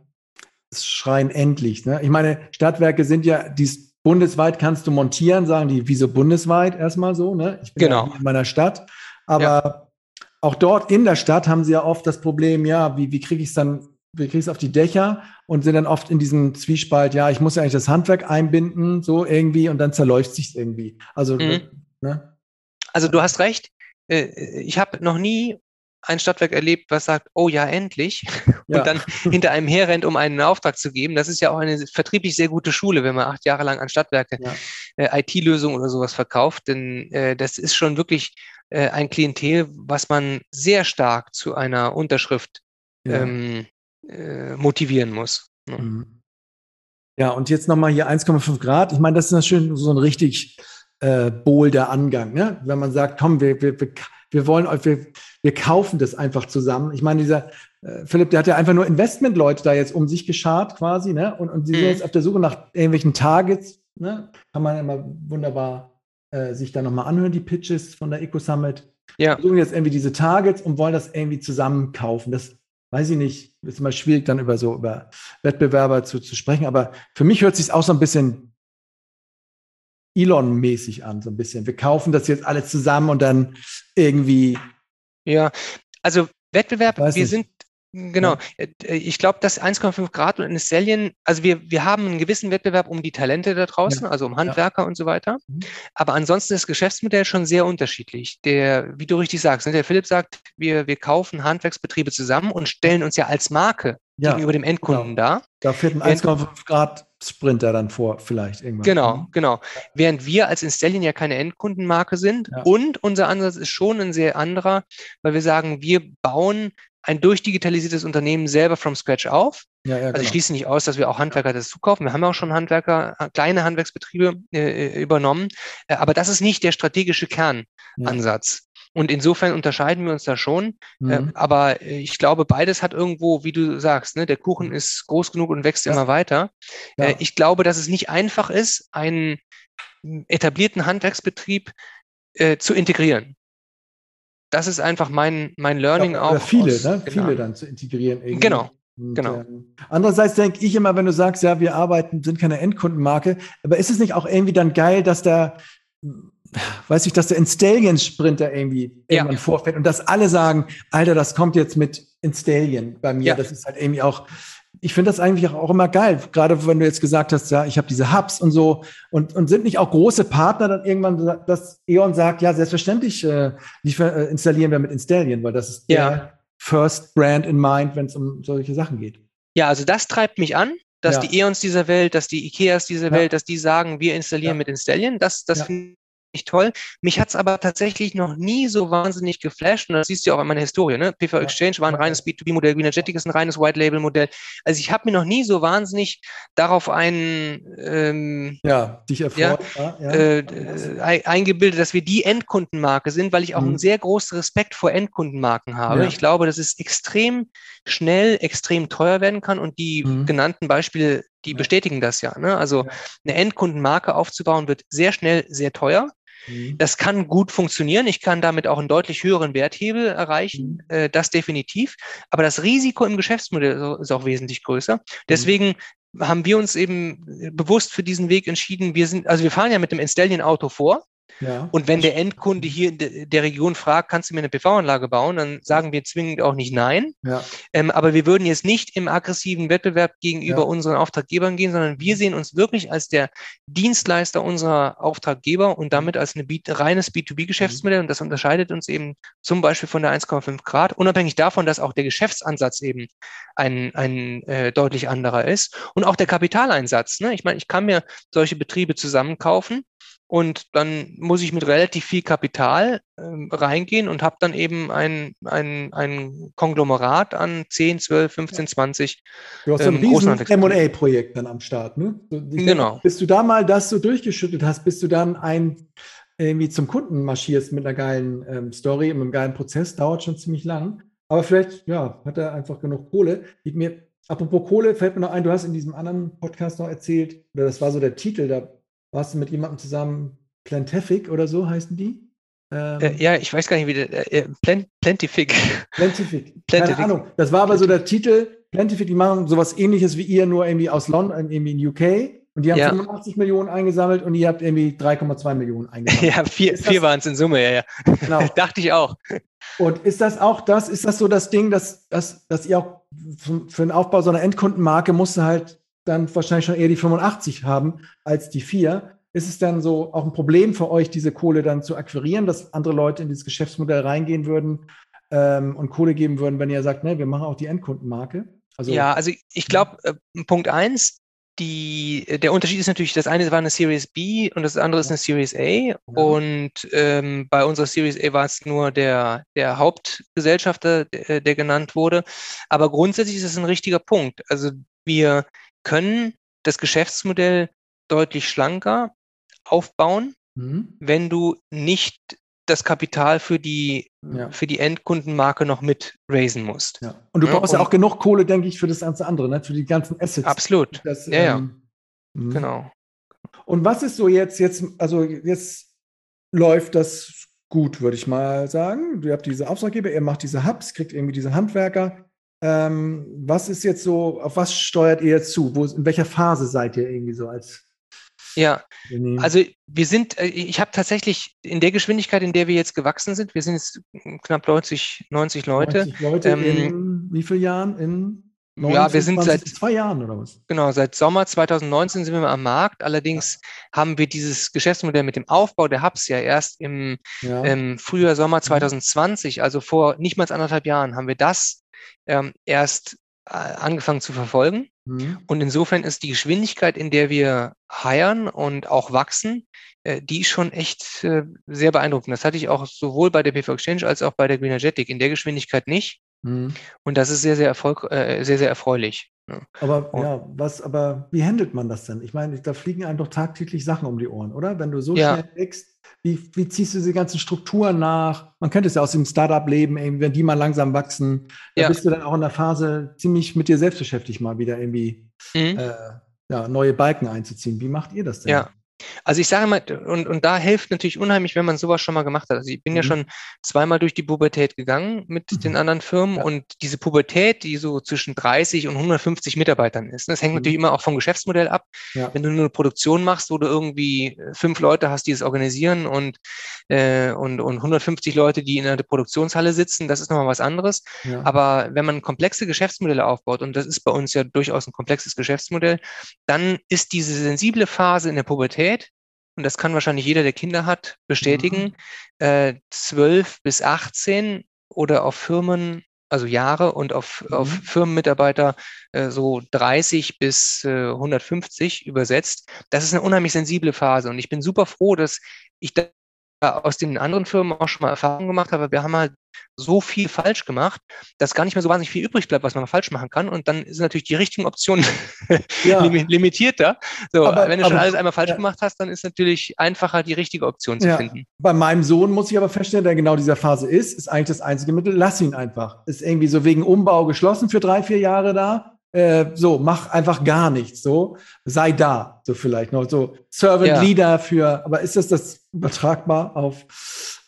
schreien endlich. Ne? Ich meine, Stadtwerke sind ja, dies bundesweit kannst du montieren, sagen die, wieso bundesweit erstmal so, ne? Ich bin genau. ja in meiner Stadt. Aber ja. auch dort in der Stadt haben sie ja oft das Problem, ja, wie, wie kriege ich es dann wir kriegen es auf die Dächer und sind dann oft in diesem Zwiespalt, ja, ich muss ja eigentlich das Handwerk einbinden, so irgendwie, und dann zerläuft sich irgendwie. Also, mhm. ne? also du hast recht. Äh, ich habe noch nie ein Stadtwerk erlebt, was sagt, oh ja, endlich, und ja. dann hinter einem herrennt, um einen Auftrag zu geben. Das ist ja auch eine vertrieblich sehr gute Schule, wenn man acht Jahre lang an Stadtwerke ja. äh, IT-Lösungen oder sowas verkauft. Denn äh, das ist schon wirklich äh, ein Klientel, was man sehr stark zu einer Unterschrift ja. ähm, äh, motivieren muss. Ne? Mhm. Ja, und jetzt nochmal hier 1,5 Grad. Ich meine, das ist natürlich so ein richtig äh, bohlder Angang, ne? wenn man sagt, komm, wir, wir, wir, wollen euch, wir, wir kaufen das einfach zusammen. Ich meine, dieser äh, Philipp, der hat ja einfach nur Investmentleute da jetzt um sich geschart quasi, ne? Und, und sie mhm. sind jetzt auf der Suche nach irgendwelchen Targets, ne? Kann man immer wunderbar äh, sich da nochmal anhören, die Pitches von der Eco Summit. Ja. Wir suchen jetzt irgendwie diese Targets und wollen das irgendwie zusammen kaufen. Das weiß ich nicht, ist immer schwierig, dann über so über Wettbewerber zu, zu sprechen, aber für mich hört sich auch so ein bisschen Elon-mäßig an, so ein bisschen. Wir kaufen das jetzt alles zusammen und dann irgendwie. Ja, also Wettbewerb, wir nicht. sind Genau. Ja. Äh, ich glaube, dass 1,5 Grad und eine Stallion, also wir, wir haben einen gewissen Wettbewerb um die Talente da draußen, ja. also um Handwerker ja. und so weiter. Mhm. Aber ansonsten ist das Geschäftsmodell schon sehr unterschiedlich. Der, wie du richtig sagst, ne, der Philipp sagt, wir, wir kaufen Handwerksbetriebe zusammen und stellen uns ja als Marke gegenüber dem Endkunden genau. dar. Da fährt ein 1,5 Grad Sprinter dann vor, vielleicht irgendwann. Genau, genau. Während wir als Installion ja keine Endkundenmarke sind und unser Ansatz ist schon ein sehr anderer, weil wir sagen, wir bauen ein durchdigitalisiertes Unternehmen selber from scratch auf. Ja, ja, also genau. ich schließe nicht aus, dass wir auch Handwerker das zukaufen. Wir haben auch schon Handwerker, äh, kleine Handwerksbetriebe äh, äh, übernommen. Äh, aber das ist nicht der strategische Kernansatz. Ja. Und insofern unterscheiden wir uns da schon. Mhm. Äh, aber ich glaube, beides hat irgendwo, wie du sagst, ne, der Kuchen mhm. ist groß genug und wächst immer weiter. Äh, ich glaube, dass es nicht einfach ist, einen etablierten Handwerksbetrieb zu integrieren das ist einfach mein, mein Learning ja, auch. Viele, aus, ne? Genau. viele dann zu integrieren. Irgendwie. Genau. Und, genau. Ähm, andererseits denke ich immer, wenn du sagst, ja, wir arbeiten, sind keine Endkundenmarke, aber ist es nicht auch irgendwie dann geil, dass da, weiß ich, dass der Installion Sprinter irgendwie ja. irgendwann vorfährt und dass alle sagen, Alter, das kommt jetzt mit Installion bei mir. Ja. Das ist halt irgendwie auch, ich finde das eigentlich auch immer geil, gerade wenn du jetzt gesagt hast, ja, ich habe diese Hubs und so und, und sind nicht auch große Partner dann irgendwann, dass E.ON sagt, ja, selbstverständlich äh, äh, installieren wir mit Installion, weil das ist der ja. First Brand in Mind, wenn es um solche Sachen geht. Ja, also das treibt mich an, dass ja. die E.ONs dieser Welt, dass die Ikeas dieser ja. Welt, dass die sagen, wir installieren mit Installion. Das, das finde ich toll. Mich hat's aber tatsächlich noch nie so wahnsinnig geflasht. Und das siehst du ja auch in meiner Historie. Ne? PV Exchange war ein reines B2B-Modell, Greenergetic ist ein reines White-Label-Modell. Also ich habe mir noch nie so wahnsinnig darauf einen ähm, ja, dich erfreut, ja, ja, äh, äh, eingebildet, dass wir die Endkundenmarke sind, weil ich auch mhm. einen sehr großen Respekt vor Endkundenmarken habe. Ja. Ich glaube, dass es extrem schnell, extrem teuer werden kann und die mhm. genannten Beispiele die bestätigen das ja. Ne? Also eine Endkundenmarke aufzubauen wird sehr schnell sehr teuer. Mhm. Das kann gut funktionieren. Ich kann damit auch einen deutlich höheren Werthebel erreichen. Mhm. Äh, das definitiv. Aber das Risiko im Geschäftsmodell ist auch wesentlich größer. Mhm. Deswegen haben wir uns eben bewusst für diesen Weg entschieden. Wir sind, also wir fahren ja mit dem Installion Auto vor. Ja, und wenn der Endkunde hier in der Region fragt, kannst du mir eine PV-Anlage bauen, dann sagen wir zwingend auch nicht nein. Ja. Ähm, aber wir würden jetzt nicht im aggressiven Wettbewerb gegenüber ja. unseren Auftraggebern gehen, sondern wir sehen uns wirklich als der Dienstleister unserer Auftraggeber und damit als ein reines B2B-Geschäftsmodell. Und das unterscheidet uns eben zum Beispiel von der 1,5 Grad, unabhängig davon, dass auch der Geschäftsansatz eben ein, ein äh, deutlich anderer ist und auch der Kapitaleinsatz. Ne? Ich meine, ich kann mir solche Betriebe zusammenkaufen und dann muss ich mit relativ viel Kapital ähm, reingehen und habe dann eben ein, ein, ein Konglomerat an 10, 12, 15, 20. Du hast so ein ähm, riesen M&A-Projekt dann am Start, ne? Ich genau. Denke, bis du da mal das so durchgeschüttet hast, bis du dann ein irgendwie zum Kunden marschierst mit einer geilen ähm, Story, mit einem geilen Prozess, dauert schon ziemlich lang. Aber vielleicht, ja, hat er einfach genug Kohle. Ich mir, apropos Kohle, fällt mir noch ein, du hast in diesem anderen Podcast noch erzählt, oder das war so der Titel, da warst du mit jemandem zusammen, Plantific oder so heißen die? Ähm, äh, ja, ich weiß gar nicht, wie der, äh, Plant, Plantific. Plantific. Plantific. Keine Ahnung. Das war aber so der Titel. Plantific, die machen sowas ähnliches wie ihr, nur irgendwie aus London, irgendwie in UK. Und die haben ja. 85 Millionen eingesammelt und ihr habt irgendwie 3,2 Millionen eingesammelt. ja, vier, vier waren es in Summe, ja, ja. Genau. Dachte ich auch. Und ist das auch das, ist das so das Ding, dass, dass, dass ihr auch für den Aufbau so einer Endkundenmarke musst du halt dann wahrscheinlich schon eher die 85 haben als die 4. Ist es dann so auch ein Problem für euch, diese Kohle dann zu akquirieren, dass andere Leute in dieses Geschäftsmodell reingehen würden ähm, und Kohle geben würden, wenn ihr sagt, ne, wir machen auch die Endkundenmarke? Also, ja, also ich glaube, äh, Punkt eins, die, der Unterschied ist natürlich, das eine war eine Series B und das andere ist eine Series A. Ja. Und ähm, bei unserer Series A war es nur der, der Hauptgesellschafter, der, der, genannt wurde. Aber grundsätzlich ist es ein richtiger Punkt. Also wir können das Geschäftsmodell deutlich schlanker aufbauen, mhm. wenn du nicht das Kapital für die, ja. für die Endkundenmarke noch mit raisen musst. Ja. Und du brauchst ja, ja auch genug Kohle, denke ich, für das ganze andere, ne? für die ganzen Assets. Absolut. Das, ja, ähm, ja. Mhm. Genau. Und was ist so jetzt, jetzt, also jetzt läuft das gut, würde ich mal sagen. Du habt diese Auftraggeber, ihr macht diese Hubs, kriegt irgendwie diese Handwerker. Ähm, was ist jetzt so, auf was steuert ihr jetzt zu? Wo, in welcher Phase seid ihr irgendwie so als ja, also wir sind, äh, ich habe tatsächlich in der Geschwindigkeit, in der wir jetzt gewachsen sind, wir sind jetzt knapp 90, 90 Leute. 90 Leute ähm, in wie vielen Jahren? In 19, ja, wir sind seit zwei Jahren oder was? Genau, seit Sommer 2019 sind wir am Markt. Allerdings ja. haben wir dieses Geschäftsmodell mit dem Aufbau der Hubs ja erst im, ja. im Frühjahr, Sommer 2020, mhm. also vor nicht mal anderthalb Jahren, haben wir das ähm, erst äh, angefangen zu verfolgen. Mhm. Und insofern ist die Geschwindigkeit, in der wir heiern und auch wachsen, äh, die schon echt äh, sehr beeindruckend. Das hatte ich auch sowohl bei der PV Exchange als auch bei der Greenergetic in der Geschwindigkeit nicht. Mhm. Und das ist sehr, sehr, erfolg äh, sehr, sehr erfreulich. Ja. Aber und, ja, was, aber wie handelt man das denn? Ich meine, da fliegen einem doch tagtäglich Sachen um die Ohren, oder? Wenn du so ja. schnell wächst, wie, wie ziehst du diese ganzen Strukturen nach? Man könnte es ja aus dem Startup-Leben, wenn die mal langsam wachsen, ja. bist du dann auch in der Phase ziemlich mit dir selbst beschäftigt, mal wieder irgendwie mhm. äh, ja, neue Balken einzuziehen. Wie macht ihr das denn? Ja, also ich sage mal, und, und da hilft natürlich unheimlich, wenn man sowas schon mal gemacht hat. Also ich bin mhm. ja schon zweimal durch die Pubertät gegangen mit mhm. den anderen Firmen ja. und diese Pubertät, die so zwischen 30 und 150 Mitarbeitern ist, das hängt mhm. natürlich immer auch vom Geschäftsmodell ab. Ja. Wenn du nur eine Produktion machst, wo du irgendwie fünf Leute hast, die es organisieren und, äh, und, und 150 Leute, die in der Produktionshalle sitzen, das ist nochmal was anderes. Ja. Aber wenn man komplexe Geschäftsmodelle aufbaut, und das ist bei uns ja durchaus ein komplexes Geschäftsmodell, dann ist diese sensible Phase in der Pubertät und das kann wahrscheinlich jeder, der Kinder hat, bestätigen, mhm. äh, 12 bis 18 oder auf Firmen, also Jahre und auf, mhm. auf Firmenmitarbeiter äh, so 30 bis äh, 150 übersetzt. Das ist eine unheimlich sensible Phase und ich bin super froh, dass ich da aus den anderen Firmen auch schon mal Erfahrungen gemacht habe. Wir haben halt so viel falsch gemacht, dass gar nicht mehr so wahnsinnig viel übrig bleibt, was man falsch machen kann. Und dann ist natürlich die richtigen Optionen ja. limitierter. So, aber, wenn du schon alles einmal falsch ja. gemacht hast, dann ist natürlich einfacher, die richtige Option zu ja. finden. Bei meinem Sohn muss ich aber feststellen, der genau dieser Phase ist, ist eigentlich das einzige Mittel, lass ihn einfach. Ist irgendwie so wegen Umbau geschlossen für drei, vier Jahre da. Äh, so, mach einfach gar nichts, so, sei da, so vielleicht noch, so Servant ja. Leader für, aber ist das das übertragbar auf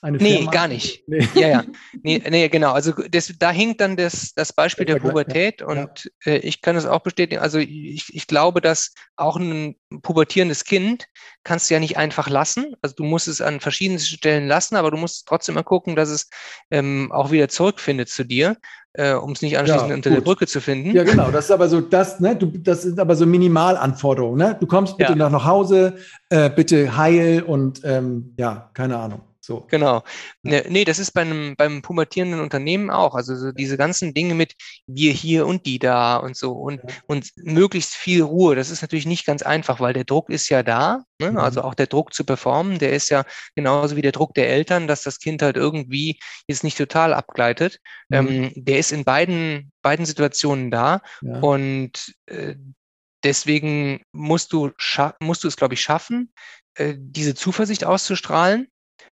eine nee, Firma? Nee, gar nicht. Nee. Ja, ja. Nee, nee genau. Also das, da hinkt dann das, das Beispiel der Pubertät ja. und äh, ich kann es auch bestätigen. Also ich, ich glaube, dass auch ein pubertierendes Kind kannst du ja nicht einfach lassen. Also du musst es an verschiedenen Stellen lassen, aber du musst trotzdem mal gucken, dass es ähm, auch wieder zurückfindet zu dir äh, um es nicht anschließend ja, unter gut. der Brücke zu finden. Ja, genau. Das ist aber so, das, ne, du, das ist aber so Minimalanforderungen. Ne? Du kommst bitte ja. nach Hause, äh, bitte heil und ähm, ja, keine Ahnung. So. Genau. Ne, nee, das ist bei einem, beim pubertierenden Unternehmen auch. Also so diese ganzen Dinge mit wir hier und die da und so und, und möglichst viel Ruhe. Das ist natürlich nicht ganz einfach, weil der Druck ist ja da. Ne? Mhm. Also auch der Druck zu performen, der ist ja genauso wie der Druck der Eltern, dass das Kind halt irgendwie jetzt nicht total abgleitet. Mhm. Ähm, der ist in beiden, beiden Situationen da. Ja. Und äh, deswegen musst du, musst du es, glaube ich, schaffen, äh, diese Zuversicht auszustrahlen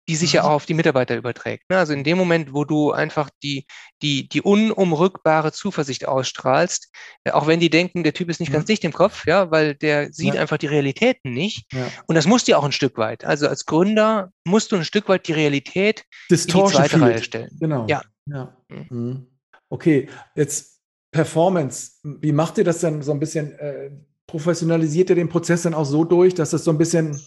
die sich ja mhm. auch auf die Mitarbeiter überträgt. Ne? Also in dem Moment, wo du einfach die, die, die unumrückbare Zuversicht ausstrahlst, äh, auch wenn die denken, der Typ ist nicht ja. ganz dicht im Kopf, ja, weil der sieht ja. einfach die Realitäten nicht. Ja. Und das musst du auch ein Stück weit. Also als Gründer musst du ein Stück weit die Realität Distortion in die zweite Reihe stellen. Genau. Ja. ja. Mhm. mhm. Okay, jetzt Performance. Wie macht ihr das denn so ein bisschen? Äh, professionalisiert ihr den Prozess dann auch so durch, dass das so ein bisschen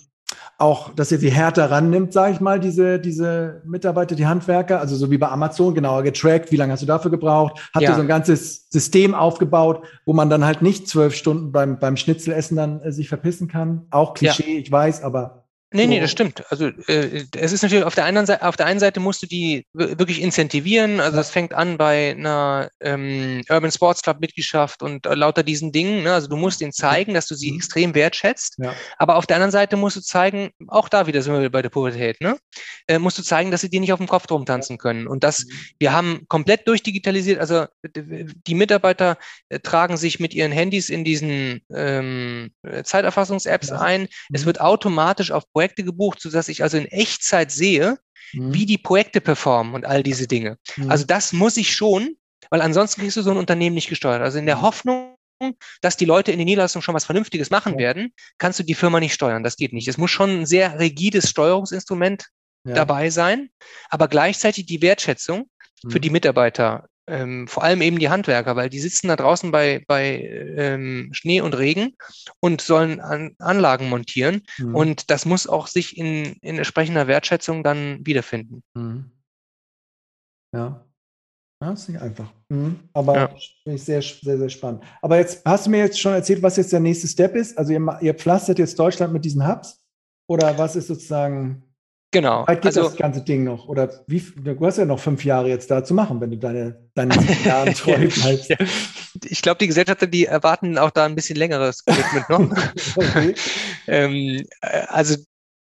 auch, dass ihr sie härter rannimmt, sage ich mal, diese, diese Mitarbeiter, die Handwerker, also so wie bei Amazon, genauer getrackt, wie lange hast du dafür gebraucht? Habt ja. ihr so ein ganzes System aufgebaut, wo man dann halt nicht zwölf Stunden beim, beim Schnitzelessen dann äh, sich verpissen kann? Auch Klischee, ja. ich weiß, aber Nee, nee, das stimmt. Also äh, es ist natürlich auf der anderen Seite, auf der einen Seite musst du die wirklich incentivieren. Also das fängt an bei einer ähm, Urban Sports Club Mitgliedschaft und äh, lauter diesen Dingen. Ne? Also du musst ihnen zeigen, dass du sie mhm. extrem wertschätzt. Ja. Aber auf der anderen Seite musst du zeigen, auch da wieder sind wir bei der Pubertät, ne? Äh, musst du zeigen, dass sie dir nicht auf dem Kopf drum tanzen können. Und das, mhm. wir haben komplett durchdigitalisiert. Also die Mitarbeiter äh, tragen sich mit ihren Handys in diesen ähm, Zeiterfassungs-Apps ja. ein. Mhm. Es wird automatisch auf Projekte gebucht, sodass ich also in Echtzeit sehe, mhm. wie die Projekte performen und all diese Dinge. Mhm. Also das muss ich schon, weil ansonsten kriegst du so ein Unternehmen nicht gesteuert. Also in der mhm. Hoffnung, dass die Leute in der Niederlassung schon was Vernünftiges machen ja. werden, kannst du die Firma nicht steuern. Das geht nicht. Es muss schon ein sehr rigides Steuerungsinstrument ja. dabei sein, aber gleichzeitig die Wertschätzung für mhm. die Mitarbeiter ähm, vor allem eben die Handwerker, weil die sitzen da draußen bei, bei ähm, Schnee und Regen und sollen an, Anlagen montieren. Mhm. Und das muss auch sich in, in entsprechender Wertschätzung dann wiederfinden. Mhm. Ja. Ja, ist nicht einfach. Mhm. Aber ja. finde ich sehr, sehr, sehr spannend. Aber jetzt hast du mir jetzt schon erzählt, was jetzt der nächste Step ist. Also ihr, ihr pflastert jetzt Deutschland mit diesen Hubs? Oder was ist sozusagen Genau. Weit geht also, das ganze Ding noch? Oder wie, du hast ja noch fünf Jahre jetzt da zu machen, wenn du deine, deine Jahren treu bleibst. ja. Ich glaube, die Gesellschafter, die erwarten auch da ein bisschen längeres Commitment noch. okay. ähm, äh, also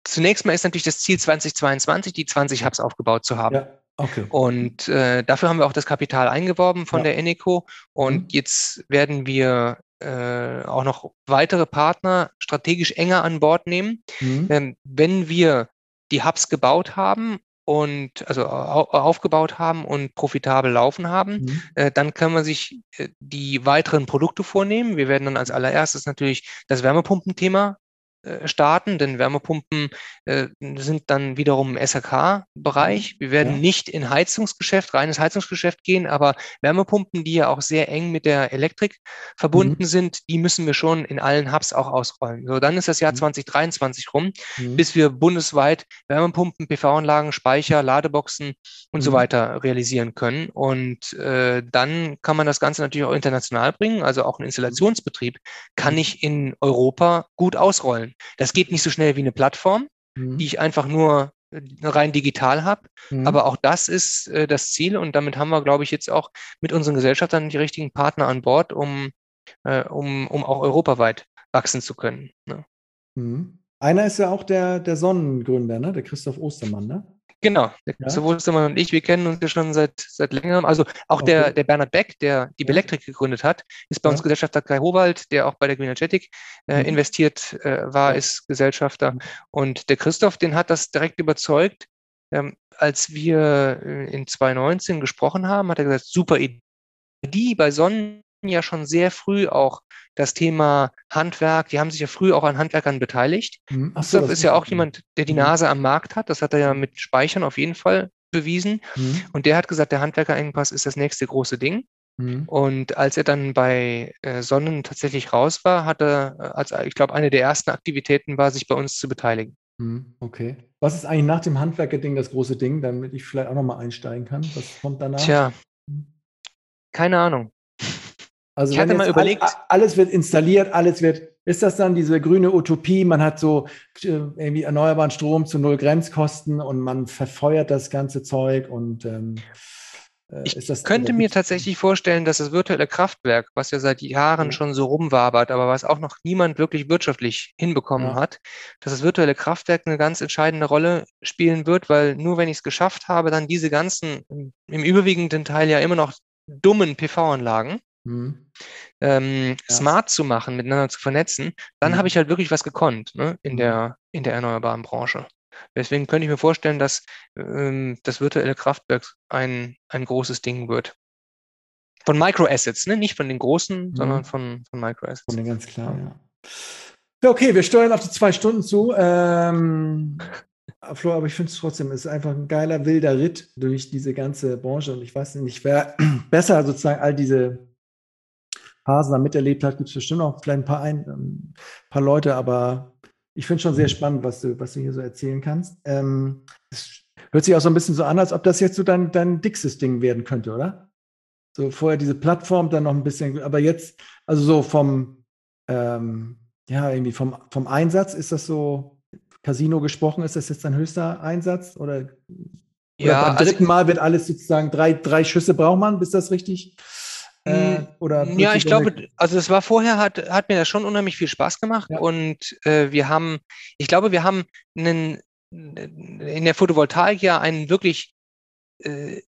zunächst mal ist natürlich das Ziel 2022, die 20 Hubs aufgebaut zu haben. Ja. Okay. Und äh, dafür haben wir auch das Kapital eingeworben von ja. der Eneco. Und mhm. jetzt werden wir äh, auch noch weitere Partner strategisch enger an Bord nehmen. Mhm. Ähm, wenn wir die Hubs gebaut haben und also aufgebaut haben und profitabel laufen haben, mhm. äh, dann kann man sich äh, die weiteren Produkte vornehmen. Wir werden dann als allererstes natürlich das Wärmepumpenthema starten, denn Wärmepumpen äh, sind dann wiederum im SAK-Bereich. Wir werden ja. nicht in Heizungsgeschäft, reines Heizungsgeschäft gehen, aber Wärmepumpen, die ja auch sehr eng mit der Elektrik verbunden mhm. sind, die müssen wir schon in allen Hubs auch ausrollen. So, dann ist das Jahr mhm. 2023 rum, mhm. bis wir bundesweit Wärmepumpen, PV-Anlagen, Speicher, Ladeboxen und so mhm. weiter realisieren können. Und äh, dann kann man das Ganze natürlich auch international bringen. Also auch ein Installationsbetrieb kann mhm. ich in Europa gut ausrollen. Das geht nicht so schnell wie eine Plattform, mhm. die ich einfach nur äh, rein digital habe. Mhm. Aber auch das ist äh, das Ziel und damit haben wir, glaube ich, jetzt auch mit unseren Gesellschaftern die richtigen Partner an Bord, um, äh, um, um auch europaweit wachsen zu können. Ne? Mhm. Einer ist ja auch der, der Sonnengründer, ne? der Christoph Ostermann, ne? Genau, ja? sowohl Ostermann und ich, wir kennen uns ja schon seit, seit längerem. Also auch okay. der, der Bernhard Beck, der die Belektrik gegründet hat, ist bei ja. uns Gesellschafter Kai Howald, der auch bei der Greenergetic äh, mhm. investiert äh, war, ist Gesellschafter. Mhm. Und der Christoph, den hat das direkt überzeugt. Ähm, als wir äh, in 2019 gesprochen haben, hat er gesagt, super Idee bei Sonnen hatten ja schon sehr früh auch das Thema Handwerk, die haben sich ja früh auch an Handwerkern beteiligt. Mhm. So, ist ja auch jemand, der die mhm. Nase am Markt hat. Das hat er ja mit Speichern auf jeden Fall bewiesen. Mhm. Und der hat gesagt, der Handwerkerengpass ist das nächste große Ding. Mhm. Und als er dann bei äh, Sonnen tatsächlich raus war, hat er, äh, als ich glaube, eine der ersten Aktivitäten war, sich bei uns zu beteiligen. Mhm. Okay. Was ist eigentlich nach dem Handwerker-Ding das große Ding, damit ich vielleicht auch nochmal einsteigen kann? Was kommt danach? Tja, keine Ahnung. Also ich hatte mal überlegt. Alles wird installiert, alles wird. Ist das dann diese grüne Utopie? Man hat so äh, irgendwie erneuerbaren Strom zu null Grenzkosten und man verfeuert das ganze Zeug und ähm, äh, ich könnte mir tatsächlich vorstellen, dass das virtuelle Kraftwerk, was ja seit Jahren schon so rumwabert, aber was auch noch niemand wirklich wirtschaftlich hinbekommen ja. hat, dass das virtuelle Kraftwerk eine ganz entscheidende Rolle spielen wird, weil nur wenn ich es geschafft habe, dann diese ganzen im überwiegenden Teil ja immer noch dummen PV-Anlagen mhm. Ähm, ja. smart zu machen, miteinander zu vernetzen, dann mhm. habe ich halt wirklich was gekonnt ne, in, mhm. der, in der erneuerbaren Branche. Deswegen könnte ich mir vorstellen, dass ähm, das virtuelle Kraftwerk ein, ein großes Ding wird. Von Microassets, ne? nicht von den großen, mhm. sondern von, von Microassets. Von den ganz klar, ja. ja. Okay, wir steuern auf die zwei Stunden zu. Ähm, Flo, aber ich finde es trotzdem, es ist einfach ein geiler, wilder Ritt durch diese ganze Branche. Und ich weiß nicht, wer besser sozusagen all diese Phasen da miterlebt hat, gibt es bestimmt auch vielleicht ein paar, ein, ein ähm, paar Leute, aber ich finde es schon sehr spannend, was du, was du hier so erzählen kannst. Ähm, es hört sich auch so ein bisschen so an, als ob das jetzt so dein, dein dickstes Ding werden könnte, oder? So vorher diese Plattform, dann noch ein bisschen, aber jetzt, also so vom, ähm, ja, irgendwie vom, vom Einsatz, ist das so, Casino gesprochen, ist das jetzt dein höchster Einsatz? Oder, oder ja, beim also dritten also, Mal wird alles sozusagen, drei, drei Schüsse braucht man, bis das richtig äh, hm, oder ja, ich glaube, also es war vorher, hat, hat mir das schon unheimlich viel Spaß gemacht ja. und äh, wir haben, ich glaube, wir haben einen, in der Photovoltaik ja einen wirklich äh,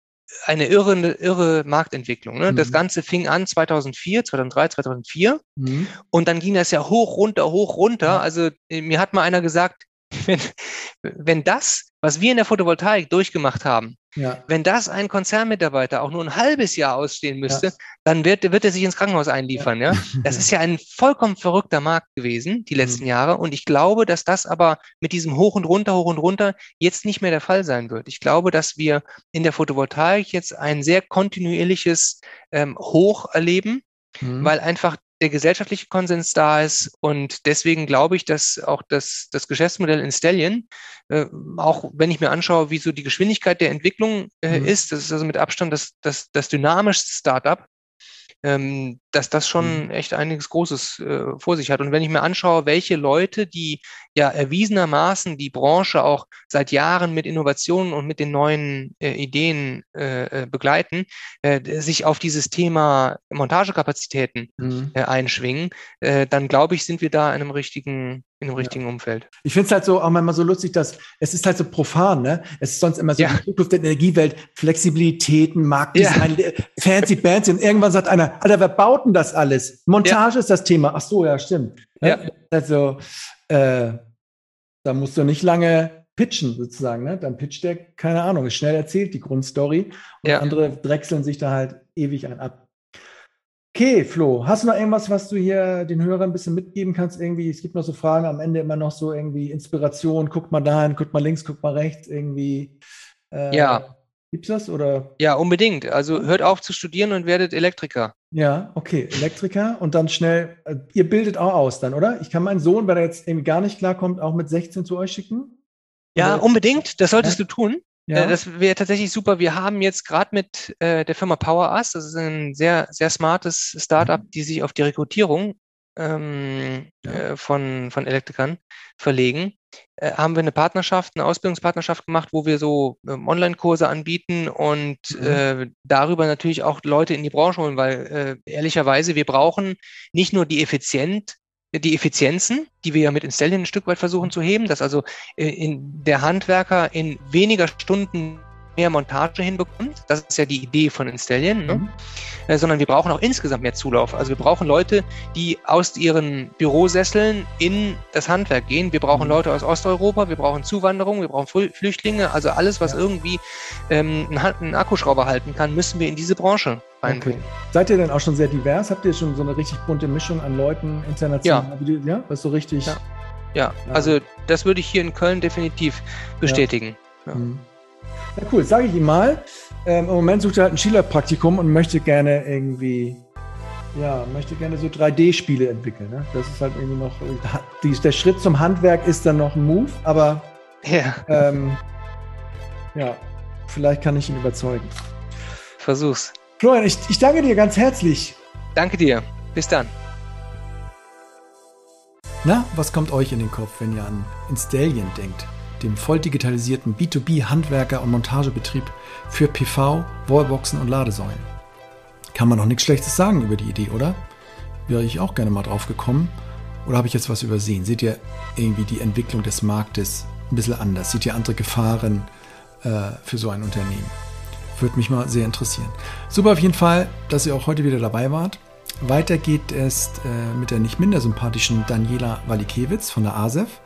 eine irre, irre Marktentwicklung. Ne? Mhm. Das Ganze fing an 2004, 2003, 2004 mhm. und dann ging das ja hoch, runter, hoch, runter. Also äh, mir hat mal einer gesagt, wenn, wenn das, was wir in der Photovoltaik durchgemacht haben, ja. wenn das ein Konzernmitarbeiter auch nur ein halbes Jahr ausstehen müsste, ja. dann wird, wird er sich ins Krankenhaus einliefern. Ja. ja? Das ist ja ein vollkommen verrückter Markt gewesen, die letzten mhm. Jahre. Und ich glaube, dass das aber mit diesem Hoch und runter, hoch und runter jetzt nicht mehr der Fall sein wird. Ich glaube, dass wir in der Photovoltaik jetzt ein sehr kontinuierliches ähm, Hoch erleben, mhm. weil einfach der gesellschaftliche Konsens da ist. Und deswegen glaube ich, dass auch das, das Geschäftsmodell in Stallion, äh, auch wenn ich mir anschaue, wie so die Geschwindigkeit der Entwicklung äh, mhm. ist, das ist also mit Abstand das, das, das dynamischste Startup, ähm, dass das schon mhm. echt einiges Großes äh, vor sich hat. Und wenn ich mir anschaue, welche Leute, die ja erwiesenermaßen die Branche auch seit Jahren mit Innovationen und mit den neuen äh, Ideen äh, äh begleiten, äh, sich auf dieses Thema Montagekapazitäten mhm. Äh, einschwingen, dann glaube ich, sind wir da in einem richtigen in einem richtigen ja. Umfeld. Ich finde es halt so auch manchmal so lustig, dass es ist halt so profan, ne? Es ist sonst immer so ja. die Zukunft der Energiewelt, Flexibilitäten, Marktdesign, ja. fancy Bands und irgendwann sagt einer, Alter, wer baut denn das alles? Montage ja. ist das Thema. Ach so, ja, stimmt. Ne? Ja. Also, äh, da musst du nicht lange pitchen sozusagen, ne? Dann pitcht der, keine Ahnung, ist schnell erzählt, die Grundstory. Und andere drechseln sich da halt ewig ein ab. Okay, Flo, hast du noch irgendwas, was du hier den Hörern ein bisschen mitgeben kannst? Irgendwie, es gibt noch so Fragen am Ende immer noch so irgendwie Inspiration, guck mal dahin, guck mal links, guck mal rechts, irgendwie. Äh, ja. Gibt's das oder? Ja, unbedingt. Also hört auf zu studieren und werdet Elektriker. Ja, okay, Elektriker und dann schnell, äh, ihr bildet auch aus dann, oder? Ich kann meinen Sohn, weil er jetzt irgendwie gar nicht klarkommt, auch mit 16 zu euch schicken? Ja, unbedingt. Das solltest ja? du tun. Ja. Äh, das wäre tatsächlich super. Wir haben jetzt gerade mit äh, der Firma PowerUs, das ist ein sehr, sehr smartes Startup, die sich auf die Rekrutierung ähm, ja. äh, von, von Elektrikern verlegen, äh, haben wir eine Partnerschaft, eine Ausbildungspartnerschaft gemacht, wo wir so ähm, Online-Kurse anbieten und mhm. äh, darüber natürlich auch Leute in die Branche holen, weil äh, ehrlicherweise wir brauchen nicht nur die effizient die Effizienzen, die wir ja mit Installion ein Stück weit versuchen zu heben, dass also äh, in der Handwerker in weniger Stunden mehr Montage hinbekommt. Das ist ja die Idee von Installion, ne? Mhm. Äh, sondern wir brauchen auch insgesamt mehr Zulauf. Also wir brauchen Leute, die aus ihren Bürosesseln in das Handwerk gehen. Wir brauchen mhm. Leute aus Osteuropa, wir brauchen Zuwanderung, wir brauchen Flüchtlinge. Also alles, was ja. irgendwie ähm, einen, einen Akkuschrauber halten kann, müssen wir in diese Branche reinbringen. Okay. Seid ihr denn auch schon sehr divers? Habt ihr schon so eine richtig bunte Mischung an Leuten international? Ja, ja? das ist so richtig. Ja. ja. also das würde ich hier in Köln definitiv bestätigen. Ja, mhm. Ja cool. Sage ich ihm mal. Ähm, Im Moment sucht er halt ein Schülerpraktikum und möchte gerne irgendwie ja, möchte gerne so 3D-Spiele entwickeln. Ne? Das ist halt irgendwie noch, die, der Schritt zum Handwerk ist dann noch ein Move, aber ja, ähm, ja vielleicht kann ich ihn überzeugen. Versuch's. Florian, ich, ich danke dir ganz herzlich. Danke dir. Bis dann. Na, was kommt euch in den Kopf, wenn ihr an Installion denkt? Dem voll digitalisierten B2B-Handwerker- und Montagebetrieb für PV, Wallboxen und Ladesäulen kann man noch nichts Schlechtes sagen über die Idee, oder? Wäre ich auch gerne mal drauf gekommen. Oder habe ich jetzt was übersehen? Seht ihr irgendwie die Entwicklung des Marktes ein bisschen anders? Seht ihr andere Gefahren äh, für so ein Unternehmen? Würde mich mal sehr interessieren. Super auf jeden Fall, dass ihr auch heute wieder dabei wart. Weiter geht es äh, mit der nicht minder sympathischen Daniela Walikewitz von der ASEF.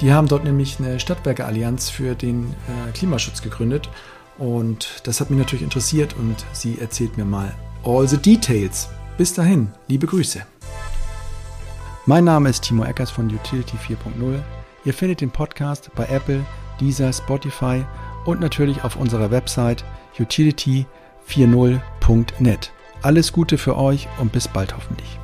Die haben dort nämlich eine Stadtwerke-Allianz für den äh, Klimaschutz gegründet. Und das hat mich natürlich interessiert und sie erzählt mir mal all the details. Bis dahin, liebe Grüße. Mein Name ist Timo Eckers von Utility 4.0. Ihr findet den Podcast bei Apple, Deezer, Spotify und natürlich auf unserer Website utility40.net. Alles Gute für euch und bis bald hoffentlich.